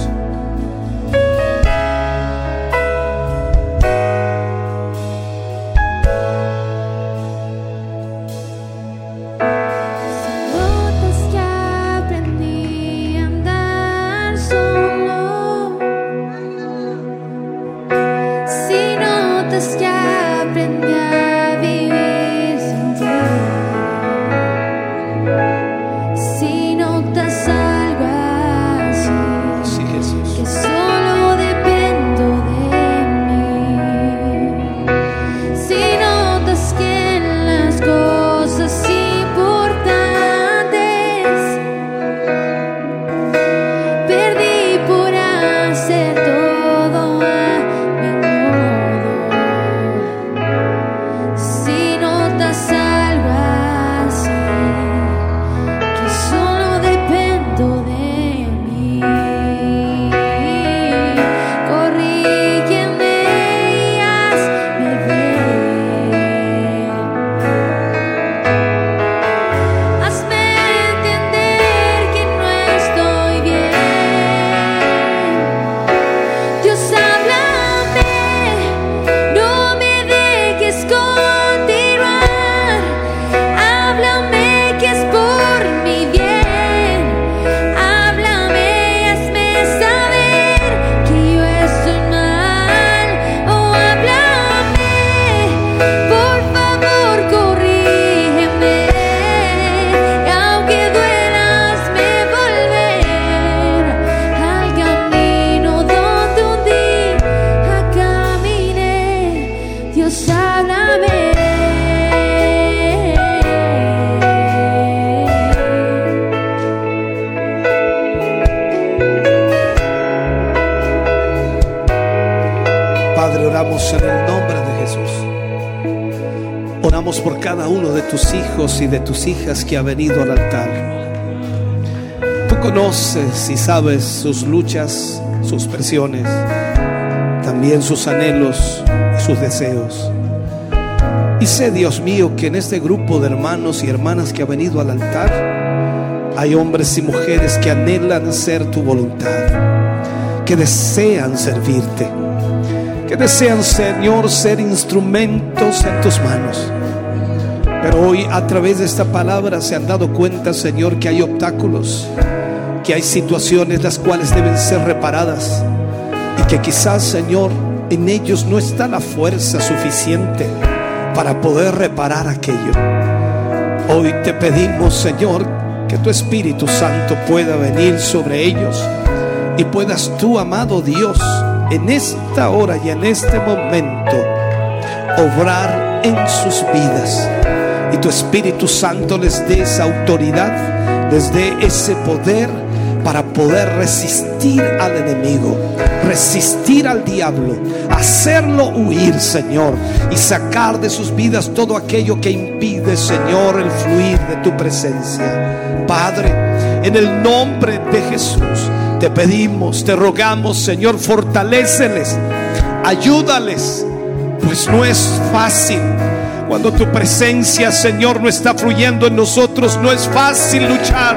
Hijas que ha venido al altar. Tú conoces y sabes sus luchas, sus presiones, también sus anhelos y sus deseos. Y sé, Dios mío, que en este grupo de hermanos y hermanas que ha venido al altar, hay hombres y mujeres que anhelan ser tu voluntad, que desean servirte que desean, Señor, ser instrumentos en tus manos. Pero hoy a través de esta palabra se han dado cuenta, Señor, que hay obstáculos, que hay situaciones las cuales deben ser reparadas y que quizás, Señor, en ellos no está la fuerza suficiente para poder reparar aquello. Hoy te pedimos, Señor, que tu Espíritu Santo pueda venir sobre ellos y puedas tú, amado Dios, en esta hora y en este momento obrar en sus vidas. Y tu Espíritu Santo les dé esa autoridad, les dé ese poder para poder resistir al enemigo, resistir al diablo, hacerlo huir, Señor, y sacar de sus vidas todo aquello que impide, Señor, el fluir de tu presencia. Padre, en el nombre de Jesús, te pedimos, te rogamos, Señor, fortaléceles, ayúdales, pues no es fácil. Cuando tu presencia, Señor, no está fluyendo en nosotros, no es fácil luchar.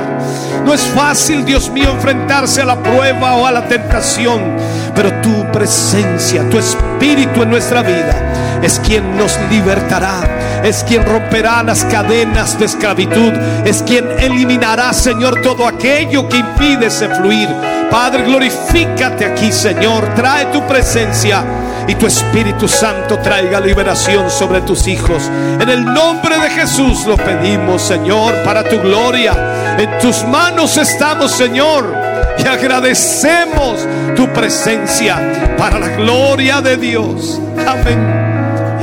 No es fácil, Dios mío, enfrentarse a la prueba o a la tentación. Pero tu presencia, tu espíritu en nuestra vida es quien nos libertará, es quien romperá las cadenas de esclavitud, es quien eliminará, Señor, todo aquello que impide ese fluir. Padre, glorifícate aquí, Señor. Trae tu presencia y tu Espíritu Santo traiga liberación sobre tus hijos. En el nombre de Jesús lo pedimos, Señor, para tu gloria. En tus manos estamos, Señor, y agradecemos tu presencia para la gloria de Dios. Amén.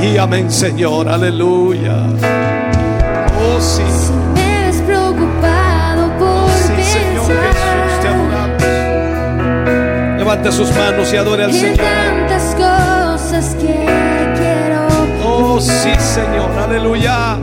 Y amén, Señor. Aleluya. Oh, sí. Me ves preocupado por Sí, Señor Jesús, te adoramos. Levanta sus manos y adore al en Señor. tantas cosas cosas que quiero. Oh, sí, Señor, aleluya.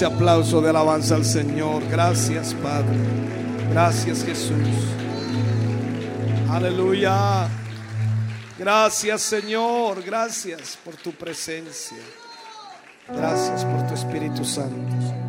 Ese aplauso de alabanza al Señor. Gracias, Padre. Gracias, Jesús. Aleluya. Gracias, Señor. Gracias por tu presencia. Gracias por tu Espíritu Santo.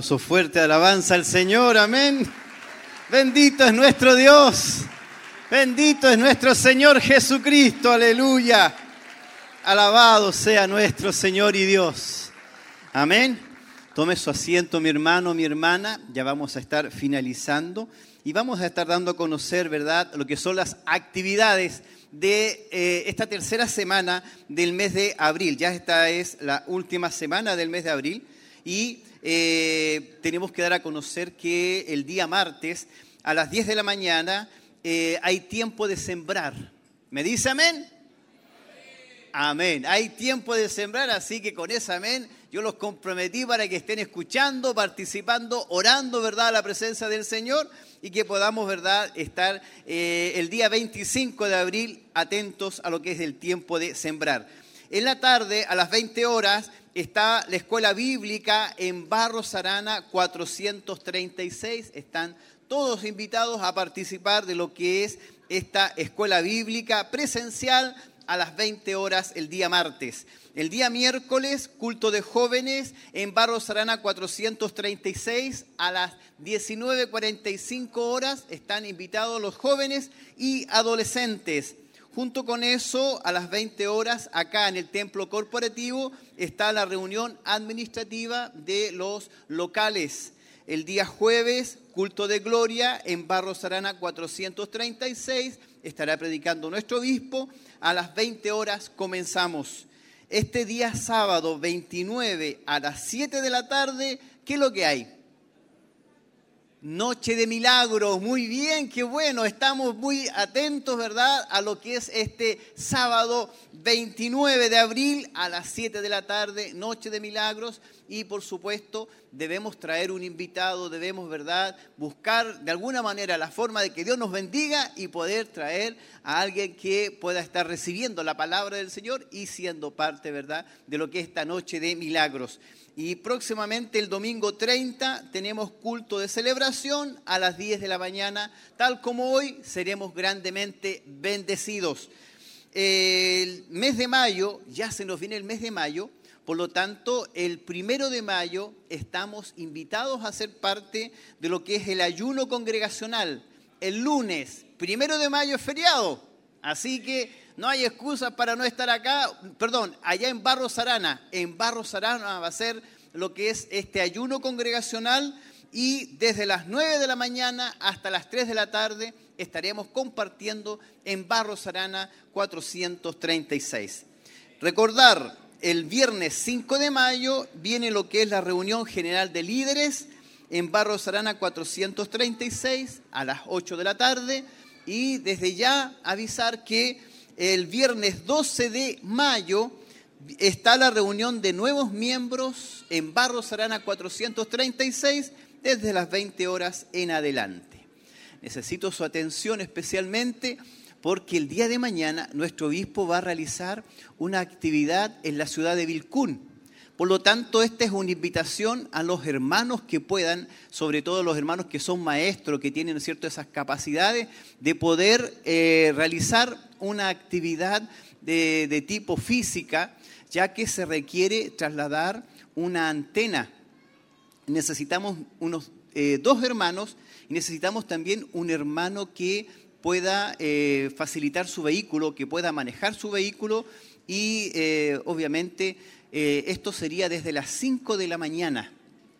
Aplauso fuerte alabanza al Señor, amén. Bendito es nuestro Dios, bendito es nuestro Señor Jesucristo, aleluya. Alabado sea nuestro Señor y Dios. Amén. Tome su asiento, mi hermano, mi hermana. Ya vamos a estar finalizando y vamos a estar dando a conocer, ¿verdad?, lo que son las actividades de eh, esta tercera semana del mes de abril. Ya esta es la última semana del mes de abril y eh, tenemos que dar a conocer que el día martes a las 10 de la mañana eh, hay tiempo de sembrar. ¿Me dice amén? Amén. Hay tiempo de sembrar, así que con ese amén yo los comprometí para que estén escuchando, participando, orando, ¿verdad?, a la presencia del Señor y que podamos, ¿verdad?, estar eh, el día 25 de abril atentos a lo que es el tiempo de sembrar. En la tarde, a las 20 horas, está la escuela bíblica en Barros Arana 436. Están todos invitados a participar de lo que es esta escuela bíblica presencial a las 20 horas el día martes. El día miércoles, culto de jóvenes en Barros Arana 436 a las 19.45 horas. Están invitados los jóvenes y adolescentes. Junto con eso, a las 20 horas, acá en el templo corporativo, está la reunión administrativa de los locales. El día jueves, culto de gloria en Barros Arana 436, estará predicando nuestro obispo. A las 20 horas comenzamos. Este día sábado 29 a las 7 de la tarde, ¿qué es lo que hay? Noche de milagros, muy bien, qué bueno, estamos muy atentos, ¿verdad? A lo que es este sábado 29 de abril a las 7 de la tarde, Noche de milagros, y por supuesto debemos traer un invitado, debemos, ¿verdad? Buscar de alguna manera la forma de que Dios nos bendiga y poder traer a alguien que pueda estar recibiendo la palabra del Señor y siendo parte, ¿verdad? De lo que es esta Noche de milagros. Y próximamente el domingo 30 tenemos culto de celebración a las 10 de la mañana. Tal como hoy, seremos grandemente bendecidos. El mes de mayo, ya se nos viene el mes de mayo, por lo tanto, el primero de mayo estamos invitados a ser parte de lo que es el ayuno congregacional. El lunes, primero de mayo es feriado, así que no hay excusas para no estar acá, perdón, allá en Barros Arana. En Barros Arana va a ser lo que es este ayuno congregacional y desde las 9 de la mañana hasta las 3 de la tarde estaremos compartiendo en Barros Arana 436. Recordar el viernes 5 de mayo viene lo que es la reunión general de líderes en Barros Arana 436 a las 8 de la tarde. Y desde ya avisar que el viernes 12 de mayo está la reunión de nuevos miembros en Barros Arana 436 desde las 20 horas en adelante. Necesito su atención especialmente porque el día de mañana nuestro obispo va a realizar una actividad en la ciudad de Vilcún. Por lo tanto, esta es una invitación a los hermanos que puedan, sobre todo los hermanos que son maestros, que tienen ¿cierto? esas capacidades, de poder eh, realizar una actividad de, tipo física, ya que se requiere trasladar una antena. Necesitamos unos eh, dos hermanos y necesitamos también un hermano que pueda eh, facilitar su vehículo, que pueda manejar su vehículo y obviamente eh, esto sería desde las 5 de la mañana.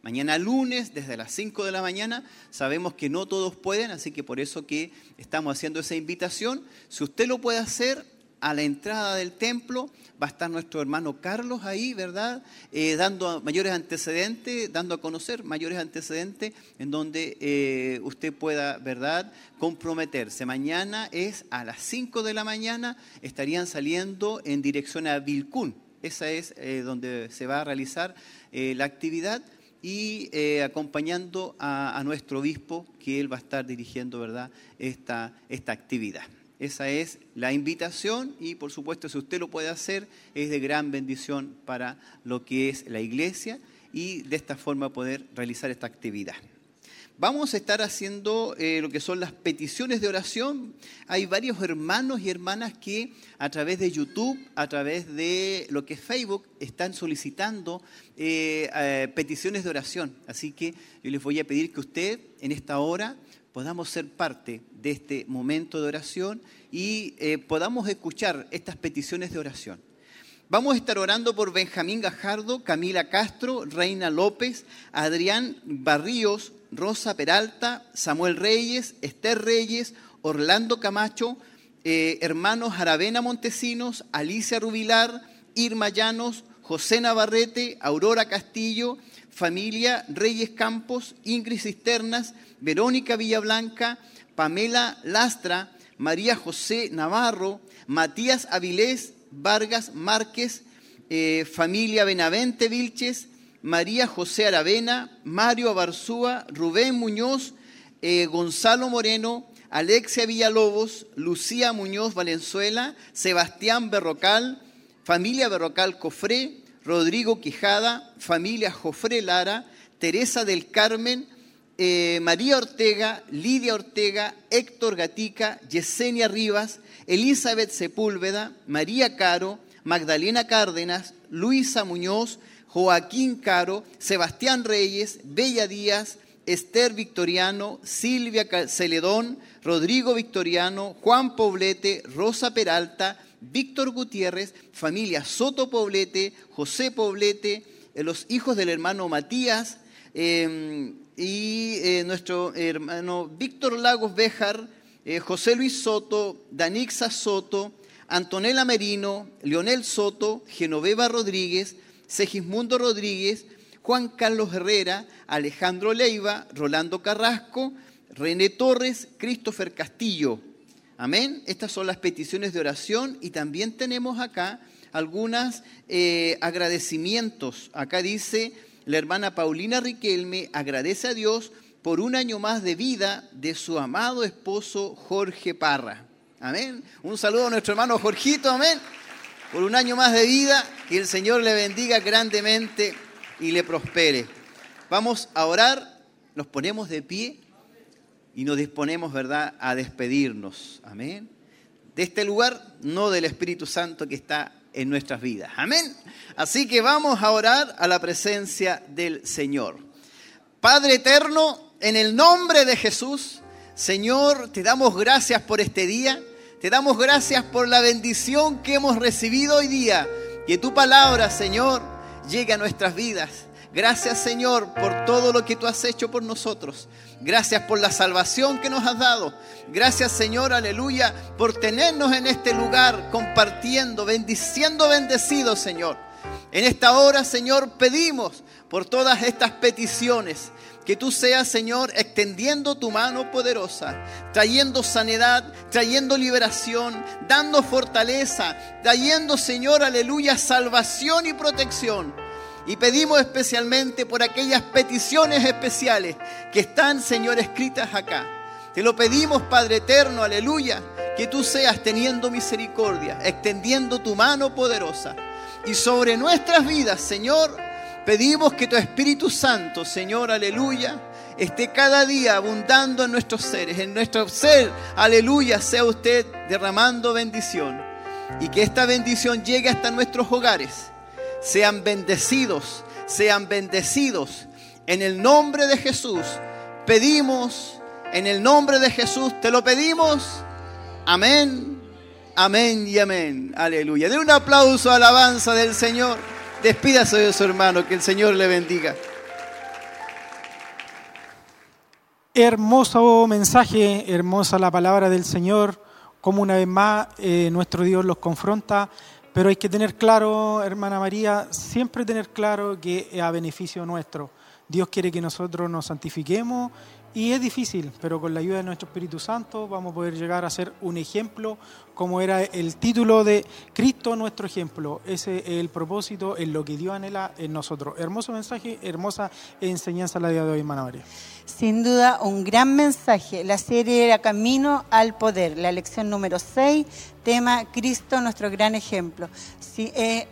Mañana lunes, desde las 5 de la mañana, sabemos que no todos pueden, así que por eso que estamos haciendo esa invitación. Si usted lo puede hacer, a la entrada del templo va a estar nuestro hermano Carlos ahí, ¿verdad? Eh, dando mayores antecedentes, dando a conocer mayores antecedentes en donde eh, usted pueda, ¿verdad?, comprometerse. Mañana es a las 5 de la mañana, estarían saliendo en dirección a Vilcún. Esa es eh, donde se va a realizar eh, la actividad y eh, acompañando a, a nuestro obispo, que él va a estar dirigiendo, ¿verdad?, esta, esta actividad. Esa es la invitación y por supuesto si usted lo puede hacer es de gran bendición para lo que es la iglesia y de esta forma poder realizar esta actividad. Vamos a estar haciendo eh, lo que son las peticiones de oración. Hay varios hermanos y hermanas que a través de YouTube, a través de lo que es Facebook, están solicitando eh, eh, peticiones de oración. Así que yo les voy a pedir que usted en esta hora podamos ser parte de este momento de oración y podamos escuchar estas peticiones de oración. Vamos a estar orando por Benjamín Gajardo, Camila Castro, Reina López, Adrián Barríos, Rosa Peralta, Samuel Reyes, Esther Reyes, Orlando Camacho, eh, hermanos Aravena Montesinos, Alicia Rubilar, Irma Llanos, José Navarrete, Aurora Castillo, familia Reyes Campos, Ingrid Cisternas, Verónica Villablanca, Pamela Lastra, María José Navarro, Matías Avilés, Vargas Márquez, eh, familia Benavente Vilches, María José Aravena, Mario Abarzúa, Rubén Muñoz, eh, Gonzalo Moreno, Alexia Villalobos, Lucía Muñoz Valenzuela, Sebastián Berrocal, familia Berrocal Cofré, Rodrigo Quijada, familia Jofré Lara, Teresa del Carmen, eh, María Ortega, Lidia Ortega, Héctor Gatica, Yesenia Rivas, Elizabeth Sepúlveda, María Caro, Magdalena Cárdenas, Luisa Muñoz, Joaquín Caro, Sebastián Reyes, Bella Díaz, Esther Victoriano, Silvia Celedón, Rodrigo Victoriano, Juan Poblete, Rosa Peralta, Víctor Gutiérrez, familia Soto Poblete, José Poblete, eh, los hijos del hermano Matías eh, y eh, nuestro hermano Víctor Lagos Béjar, eh, José Luis Soto, Danixa Soto, Antonella Merino, Leonel Soto, Genoveva Rodríguez, Segismundo Rodríguez, Juan Carlos Herrera, Alejandro Leiva, Rolando Carrasco, René Torres, Christopher Castillo. Amén. Estas son las peticiones de oración y también tenemos acá algunos agradecimientos. Acá dice la hermana Paulina Riquelme agradece a Dios por un año más de vida de su amado esposo Jorge Parra. Amén. Un saludo a nuestro hermano Jorgito, amén. Por un año más de vida, que el Señor le bendiga grandemente y le prospere. Vamos a orar, nos ponemos de pie y nos disponemos, ¿verdad?, a despedirnos. Amén. De este lugar, no del Espíritu Santo que está en nuestras vidas. Amén. Así que vamos a orar a la presencia del Señor. Padre eterno, en el nombre de Jesús, Señor, te damos gracias por este día. Te damos gracias por la bendición que hemos recibido hoy día. Que tu palabra, Señor, llegue a nuestras vidas. Gracias, Señor, por todo lo que tú has hecho por nosotros. Gracias por la salvación que nos has dado. Gracias, Señor, aleluya, por tenernos en este lugar compartiendo, bendiciendo, bendecidos, Señor. En esta hora, Señor, pedimos por todas estas peticiones. Que tú seas, Señor, extendiendo tu mano poderosa, trayendo sanidad, trayendo liberación, dando fortaleza, trayendo, Señor, aleluya, salvación y protección. Y pedimos especialmente por aquellas peticiones especiales que están, Señor, escritas acá. Te lo pedimos, Padre eterno, aleluya, que tú seas teniendo misericordia, extendiendo tu mano poderosa. Y sobre nuestras vidas, Señor, pedimos que tu Espíritu Santo, Señor, aleluya, esté cada día abundando en nuestros seres, en nuestro ser, aleluya, sea usted derramando bendición. Y que esta bendición llegue hasta nuestros hogares. Sean bendecidos, sean bendecidos. En el nombre de Jesús pedimos, en el nombre de Jesús te lo pedimos. Amén, amén y amén. Aleluya. Den un aplauso, alabanza del Señor. Despídase de su hermano, que el Señor le bendiga. Hermoso mensaje, hermosa la palabra del Señor, como una vez más eh, nuestro Dios los confronta, pero hay que tener claro, hermana María, siempre tener claro que a beneficio nuestro. Dios quiere que nosotros nos santifiquemos y es difícil, pero con la ayuda de nuestro Espíritu Santo vamos a poder llegar a ser un ejemplo, como era el título de Cristo nuestro ejemplo. Ese es el propósito, en lo que Dios anhela en nosotros. Hermoso mensaje, hermosa enseñanza la día de hoy, hermana María. Sin duda, un gran mensaje. La serie era Camino al Poder, la lección número 6, tema Cristo, nuestro gran ejemplo. Eh,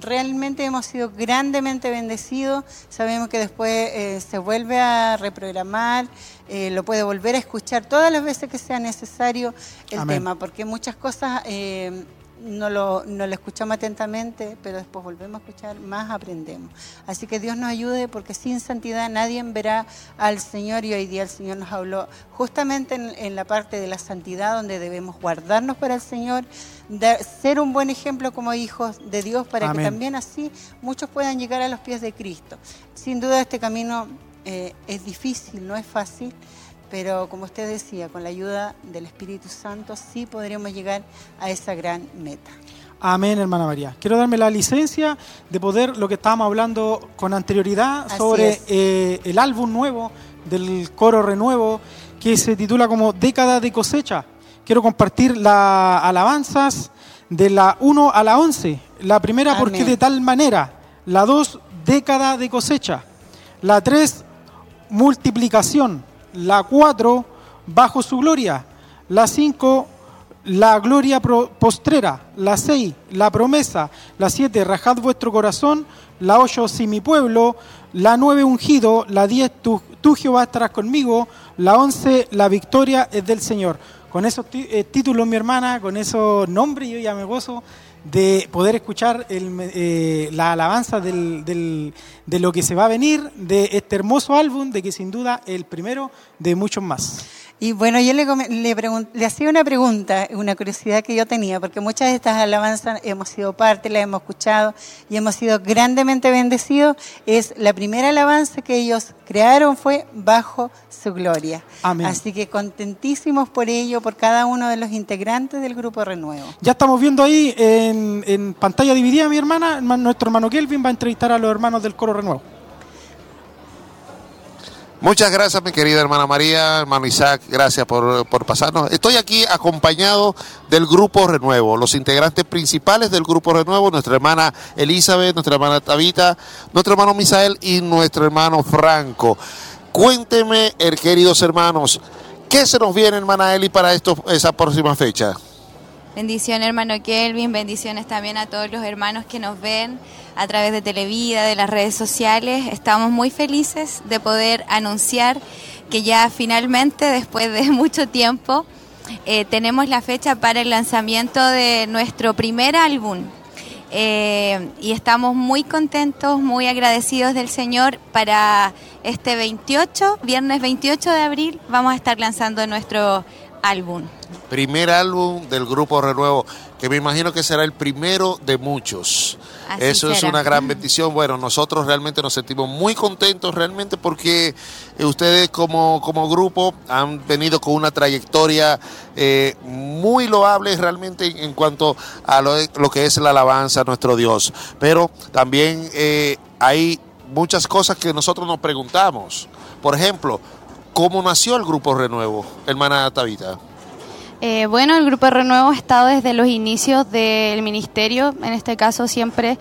realmente hemos sido grandemente bendecidos. Sabemos que después eh, se vuelve a reprogramar, eh, lo puede volver a escuchar todas las veces que sea necesario el Amén. tema, porque muchas cosas eh, no, lo, no lo escuchamos atentamente, pero después volvemos a escuchar, más aprendemos. Así que Dios nos ayude, porque sin santidad nadie verá al Señor y hoy día el Señor nos habló justamente en, en la parte de la santidad, donde debemos guardarnos para el Señor, de- ser un buen ejemplo como hijos de Dios, para Amén. que también así muchos puedan llegar a los pies de Cristo. Sin duda este camino eh, es difícil, no es fácil, pero como usted decía, con la ayuda del Espíritu Santo sí podremos llegar a esa gran meta. Amén, hermana María. Quiero darme la licencia de poder, lo que estábamos hablando con anterioridad, Así sobre eh, el álbum nuevo del coro renuevo, que se titula como Década de cosecha. Quiero compartir las alabanzas de la 1 a la 11. La primera, porque de tal manera. La 2, década de cosecha. La 3, multiplicación. La 4, bajo su gloria. La 5, la gloria postrera. La 6, la promesa. La 7, rajad vuestro corazón. La 8, si mi pueblo. La 9, ungido. La 10, tú, tú Jehová estarás conmigo. La 11, la victoria es del Señor. Con esos eh, títulos, mi hermana, con esos nombres, yo ya me gozo de poder escuchar el eh, la alabanza del, del- de lo que se va a venir de este hermoso álbum, de que sin duda el primero de muchos más. Y bueno, yo le, le, le hacía una pregunta, una curiosidad que yo tenía, porque muchas de estas alabanzas hemos sido parte, las hemos escuchado y hemos sido grandemente bendecidos. Es la primera alabanza que ellos crearon fue bajo su gloria. Amén. Así que contentísimos por ello, por cada uno de los integrantes del Grupo Renuevo. Ya estamos viendo ahí en, en pantalla dividida, mi hermana, herma- nuestro hermano Kelvin va a entrevistar a los hermanos del coro renuevo. Muchas gracias, mi querida hermana María, hermano Isaac, gracias por, por pasarnos. Estoy aquí acompañado del Grupo Renuevo, los integrantes principales del Grupo Renuevo, nuestra hermana Elizabeth, nuestra hermana Tabita, nuestro hermano Misael y nuestro hermano Franco. Cuénteme, her- queridos hermanos, ¿qué se nos viene, hermana Eli, para estos, esa próxima fecha? Bendición hermano Kelvin, bendiciones también a todos los hermanos que nos ven a través de Televida, de las redes sociales. Estamos muy felices de poder anunciar que ya finalmente, después de mucho tiempo, eh, tenemos la fecha para el lanzamiento de nuestro primer álbum. Eh, y estamos muy contentos, muy agradecidos del Señor para este 28, viernes 28 de abril, vamos a estar lanzando nuestro álbum. Primer álbum del Grupo Renuevo, que me imagino que será el primero de muchos. Así Eso es una gran bendición. Bueno, nosotros realmente nos sentimos muy contentos realmente porque eh, ustedes como, como grupo han venido con una trayectoria eh, muy loable realmente en, en cuanto a lo, lo que es la alabanza a nuestro Dios. Pero también eh, hay muchas cosas que nosotros nos preguntamos. Por ejemplo, ¿cómo nació el grupo Renuevo, hermana Tabita? Eh, bueno, el Grupo Renuevo ha estado desde los inicios del ministerio, en este caso siempre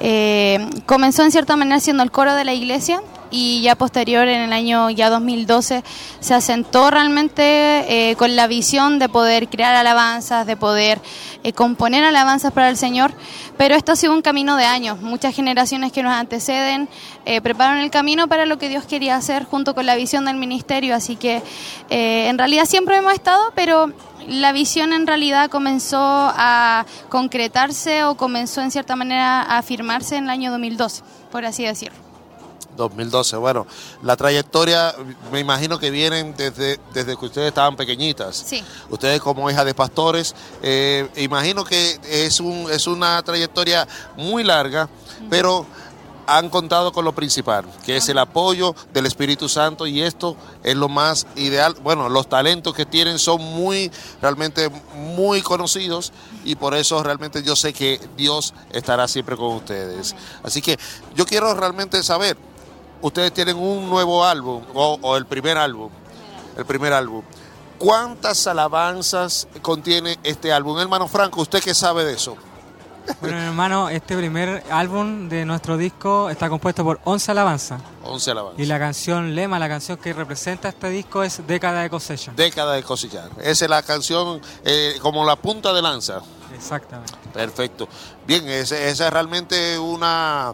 eh, comenzó en cierta manera siendo el coro de la iglesia y ya posterior en el año ya 2012 se asentó realmente eh, con la visión de poder crear alabanzas, de poder eh, componer alabanzas para el Señor, pero esto ha sido un camino de años, muchas generaciones que nos anteceden eh, prepararon el camino para lo que Dios quería hacer junto con la visión del ministerio, así que en realidad siempre hemos estado, pero la visión en realidad comenzó a concretarse o comenzó en cierta manera a afirmarse en el año 2012, por así decirlo. 2012. Bueno, la trayectoria me imagino que vienen desde, desde que ustedes estaban pequeñitas. Sí. Ustedes como hija de pastores, eh, imagino que es, un, es una trayectoria muy larga, pero han contado con lo principal, que es el apoyo del Espíritu Santo y esto es lo más ideal. Bueno, los talentos que tienen son muy, realmente muy conocidos y por eso realmente yo sé que Dios estará siempre con ustedes. Así que yo quiero realmente saber, ustedes tienen un nuevo álbum o, o el primer álbum, el primer álbum. ¿Cuántas alabanzas contiene este álbum? Hermano Franco, ¿usted qué sabe de eso? Bueno, hermano, este primer álbum de nuestro disco está compuesto por 11 alabanzas. 11 alabanzas. Y la canción lema, la canción que representa este disco es Década de cosecha. Década de cosillar. Esa es la canción eh, como la punta de lanza. Exactamente. Perfecto. Bien, esa es realmente una,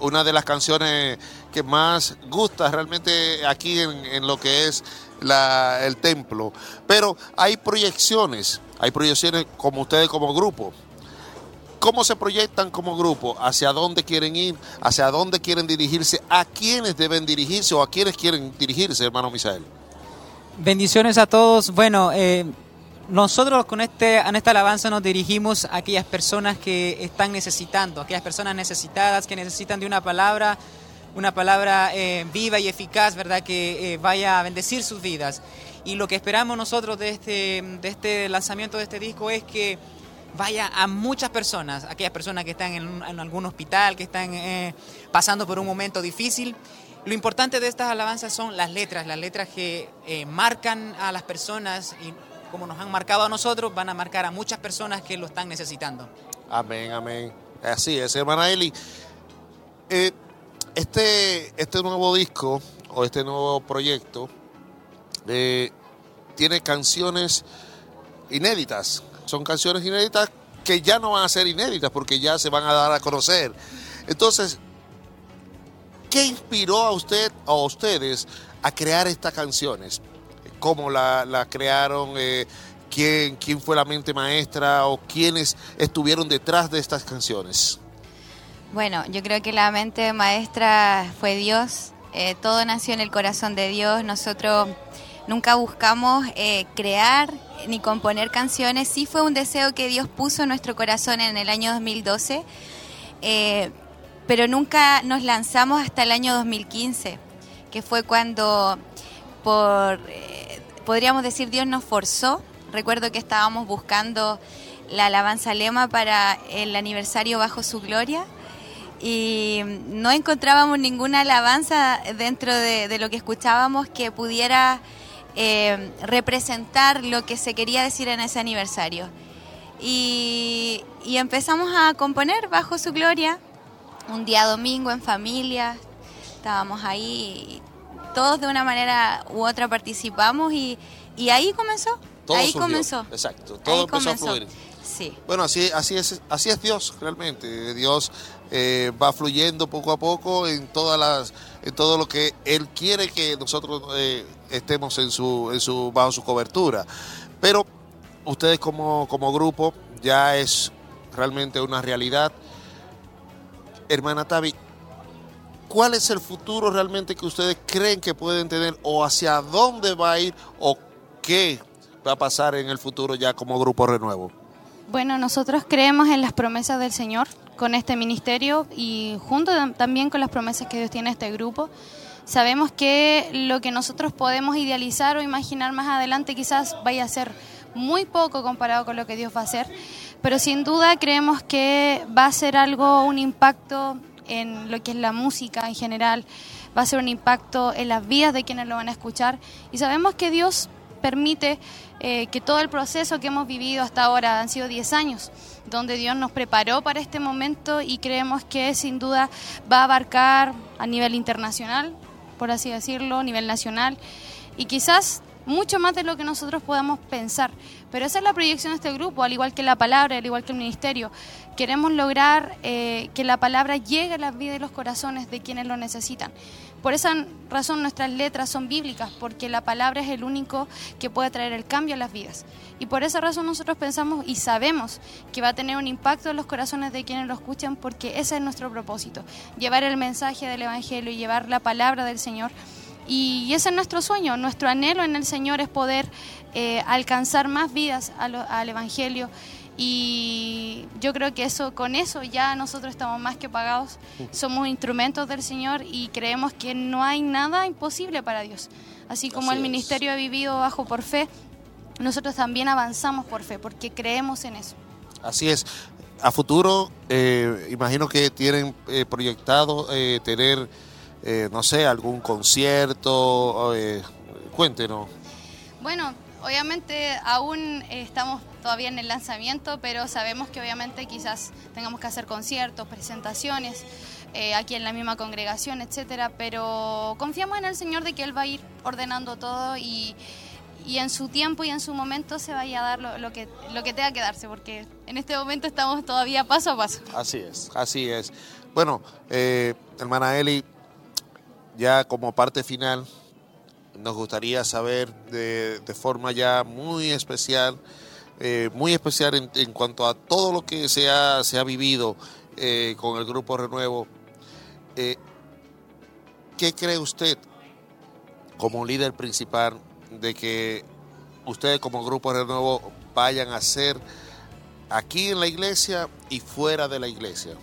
una de las canciones que más gusta realmente aquí en, en lo que es la- el templo. Pero hay proyecciones, hay proyecciones como ustedes como grupo. ¿Cómo se proyectan como grupo? ¿Hacia dónde quieren ir? ¿Hacia dónde quieren dirigirse? ¿A quiénes deben dirigirse o a quiénes quieren dirigirse, hermano Misael? Bendiciones a todos. Bueno, eh, nosotros con este, en esta alabanza nos dirigimos a aquellas personas que están necesitando, aquellas personas necesitadas que necesitan de una palabra, una palabra eh, viva y eficaz, ¿verdad? Que eh, vaya a bendecir sus vidas. Y lo que esperamos nosotros de este, de este lanzamiento de este disco es que vaya a muchas personas, aquellas personas que están en, algún hospital, que están eh, pasando por un momento difícil. Lo importante de estas alabanzas son las letras, las letras que eh, marcan a las personas y como nos han marcado a nosotros, van a marcar a muchas personas que lo están necesitando. Amén, amén. Así es, hermana Eli. Eh, este, este nuevo disco o este nuevo proyecto tiene canciones inéditas. Son canciones inéditas que ya no van a ser inéditas porque ya se van a dar a conocer. Entonces, ¿qué inspiró a usted o a ustedes a crear estas canciones? ¿Cómo la, la crearon? Eh, ¿quién, ¿Quién fue la mente maestra o quiénes estuvieron detrás de estas canciones? Bueno, yo creo que la mente maestra fue Dios. Eh, todo nació en el corazón de Dios. Nosotros nunca buscamos eh, crear ni componer canciones. Sí fue un deseo que Dios puso en nuestro corazón en el año 2012, eh, pero nunca nos lanzamos hasta el año 2015, que fue cuando, por, eh, podríamos decir, Dios nos forzó. Recuerdo que estábamos buscando la alabanza lema para el aniversario bajo su gloria y no encontrábamos ninguna alabanza dentro de, de lo que escuchábamos que pudiera eh, representar lo que se quería decir en ese aniversario. Y, y empezamos a componer bajo su gloria, un día domingo en familia, estábamos ahí, y todos de una manera u otra participamos y, y ahí comenzó, Todo ahí surgió. comenzó. Exacto, todo Ahí empezó comenzó. a fluir. Sí. Bueno, así, así, es, así es Dios realmente. Dios eh, va fluyendo poco a poco en todas las, en todo lo que Él quiere que nosotros eh, estemos en su, en su, bajo su cobertura. Pero ustedes como, como grupo ya es realmente una realidad. Hermana Tavi, ¿cuál es el futuro realmente que ustedes creen que pueden tener o hacia dónde va a ir o qué va a pasar en el futuro ya como grupo renuevo? Bueno, nosotros creemos en las promesas del Señor, con este ministerio y junto tam- también con las promesas que Dios tiene a este grupo. Sabemos que lo que nosotros podemos idealizar o imaginar más adelante quizás vaya a ser muy poco comparado con lo que Dios va a hacer, pero sin duda creemos que va a ser algo, un impacto en lo que es la música en general, va a ser un impacto en las vidas de quienes lo van a escuchar y sabemos que Dios permite eh, que todo el proceso que hemos vivido hasta ahora han sido 10 años, donde Dios nos preparó para este momento y creemos que sin duda va a abarcar a nivel internacional, por así decirlo, a nivel nacional y quizás mucho más de lo que nosotros podamos pensar. Pero esa es la proyección de este grupo, al igual que la palabra, al igual que el ministerio. Queremos lograr eh, que la palabra llegue a las vidas y los corazones de quienes lo necesitan. Por esa razón nuestras letras son bíblicas, porque la palabra es el único que puede traer el cambio a las vidas. Y por esa razón nosotros pensamos y sabemos que va a tener un impacto en los corazones de quienes lo escuchan, porque ese es nuestro propósito, llevar el mensaje del Evangelio y llevar la palabra del Señor. Y ese es nuestro sueño, nuestro anhelo en el Señor es poder eh, alcanzar más vidas al Evangelio. Y yo creo que eso, con eso ya nosotros estamos más que pagados. Somos instrumentos del Señor y creemos que no hay nada imposible para Dios. Así como Así el ministerio ha vivido bajo por fe, nosotros también avanzamos por fe, porque creemos en eso. Así es. A futuro, eh, imagino que tienen eh, proyectado eh, tener, eh, no sé, algún concierto. eh, cuéntenos. Bueno, obviamente aún estamos todavía en el lanzamiento, pero sabemos que obviamente quizás tengamos que hacer conciertos, presentaciones, eh, aquí en la misma congregación, etcétera, pero confiamos en el Señor de que Él va a ir ordenando todo y, y en su tiempo y en su momento se vaya a dar lo, lo que, lo que tenga que darse, porque en este momento estamos todavía paso a paso. Así es, así es. Bueno, eh, hermana Eli, ya como parte final, nos gustaría saber de, forma ya muy especial, eh, muy especial en, en cuanto a todo lo que se ha, se ha vivido eh, con el Grupo Renuevo. Eh, ¿Qué cree usted como líder principal de que ustedes como Grupo Renuevo vayan a hacer aquí en la iglesia y fuera de la iglesia?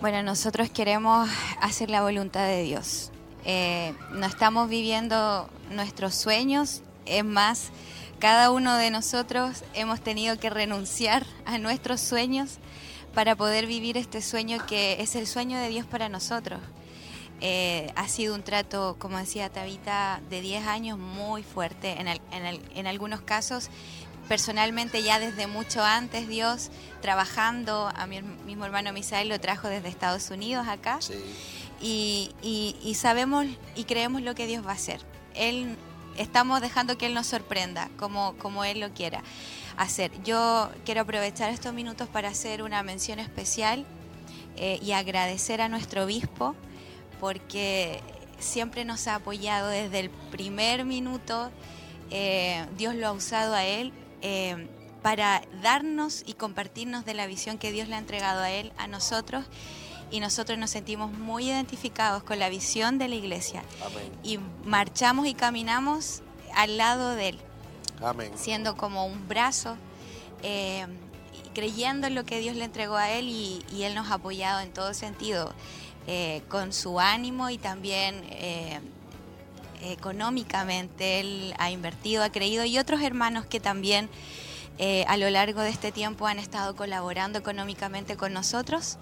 Bueno, nosotros queremos hacer la voluntad de Dios. Eh, no estamos viviendo nuestros sueños, es más, cada uno de nosotros hemos tenido que renunciar a nuestros sueños para poder vivir este sueño que es el sueño de Dios para nosotros. Eh, ha sido un trato, como decía Tabita, de 10 años muy fuerte. En, en al- en algunos casos, personalmente ya desde mucho antes, Dios trabajando, a mi mismo hermano Misael lo trajo desde Estados Unidos acá. Y, sabemos y creemos lo que Dios va a hacer. Él, estamos dejando que Él nos sorprenda como, como Él lo quiera hacer. Yo quiero aprovechar estos minutos para hacer una mención especial eh, y agradecer a nuestro obispo porque siempre nos ha apoyado desde el primer minuto. eh, Dios lo ha usado a él eh, para darnos y compartirnos de la visión que Dios le ha entregado a él, a nosotros. Y nosotros nos sentimos muy identificados con la visión de la iglesia. Amén. Y marchamos y caminamos al lado de él Amén. siendo como un brazo, eh, creyendo en lo que Dios le entregó a él y, y él nos ha apoyado en todo sentido, eh, con su ánimo y también eh, económicamente. Él ha invertido, ha creído y otros hermanos que también eh, a lo largo de este tiempo han estado colaborando económicamente con nosotros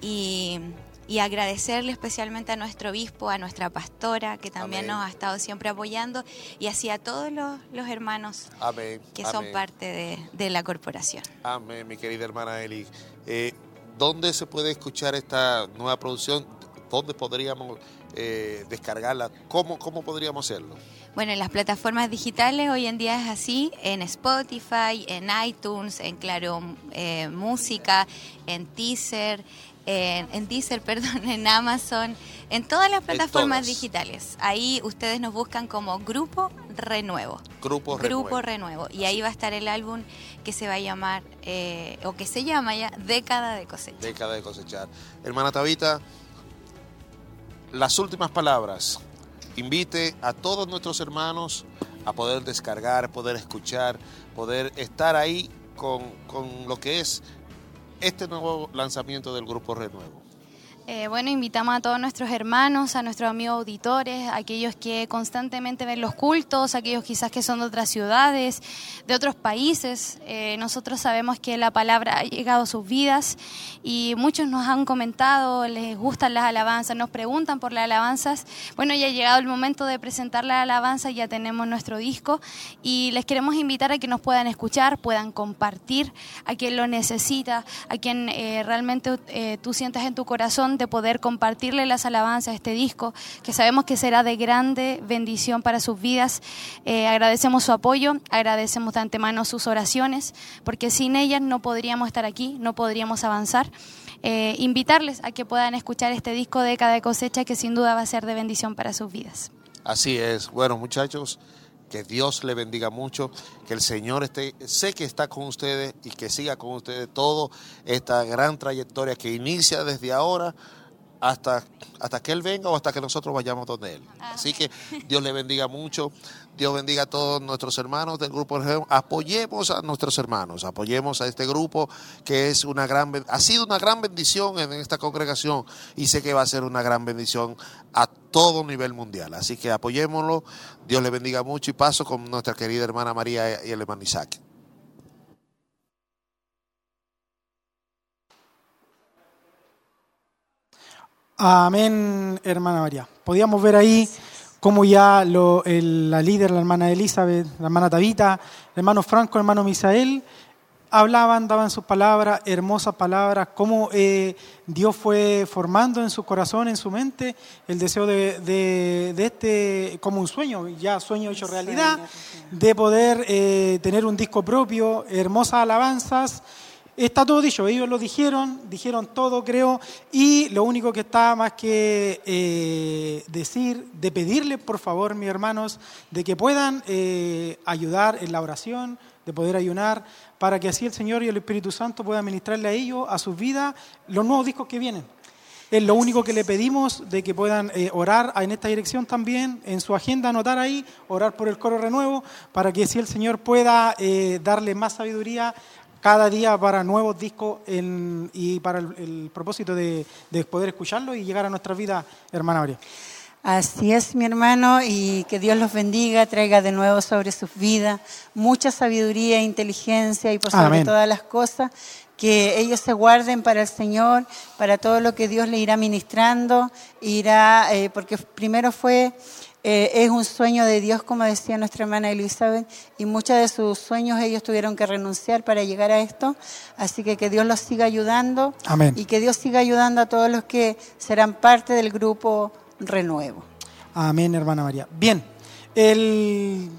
y, y agradecerle especialmente a nuestro obispo, a nuestra pastora, que también Amén. nos ha estado siempre apoyando, y así a todos los, los hermanos Amén. que son parte de, de la corporación. Amén, mi querida hermana Eli. Eh, ¿Dónde se puede escuchar esta nueva producción? ¿Dónde podríamos eh, descargarla? ¿Cómo, ¿Cómo podríamos hacerlo? Bueno, en las plataformas digitales hoy en día es así, en Spotify, en iTunes, en Claro eh, Música, en Teaser, en, en Deezer, perdón, en Amazon, en todas las plataformas todas. digitales. Ahí ustedes nos buscan como Grupo Renuevo. Grupo Grupo Renuevo. Renuevo. Y ahí va a estar el álbum que se va a llamar, eh, o que se llama ya, Década de Cosecha. Década de cosechar. Hermana Tabita, las últimas palabras. Invite a todos nuestros hermanos a poder descargar, poder escuchar, poder estar ahí con, con lo que es este nuevo lanzamiento del Grupo Renuevo? Eh, bueno, invitamos a todos nuestros hermanos, a nuestros amigos auditores, aquellos que constantemente ven los cultos, aquellos quizás que son de otras ciudades, de otros países. Eh, nosotros sabemos que la palabra ha llegado a sus vidas y muchos nos han comentado, les gustan las alabanzas, nos preguntan por las alabanzas. Bueno, ya ha llegado el momento de presentar la alabanza, ya tenemos nuestro disco y les queremos invitar a que nos puedan escuchar, puedan compartir a quien lo necesita, a quien eh, realmente eh, tú sientas en tu corazón de poder compartirle las alabanzas a este disco, que sabemos que será de grande bendición para sus vidas. Eh, agradecemos su apoyo, agradecemos de antemano sus oraciones, porque sin ellas no podríamos estar aquí, no podríamos avanzar. Eh, invitarles a que puedan escuchar este disco de cada cosecha que sin duda va a ser de bendición para sus vidas. Así es. Bueno, muchachos, que Dios le bendiga mucho, que el Señor esté, sé que está con ustedes y que siga con ustedes toda esta gran trayectoria que inicia desde ahora hasta, hasta que Él venga o hasta que nosotros vayamos donde Él. Así que Dios le bendiga mucho, Dios bendiga a todos nuestros hermanos del grupo. Apoyemos a nuestros hermanos, apoyemos a este grupo que es una gran, ha sido una gran bendición en esta congregación y sé que va a ser una gran bendición a todo nivel mundial. Así que apoyémoslo, Dios le bendiga mucho y paso con nuestra querida hermana María y el hermano Isaac. Amén, hermana María. Podíamos ver ahí cómo ya lo- el- la líder, la hermana Elizabeth, la hermana Tabita, el hermano Franco, el hermano Misael, hablaban, daban sus palabras, hermosas palabras, cómo eh, Dios fue formando en su corazón, en su mente, el deseo de, de- de este, como un sueño, ya sueño hecho realidad, de poder eh, tener un disco propio, hermosas alabanzas. Está todo dicho, ellos lo dijeron, dijeron todo, creo, y lo único que está más que eh, decir, de pedirles, por favor, mis hermanos, de que puedan eh, ayudar en la oración, de poder ayunar, para que así el Señor y el Espíritu Santo puedan ministrarle a ellos, a sus vidas, los nuevos discos que vienen. Es lo único que le pedimos de que puedan eh, orar en esta dirección también, en su agenda anotar ahí, orar por el coro renuevo, para que si el Señor pueda darle más sabiduría cada día para nuevos discos en- y para el, el propósito de, de poder escucharlo y llegar a nuestra vida, hermana María. Así es, mi hermano, y que Dios los bendiga, traiga de nuevo sobre sus vidas mucha sabiduría, inteligencia y por sobre Amén. todas las cosas, que ellos se guarden para el Señor, para todo lo que Dios le irá ministrando, irá, eh, porque primero fue, eh, es un sueño de Dios, como decía nuestra hermana Elizabeth, y muchos de sus sueños ellos tuvieron que renunciar para llegar a esto, así que que Dios los siga ayudando Amén. y que Dios siga ayudando a todos los que serán parte del grupo Renuevo. Amén, hermana María. Bien, el,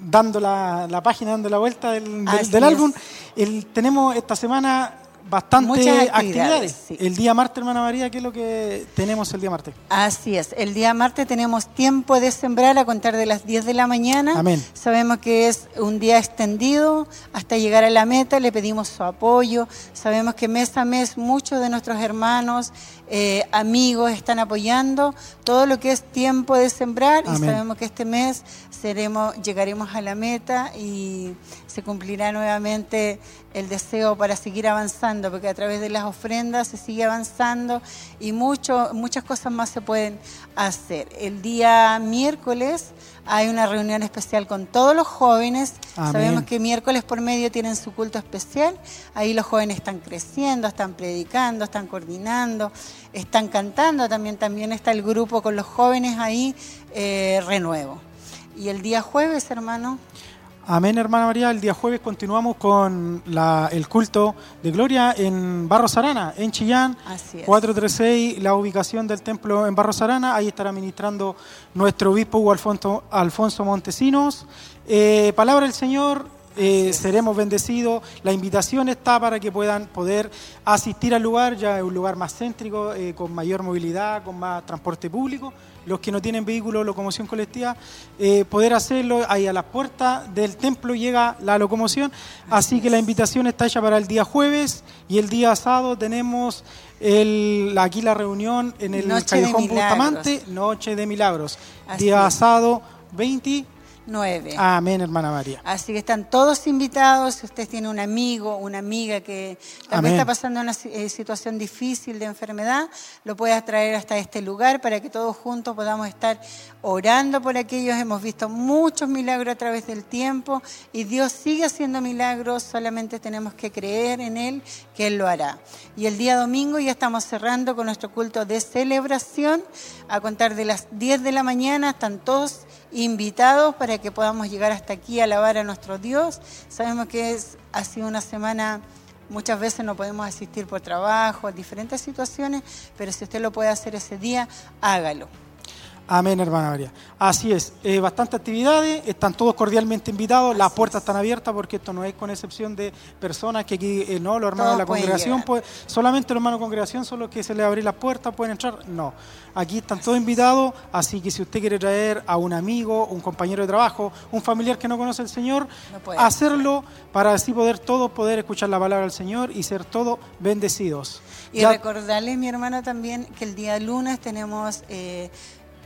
dando la, la página, dando la vuelta del, del- del álbum, el, tenemos esta semana bastante Muchas actividades. actividades, sí. El día martes, hermana María, ¿qué es lo que tenemos el día martes? Así es, el día martes tenemos tiempo de sembrar a contar de las 10 de la mañana. Amén. Sabemos que es un día extendido hasta llegar a la meta, le pedimos su apoyo. Sabemos que mes a mes muchos de nuestros hermanos, eh, amigos están apoyando todo lo que es tiempo de sembrar y sabemos que este mes seremos, llegaremos a la meta y se cumplirá nuevamente el deseo para seguir avanzando, porque a través de las ofrendas se sigue avanzando y mucho, muchas cosas más se pueden hacer. El día miércoles hay una reunión especial con todos los jóvenes. Amén. Sabemos que miércoles por medio tienen su culto especial. Ahí los jóvenes están creciendo, están predicando, están coordinando, están cantando. También, también está el grupo con los jóvenes ahí, eh, renuevo. Y el día jueves, hermano, Amén, hermana María. El día jueves continuamos con la- el culto de gloria en Barros Arana, en Chillán. Así es. 436, la ubicación del templo en Barros Arana. Ahí estará ministrando nuestro obispo Alfonso, Alfonso Montesinos. Eh, palabra del Señor. Eh, seremos bendecidos. La invitación está para que puedan poder asistir al lugar, ya es un lugar más céntrico, eh, con mayor movilidad, con más transporte público. Los que no tienen vehículo locomoción colectiva, eh, poder hacerlo. Ahí a las puertas del templo llega la locomoción. Así que la invitación está hecha para el día jueves y el día sábado tenemos el, aquí la reunión en el Noche Callejón. Bustamante, Noche de Milagros. Así día sábado 20. 9. Amén, hermana María. Así que están todos invitados. Si usted tiene un amigo, una amiga que también está pasando una eh, situación difícil de enfermedad, lo puedas traer hasta este lugar para que todos juntos podamos estar orando por aquellos. Hemos visto muchos milagros a través del tiempo y Dios sigue haciendo milagros. Solamente tenemos que creer en Él que Él lo hará. Y el día domingo ya estamos cerrando con nuestro culto de celebración a contar de las 10 de la mañana. Están todos invitados para que podamos llegar hasta aquí a alabar a nuestro Dios. Sabemos que es, ha sido una semana, muchas veces no podemos asistir por trabajo, diferentes situaciones, pero si usted lo puede hacer ese día, hágalo. Amén, hermana María. Así es, eh, bastantes actividades, están todos cordialmente invitados, las puertas están abiertas porque esto no es con excepción de personas que aquí, eh, no, los hermanos Todos de la congregación, pues, solamente los hermanos de congregación son los que se les abren las puertas, pueden entrar, no. Aquí están todos invitados, así que si usted quiere traer a un amigo, un compañero de trabajo, un familiar que no conoce al Señor, hacerlo para así poder todos poder escuchar la palabra del Señor y ser todos bendecidos. Y Ya- recordarle, mi hermana, también que el día lunes tenemos eh,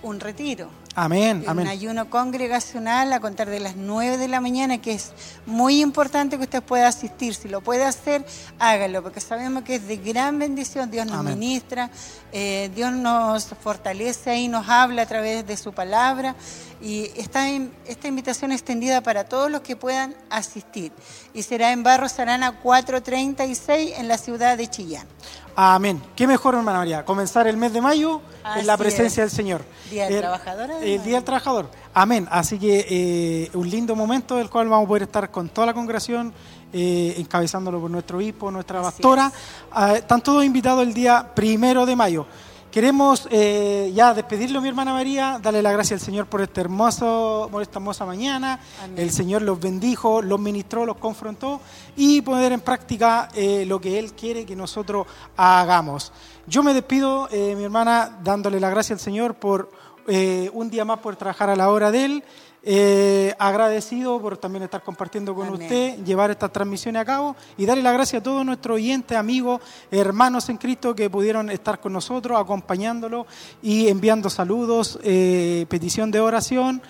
un retiro. amén, un amén. ayuno congregacional a contar de las 9 de la mañana, que es muy importante que usted pueda asistir. Si lo puede hacer, hágalo, porque sabemos que es de gran bendición. Dios nos Amén. ministra, eh, Dios nos fortalece y nos habla a través de su palabra. Y esta, esta invitación extendida para todos los que puedan asistir. Y será en Barros Arana 436 en la ciudad de Chillán. Amén. Qué mejor, hermana María, comenzar el mes de mayo en la presencia es. del Señor. Día del El- Trabajador, El. Día del Trabajador. Amén. Así que eh, un lindo momento del cual vamos a poder estar con toda la congregación, eh, encabezándolo por nuestro obispo, nuestra Así pastora. Ah, están todos invitados el día primero de mayo. Queremos eh, ya despedirlo, mi hermana María, darle la gracia al Señor por este hermoso, por esta hermosa mañana. Amén. El Señor los bendijo, los ministró, los confrontó y poner en práctica eh, lo que Él quiere que nosotros hagamos. Yo me despido, eh, mi hermana, dándole la gracia al Señor por eh, un día más por trabajar a la hora de Él. Eh, agradecido por también estar compartiendo con Amén. usted, llevar estas transmisiones a cabo y darle la gracia a todos nuestros oyentes, amigos, hermanos en Cristo que pudieron estar con nosotros, acompañándolo y enviando saludos, eh, petición de oración.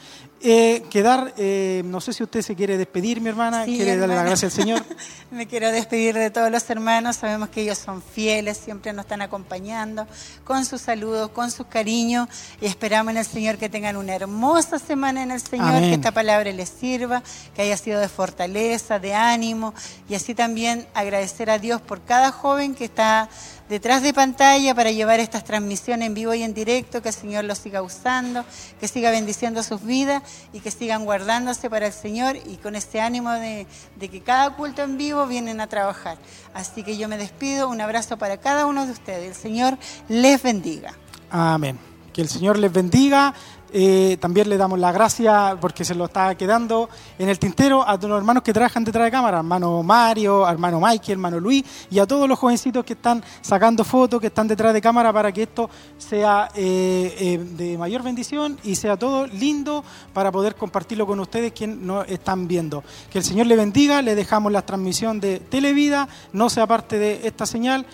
Eh, quedar, eh, no sé si usted se quiere despedir, mi hermana, Sí, quiere darle la hermana. gracia al Señor. Me quiero despedir de todos los hermanos. Sabemos que ellos son fieles, siempre nos están acompañando con sus saludos, con sus cariños. Y esperamos en el Señor que tengan una hermosa semana en el Señor, Amén. que esta palabra les sirva, que haya sido de fortaleza, de ánimo. Y así también agradecer a Dios por cada joven que está detrás de pantalla para llevar estas transmisiones en vivo y en directo, que el Señor los siga usando, que siga bendiciendo sus vidas y que sigan guardándose para el Señor y con este ánimo de, de que cada culto en vivo vienen a trabajar. Así que yo me despido, un abrazo para cada uno de ustedes. El Señor les bendiga. Amén. Que el Señor les bendiga. Eh, también le damos la gracia porque se lo está quedando en el tintero a todos los hermanos que trabajan detrás de cámara, hermano Mario, hermano Mikey, hermano Luis y a todos los jovencitos que están sacando fotos, que están detrás de cámara para que esto sea eh, eh, de mayor bendición y sea todo lindo para poder compartirlo con ustedes quienes nos están viendo. Que el Señor le bendiga, le dejamos la transmisión de Televida, no sea parte de esta señal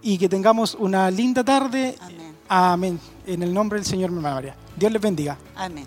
y que tengamos una linda tarde. Amén. Amén. En el nombre del Señor, mi María. Dios les bendiga. Amén.